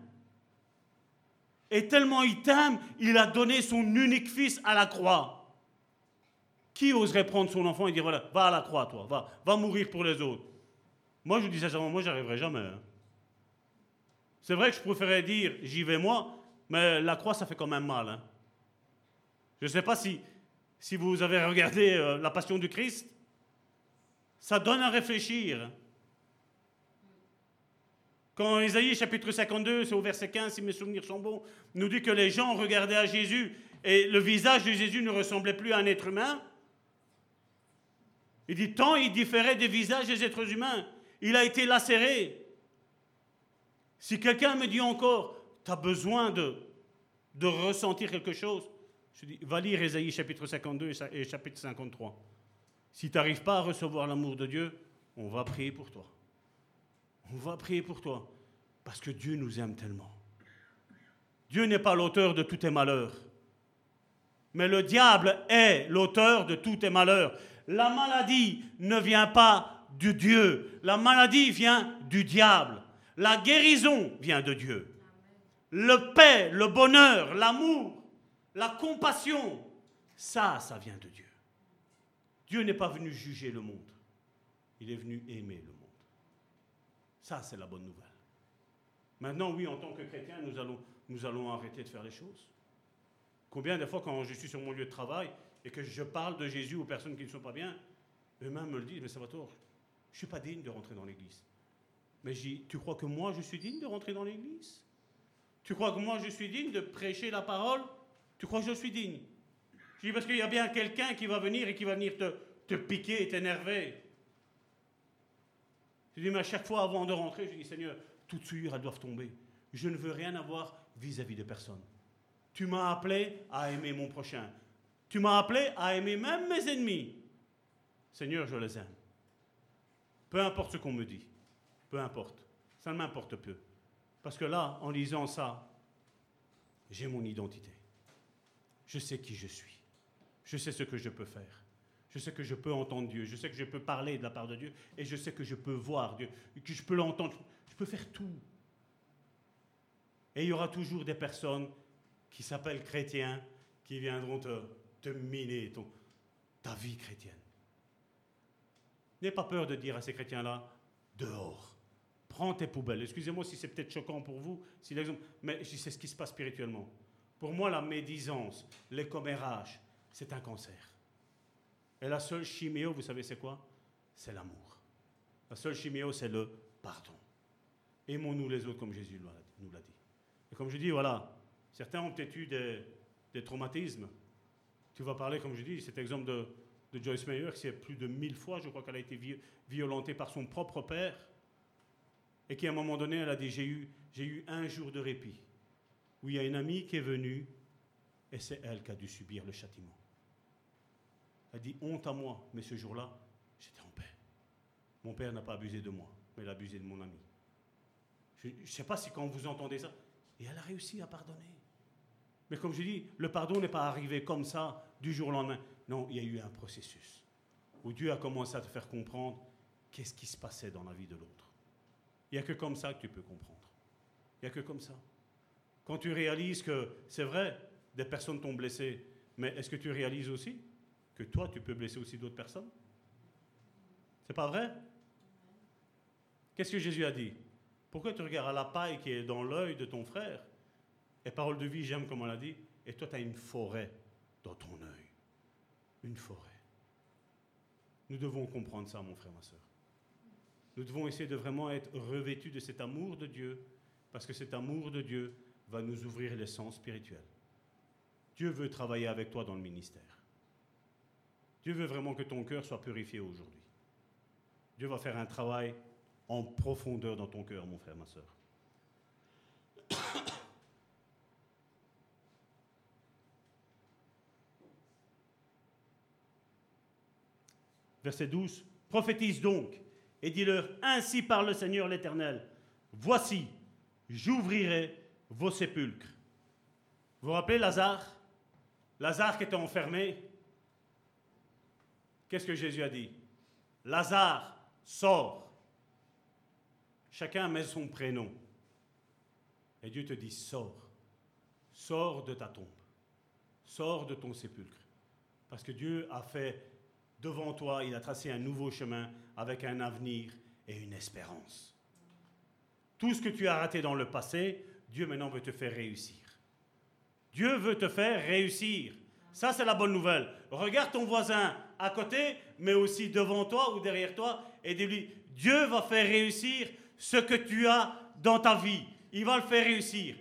Et tellement il t'aime, il a donné son unique fils à la croix. Qui oserait prendre son enfant et dire voilà, va à la croix, toi, va, mourir pour les autres Moi, je dis sincèrement, moi, j'arriverai jamais. Hein. C'est vrai que je préférais dire j'y vais moi, mais la croix, ça fait quand même mal. Hein. Je ne sais pas si, si vous avez regardé euh, La Passion du Christ. Ça donne à réfléchir. Quand Isaïe chapitre 52, c'est au verset 15, si mes souvenirs sont bons, nous dit que les gens regardaient à Jésus et le visage de Jésus ne ressemblait plus à un être humain. Il dit tant il différait des visages des êtres humains. Il a été lacéré. Si quelqu'un me dit encore, tu as besoin de, de ressentir quelque chose, je dis, va lire Ésaïe chapitre 52 et chapitre 53. Si tu n'arrives pas à recevoir l'amour de Dieu, on va prier pour toi. On va prier pour toi. Parce que Dieu nous aime tellement. Dieu n'est pas l'auteur de tous tes malheurs. Mais le diable est l'auteur de tous tes malheurs. La maladie ne vient pas de Dieu. La maladie vient du diable. La guérison vient de Dieu. Le paix, le bonheur, l'amour, la compassion, ça, ça vient de Dieu. Dieu n'est pas venu juger le monde. Il est venu aimer le monde. Ça, c'est la bonne nouvelle. Maintenant, oui, en tant que chrétien, nous allons, nous allons arrêter de faire les choses. Combien de fois, quand je suis sur mon lieu de travail et que je parle de Jésus aux personnes qui ne sont pas bien, eux-mêmes me le disent, mais ça va tort, je ne suis pas digne de rentrer dans l'église. Mais je dis, tu crois que moi, je suis digne de rentrer dans l'église? Tu crois que moi, je suis digne de prêcher la parole tu crois que je suis digne? Je dis parce qu'il y a bien quelqu'un qui va venir et qui va venir te, te piquer et t'énerver. Je dis, mais à chaque fois avant de rentrer, je dis, Seigneur, toutes suites, elles doivent tomber. Je ne veux rien avoir vis-à-vis de personne. Tu m'as appelé à aimer mon prochain. Tu m'as appelé à aimer même mes ennemis. Seigneur, je les aime. Peu importe ce qu'on me dit. Peu importe. Ça ne m'importe peu. Parce que là, en lisant ça, j'ai mon identité je sais qui je suis. Je sais ce que je peux faire. Je sais que je peux entendre Dieu. Je sais que je peux parler de la part de Dieu. Et je sais que je peux voir Dieu. Que je peux l'entendre. Je peux faire tout. Et il y aura toujours des personnes qui s'appellent chrétiens qui viendront te, miner ta vie chrétienne. N'aie pas peur de dire à ces chrétiens-là, dehors, prends tes poubelles. Excusez-moi si c'est peut-être choquant pour vous, si mais c'est ce qui se passe spirituellement. Pour moi, la médisance, les commérages, c'est un cancer. Et la seule chiméo, vous savez c'est quoi? C'est l'amour. La seule chiméo, c'est le pardon. Aimons-nous les autres comme Jésus nous l'a dit. Et comme je dis, voilà, certains ont peut-être eu des, traumatismes. Tu vas parler, comme je dis, cet exemple de, Joyce Meyer, qui est plus de mille fois, je crois qu'elle a été violentée par son propre père, et qui à un moment donné, elle a dit, j'ai eu un jour de répit, où il y a une amie qui est venue, et c'est elle qui a dû subir le châtiment. Elle dit, honte à moi, mais ce jour-là, j'étais en paix. Mon père n'a pas abusé de moi, mais il a abusé de mon ami. Je ne sais pas si quand vous entendez ça, et elle a réussi à pardonner. Mais comme je dis, le pardon n'est pas arrivé comme ça, du jour au lendemain. Non, il y a eu un processus où Dieu a commencé à te faire comprendre qu'est-ce qui se passait dans la vie de l'autre. Il n'y a que comme ça que tu peux comprendre. Il n'y a que comme ça. Quand tu réalises que c'est vrai, des personnes t'ont blessé, mais est-ce que tu réalises aussi que toi, tu peux blesser aussi d'autres personnes? C'est pas vrai? Qu'est-ce que Jésus a dit? Pourquoi tu regardes à la paille qui est dans l'œil de ton frère Et parole de vie, j'aime comme on l'a dit, et toi, tu as une forêt dans ton œil. Une forêt. Nous devons comprendre ça, mon frère, ma soeur. Nous devons essayer de vraiment être revêtus de cet amour de Dieu, parce que cet amour de Dieu va nous ouvrir les sens spirituels. Dieu veut travailler avec toi dans le ministère. Dieu veut vraiment que ton cœur soit purifié aujourd'hui. Dieu va faire un travail en profondeur dans ton cœur, mon frère, ma soeur. *coughs* Verset 12. Prophétise donc et dis-leur, ainsi parle le Seigneur l'Éternel. Voici, j'ouvrirai vos sépulcres. Vous vous rappelez Lazare? Lazare qui était enfermé Qu'est-ce que Jésus a dit? Lazare, sors. Chacun met son prénom. Et Dieu te dit, sors. Sors de ta tombe. Sors de ton sépulcre. Parce que Dieu a fait devant toi, il a tracé un nouveau chemin avec un avenir et une espérance. Tout ce que tu as raté dans le passé, Dieu maintenant veut te faire réussir. Dieu veut te faire réussir. Ça, c'est la bonne nouvelle. Regarde ton voisin à côté, mais aussi devant toi ou derrière toi, et dis-lui, Dieu va faire réussir ce que tu as dans ta vie. Il va le faire réussir.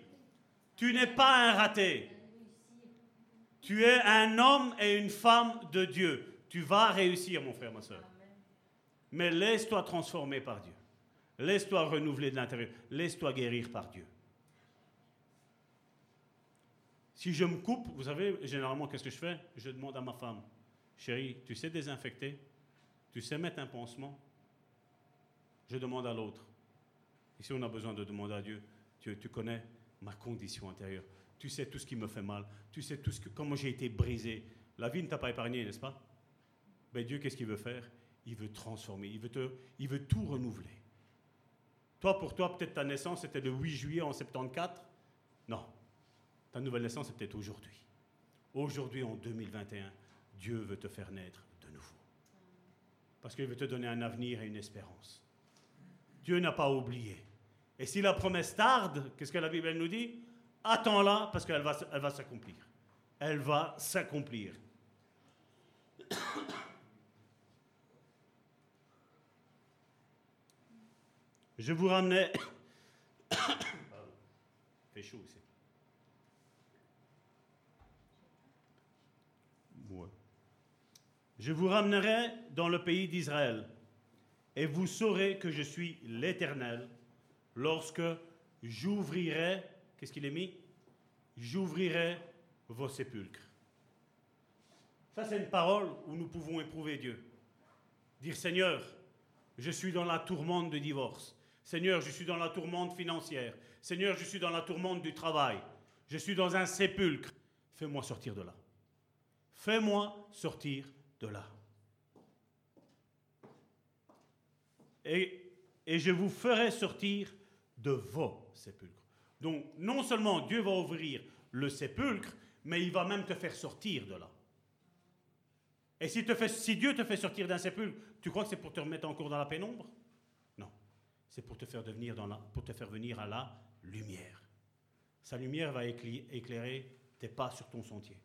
Tu n'es pas un raté. Tu es un homme et une femme de Dieu. Tu vas réussir, mon frère, ma soeur. Mais laisse-toi transformer par Dieu. Laisse-toi renouveler de l'intérieur. Laisse-toi guérir par Dieu. Si je me coupe, vous savez, généralement, qu'est-ce que je fais? Je demande à ma femme, Chérie, tu sais désinfecter Tu sais mettre un pansement? Je demande à l'autre. Ici, on a besoin de demander à Dieu. Tu, tu connais ma condition intérieure. Tu sais tout ce qui me fait mal. Tu sais tout ce que, comment j'ai été brisé. La vie ne t'a pas épargné, n'est-ce pas? Mais Dieu, qu'est-ce qu'il veut faire? Il veut transformer. Il veut, te, il veut tout renouveler. Toi, pour toi, peut-être ta naissance, c'était le 8 juillet en 74. Non. Ta nouvelle naissance, c'est peut-être aujourd'hui. Aujourd'hui, en 2021, Dieu veut te faire naître de nouveau. Parce qu'il veut te donner un avenir et une espérance. Dieu n'a pas oublié. Et si la promesse tarde, qu'est-ce que la Bible nous dit? Attends-la parce qu'elle va, va s'accomplir. Elle va s'accomplir. Je vous ramenais. *coughs* fait chaud ici. Je vous ramènerai dans le pays d'Israël, et vous saurez que je suis l'Éternel lorsque j'ouvrirai, qu'est-ce qu'il est mis? J'ouvrirai vos sépulcres. Ça, c'est une parole où nous pouvons éprouver Dieu. Dire Seigneur, je suis dans la tourmente de divorce. Seigneur, je suis dans la tourmente financière. Seigneur, je suis dans la tourmente du travail. Je suis dans un sépulcre. Fais-moi sortir de là. Fais-moi sortir de là. Et, et je vous ferai sortir de vos sépulcres. Donc, non seulement Dieu va ouvrir le sépulcre, mais il va même te faire sortir de là. Et si, te fait, si Dieu te fait sortir d'un sépulcre, tu crois que c'est pour te remettre encore dans la pénombre? Non. C'est pour te faire devenir dans la, pour te faire venir à la lumière. Sa lumière va éclairer tes pas sur ton sentier.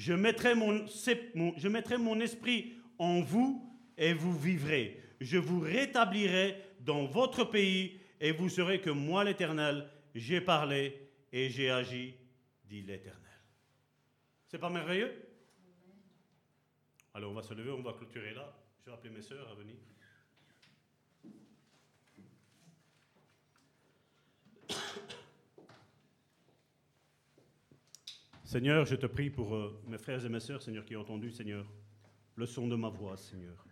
Je mettrai mon, esprit en vous et vous vivrez. Je vous rétablirai dans votre pays et vous saurez que moi, l'Éternel, j'ai parlé et j'ai agi, dit l'Éternel. C'est pas merveilleux? Alors on va se lever, on va clôturer là. Je vais appeler mes sœurs à venir. Seigneur, je te prie pour euh, mes frères et mes sœurs, Seigneur, qui ont entendu, Seigneur, le son de ma voix, Seigneur.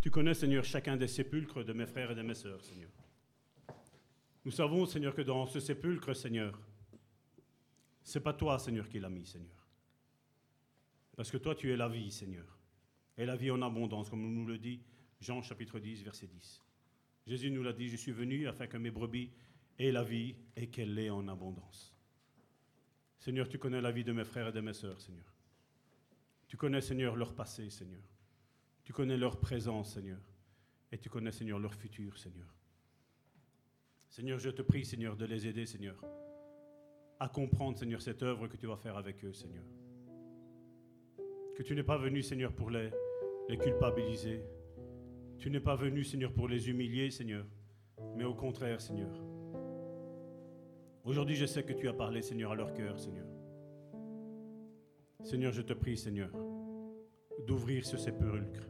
Tu connais, Seigneur, chacun des sépulcres de mes frères et de mes sœurs, Seigneur. Nous savons, Seigneur, que dans ce sépulcre, Seigneur, c'est pas toi, Seigneur, qui l'as mis, Seigneur. Parce que toi, tu es la vie, Seigneur. Et la vie en abondance, comme nous le dit Jean chapitre 10, verset 10. Jésus nous l'a dit, je suis venu afin que mes brebis aient la vie et qu'elle l'ait en abondance. Seigneur, tu connais la vie de mes frères et de mes sœurs, Seigneur. Tu connais, Seigneur, leur passé, Seigneur. Tu connais leur présence, Seigneur. Et tu connais, Seigneur, leur futur, Seigneur. Seigneur, je te prie, Seigneur, de les aider, Seigneur, à comprendre, Seigneur, cette œuvre que tu vas faire avec eux, Seigneur. Que tu n'es pas venu, Seigneur, pour les, les culpabiliser. Tu n'es pas venu, Seigneur, pour les humilier, Seigneur, mais au contraire, Seigneur. Aujourd'hui, je sais que tu as parlé, Seigneur, à leur cœur, Seigneur. Seigneur, je te prie, Seigneur, d'ouvrir ce sépulcre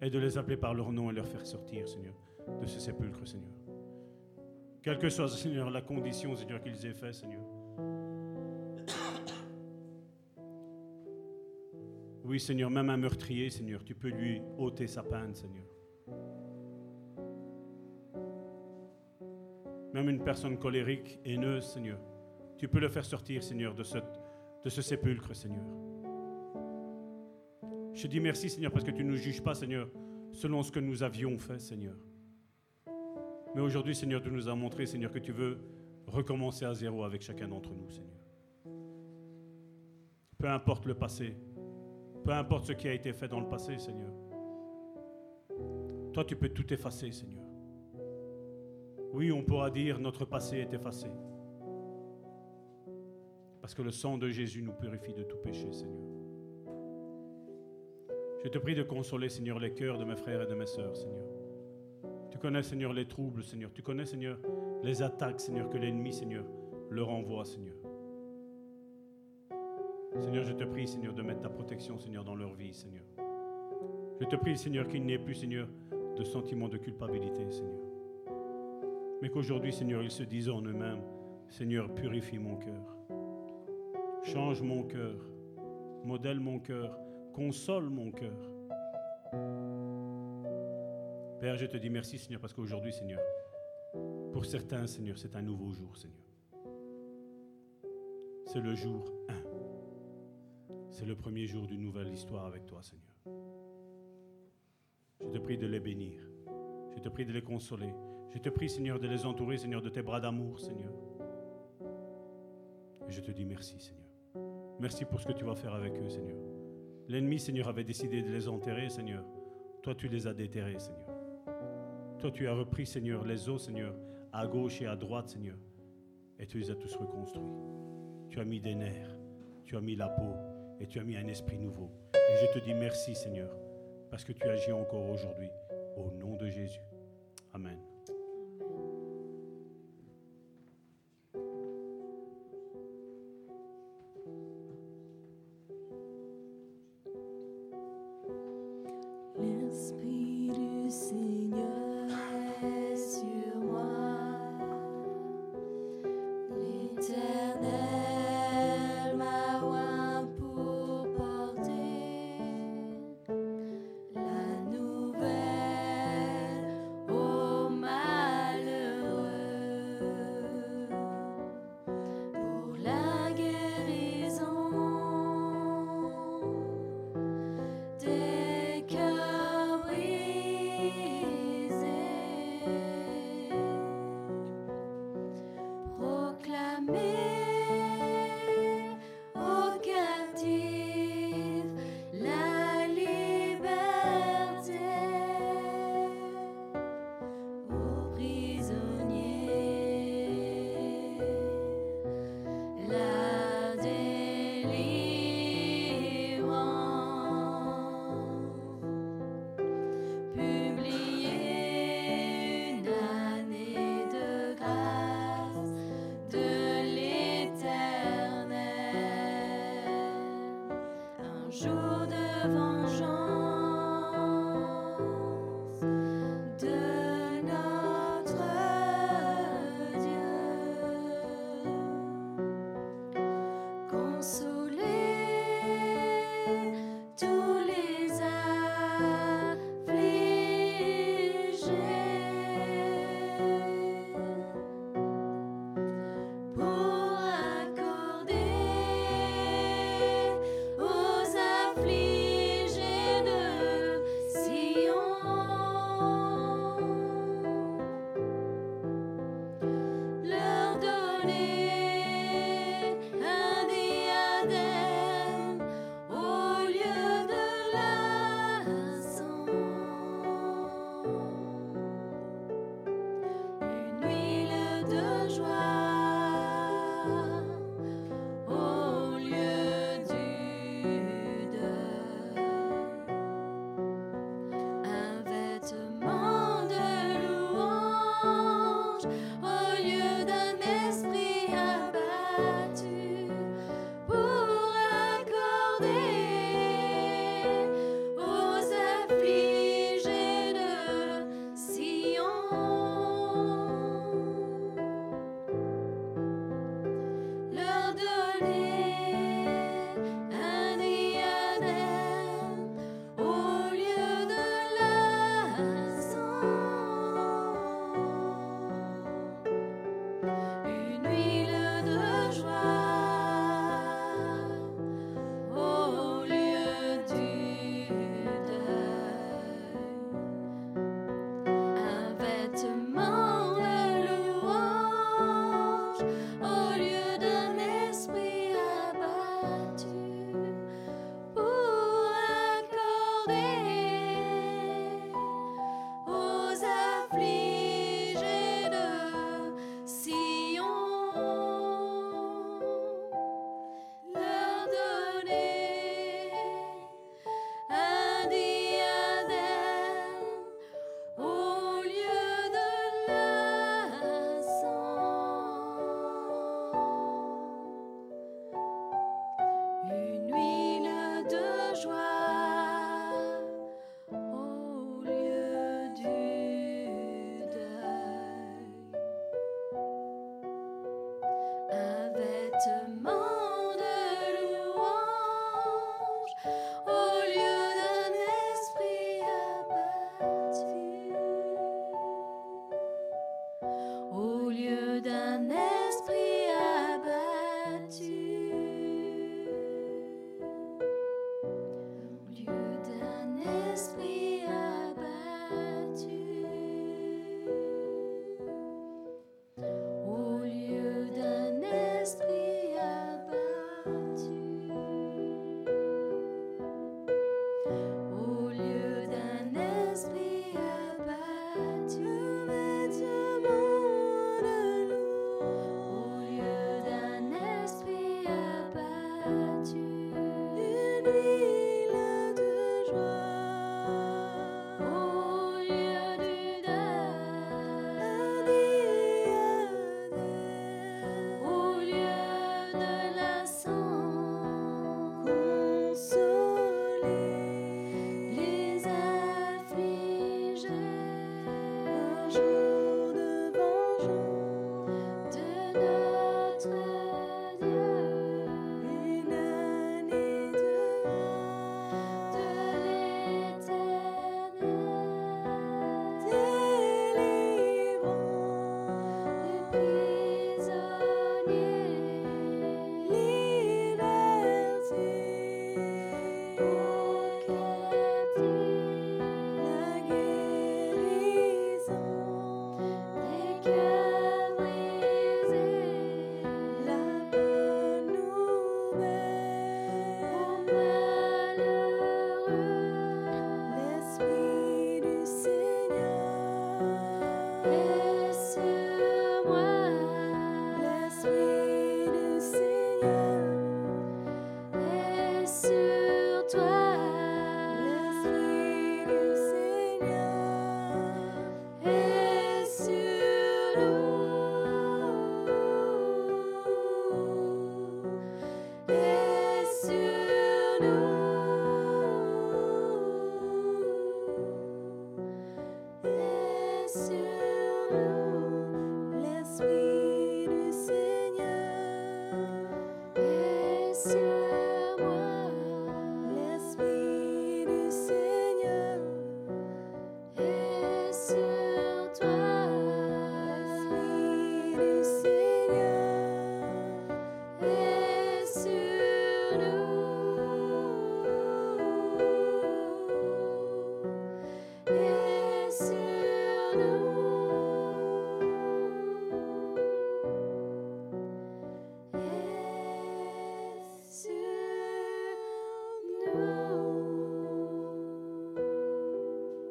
et de les appeler par leur nom et leur faire sortir, Seigneur, de ce sépulcre, Seigneur. Quelle que soit, Seigneur, la condition, Seigneur, qu'ils aient fait, Seigneur. Oui, Seigneur, même un meurtrier, Seigneur, tu peux lui ôter sa peine, Seigneur. Même une personne colérique, haineuse, Seigneur, tu peux le faire sortir, Seigneur, de ce, sépulcre, Seigneur. Je dis merci, Seigneur, parce que tu ne nous juges pas, Seigneur, selon ce que nous avions fait, Seigneur. Mais aujourd'hui, Seigneur, tu nous as montré, Seigneur, que tu veux recommencer à zéro avec chacun d'entre nous, Seigneur. Peu importe le passé, peu importe ce qui a été fait dans le passé, Seigneur. Toi, tu peux tout effacer, Seigneur. Oui, on pourra dire notre passé est effacé. Parce que le sang de Jésus nous purifie de tout péché, Seigneur. Je te prie de consoler, Seigneur, les cœurs de mes frères et de mes sœurs, Seigneur. Tu connais, Seigneur, les troubles, Seigneur. Tu connais, Seigneur, les attaques, Seigneur, que l'ennemi, Seigneur, leur envoie, Seigneur. Seigneur, je te prie, Seigneur, de mettre ta protection, Seigneur, dans leur vie, Seigneur. Je te prie, Seigneur, qu'il n'y ait plus, Seigneur, de sentiment de culpabilité, Seigneur. Mais qu'aujourd'hui, Seigneur, ils se disent en eux-mêmes, Seigneur, purifie mon cœur. Change mon cœur. Modèle mon cœur console mon cœur. Père, je te dis merci, Seigneur, parce qu'aujourd'hui, Seigneur, pour certains, Seigneur, c'est un nouveau jour, Seigneur. C'est le jour 1. C'est le premier jour d'une nouvelle histoire avec toi, Seigneur. Je te prie de les bénir. Je te prie de les consoler. Je te prie, Seigneur, de les entourer, Seigneur, de tes bras d'amour, Seigneur. Et je te dis merci, Seigneur. Merci pour ce que tu vas faire avec eux, Seigneur. L'ennemi, Seigneur, avait décidé de les enterrer, Seigneur. Toi, tu les as déterrés, Seigneur. Toi, tu as repris, Seigneur, les os, Seigneur, à gauche et à droite, Seigneur. Et tu les as tous reconstruits. Tu as mis des nerfs, tu as mis la peau et tu as mis un esprit nouveau. Et je te dis merci, Seigneur, parce que tu agis encore aujourd'hui. Au nom de Jésus. Amen.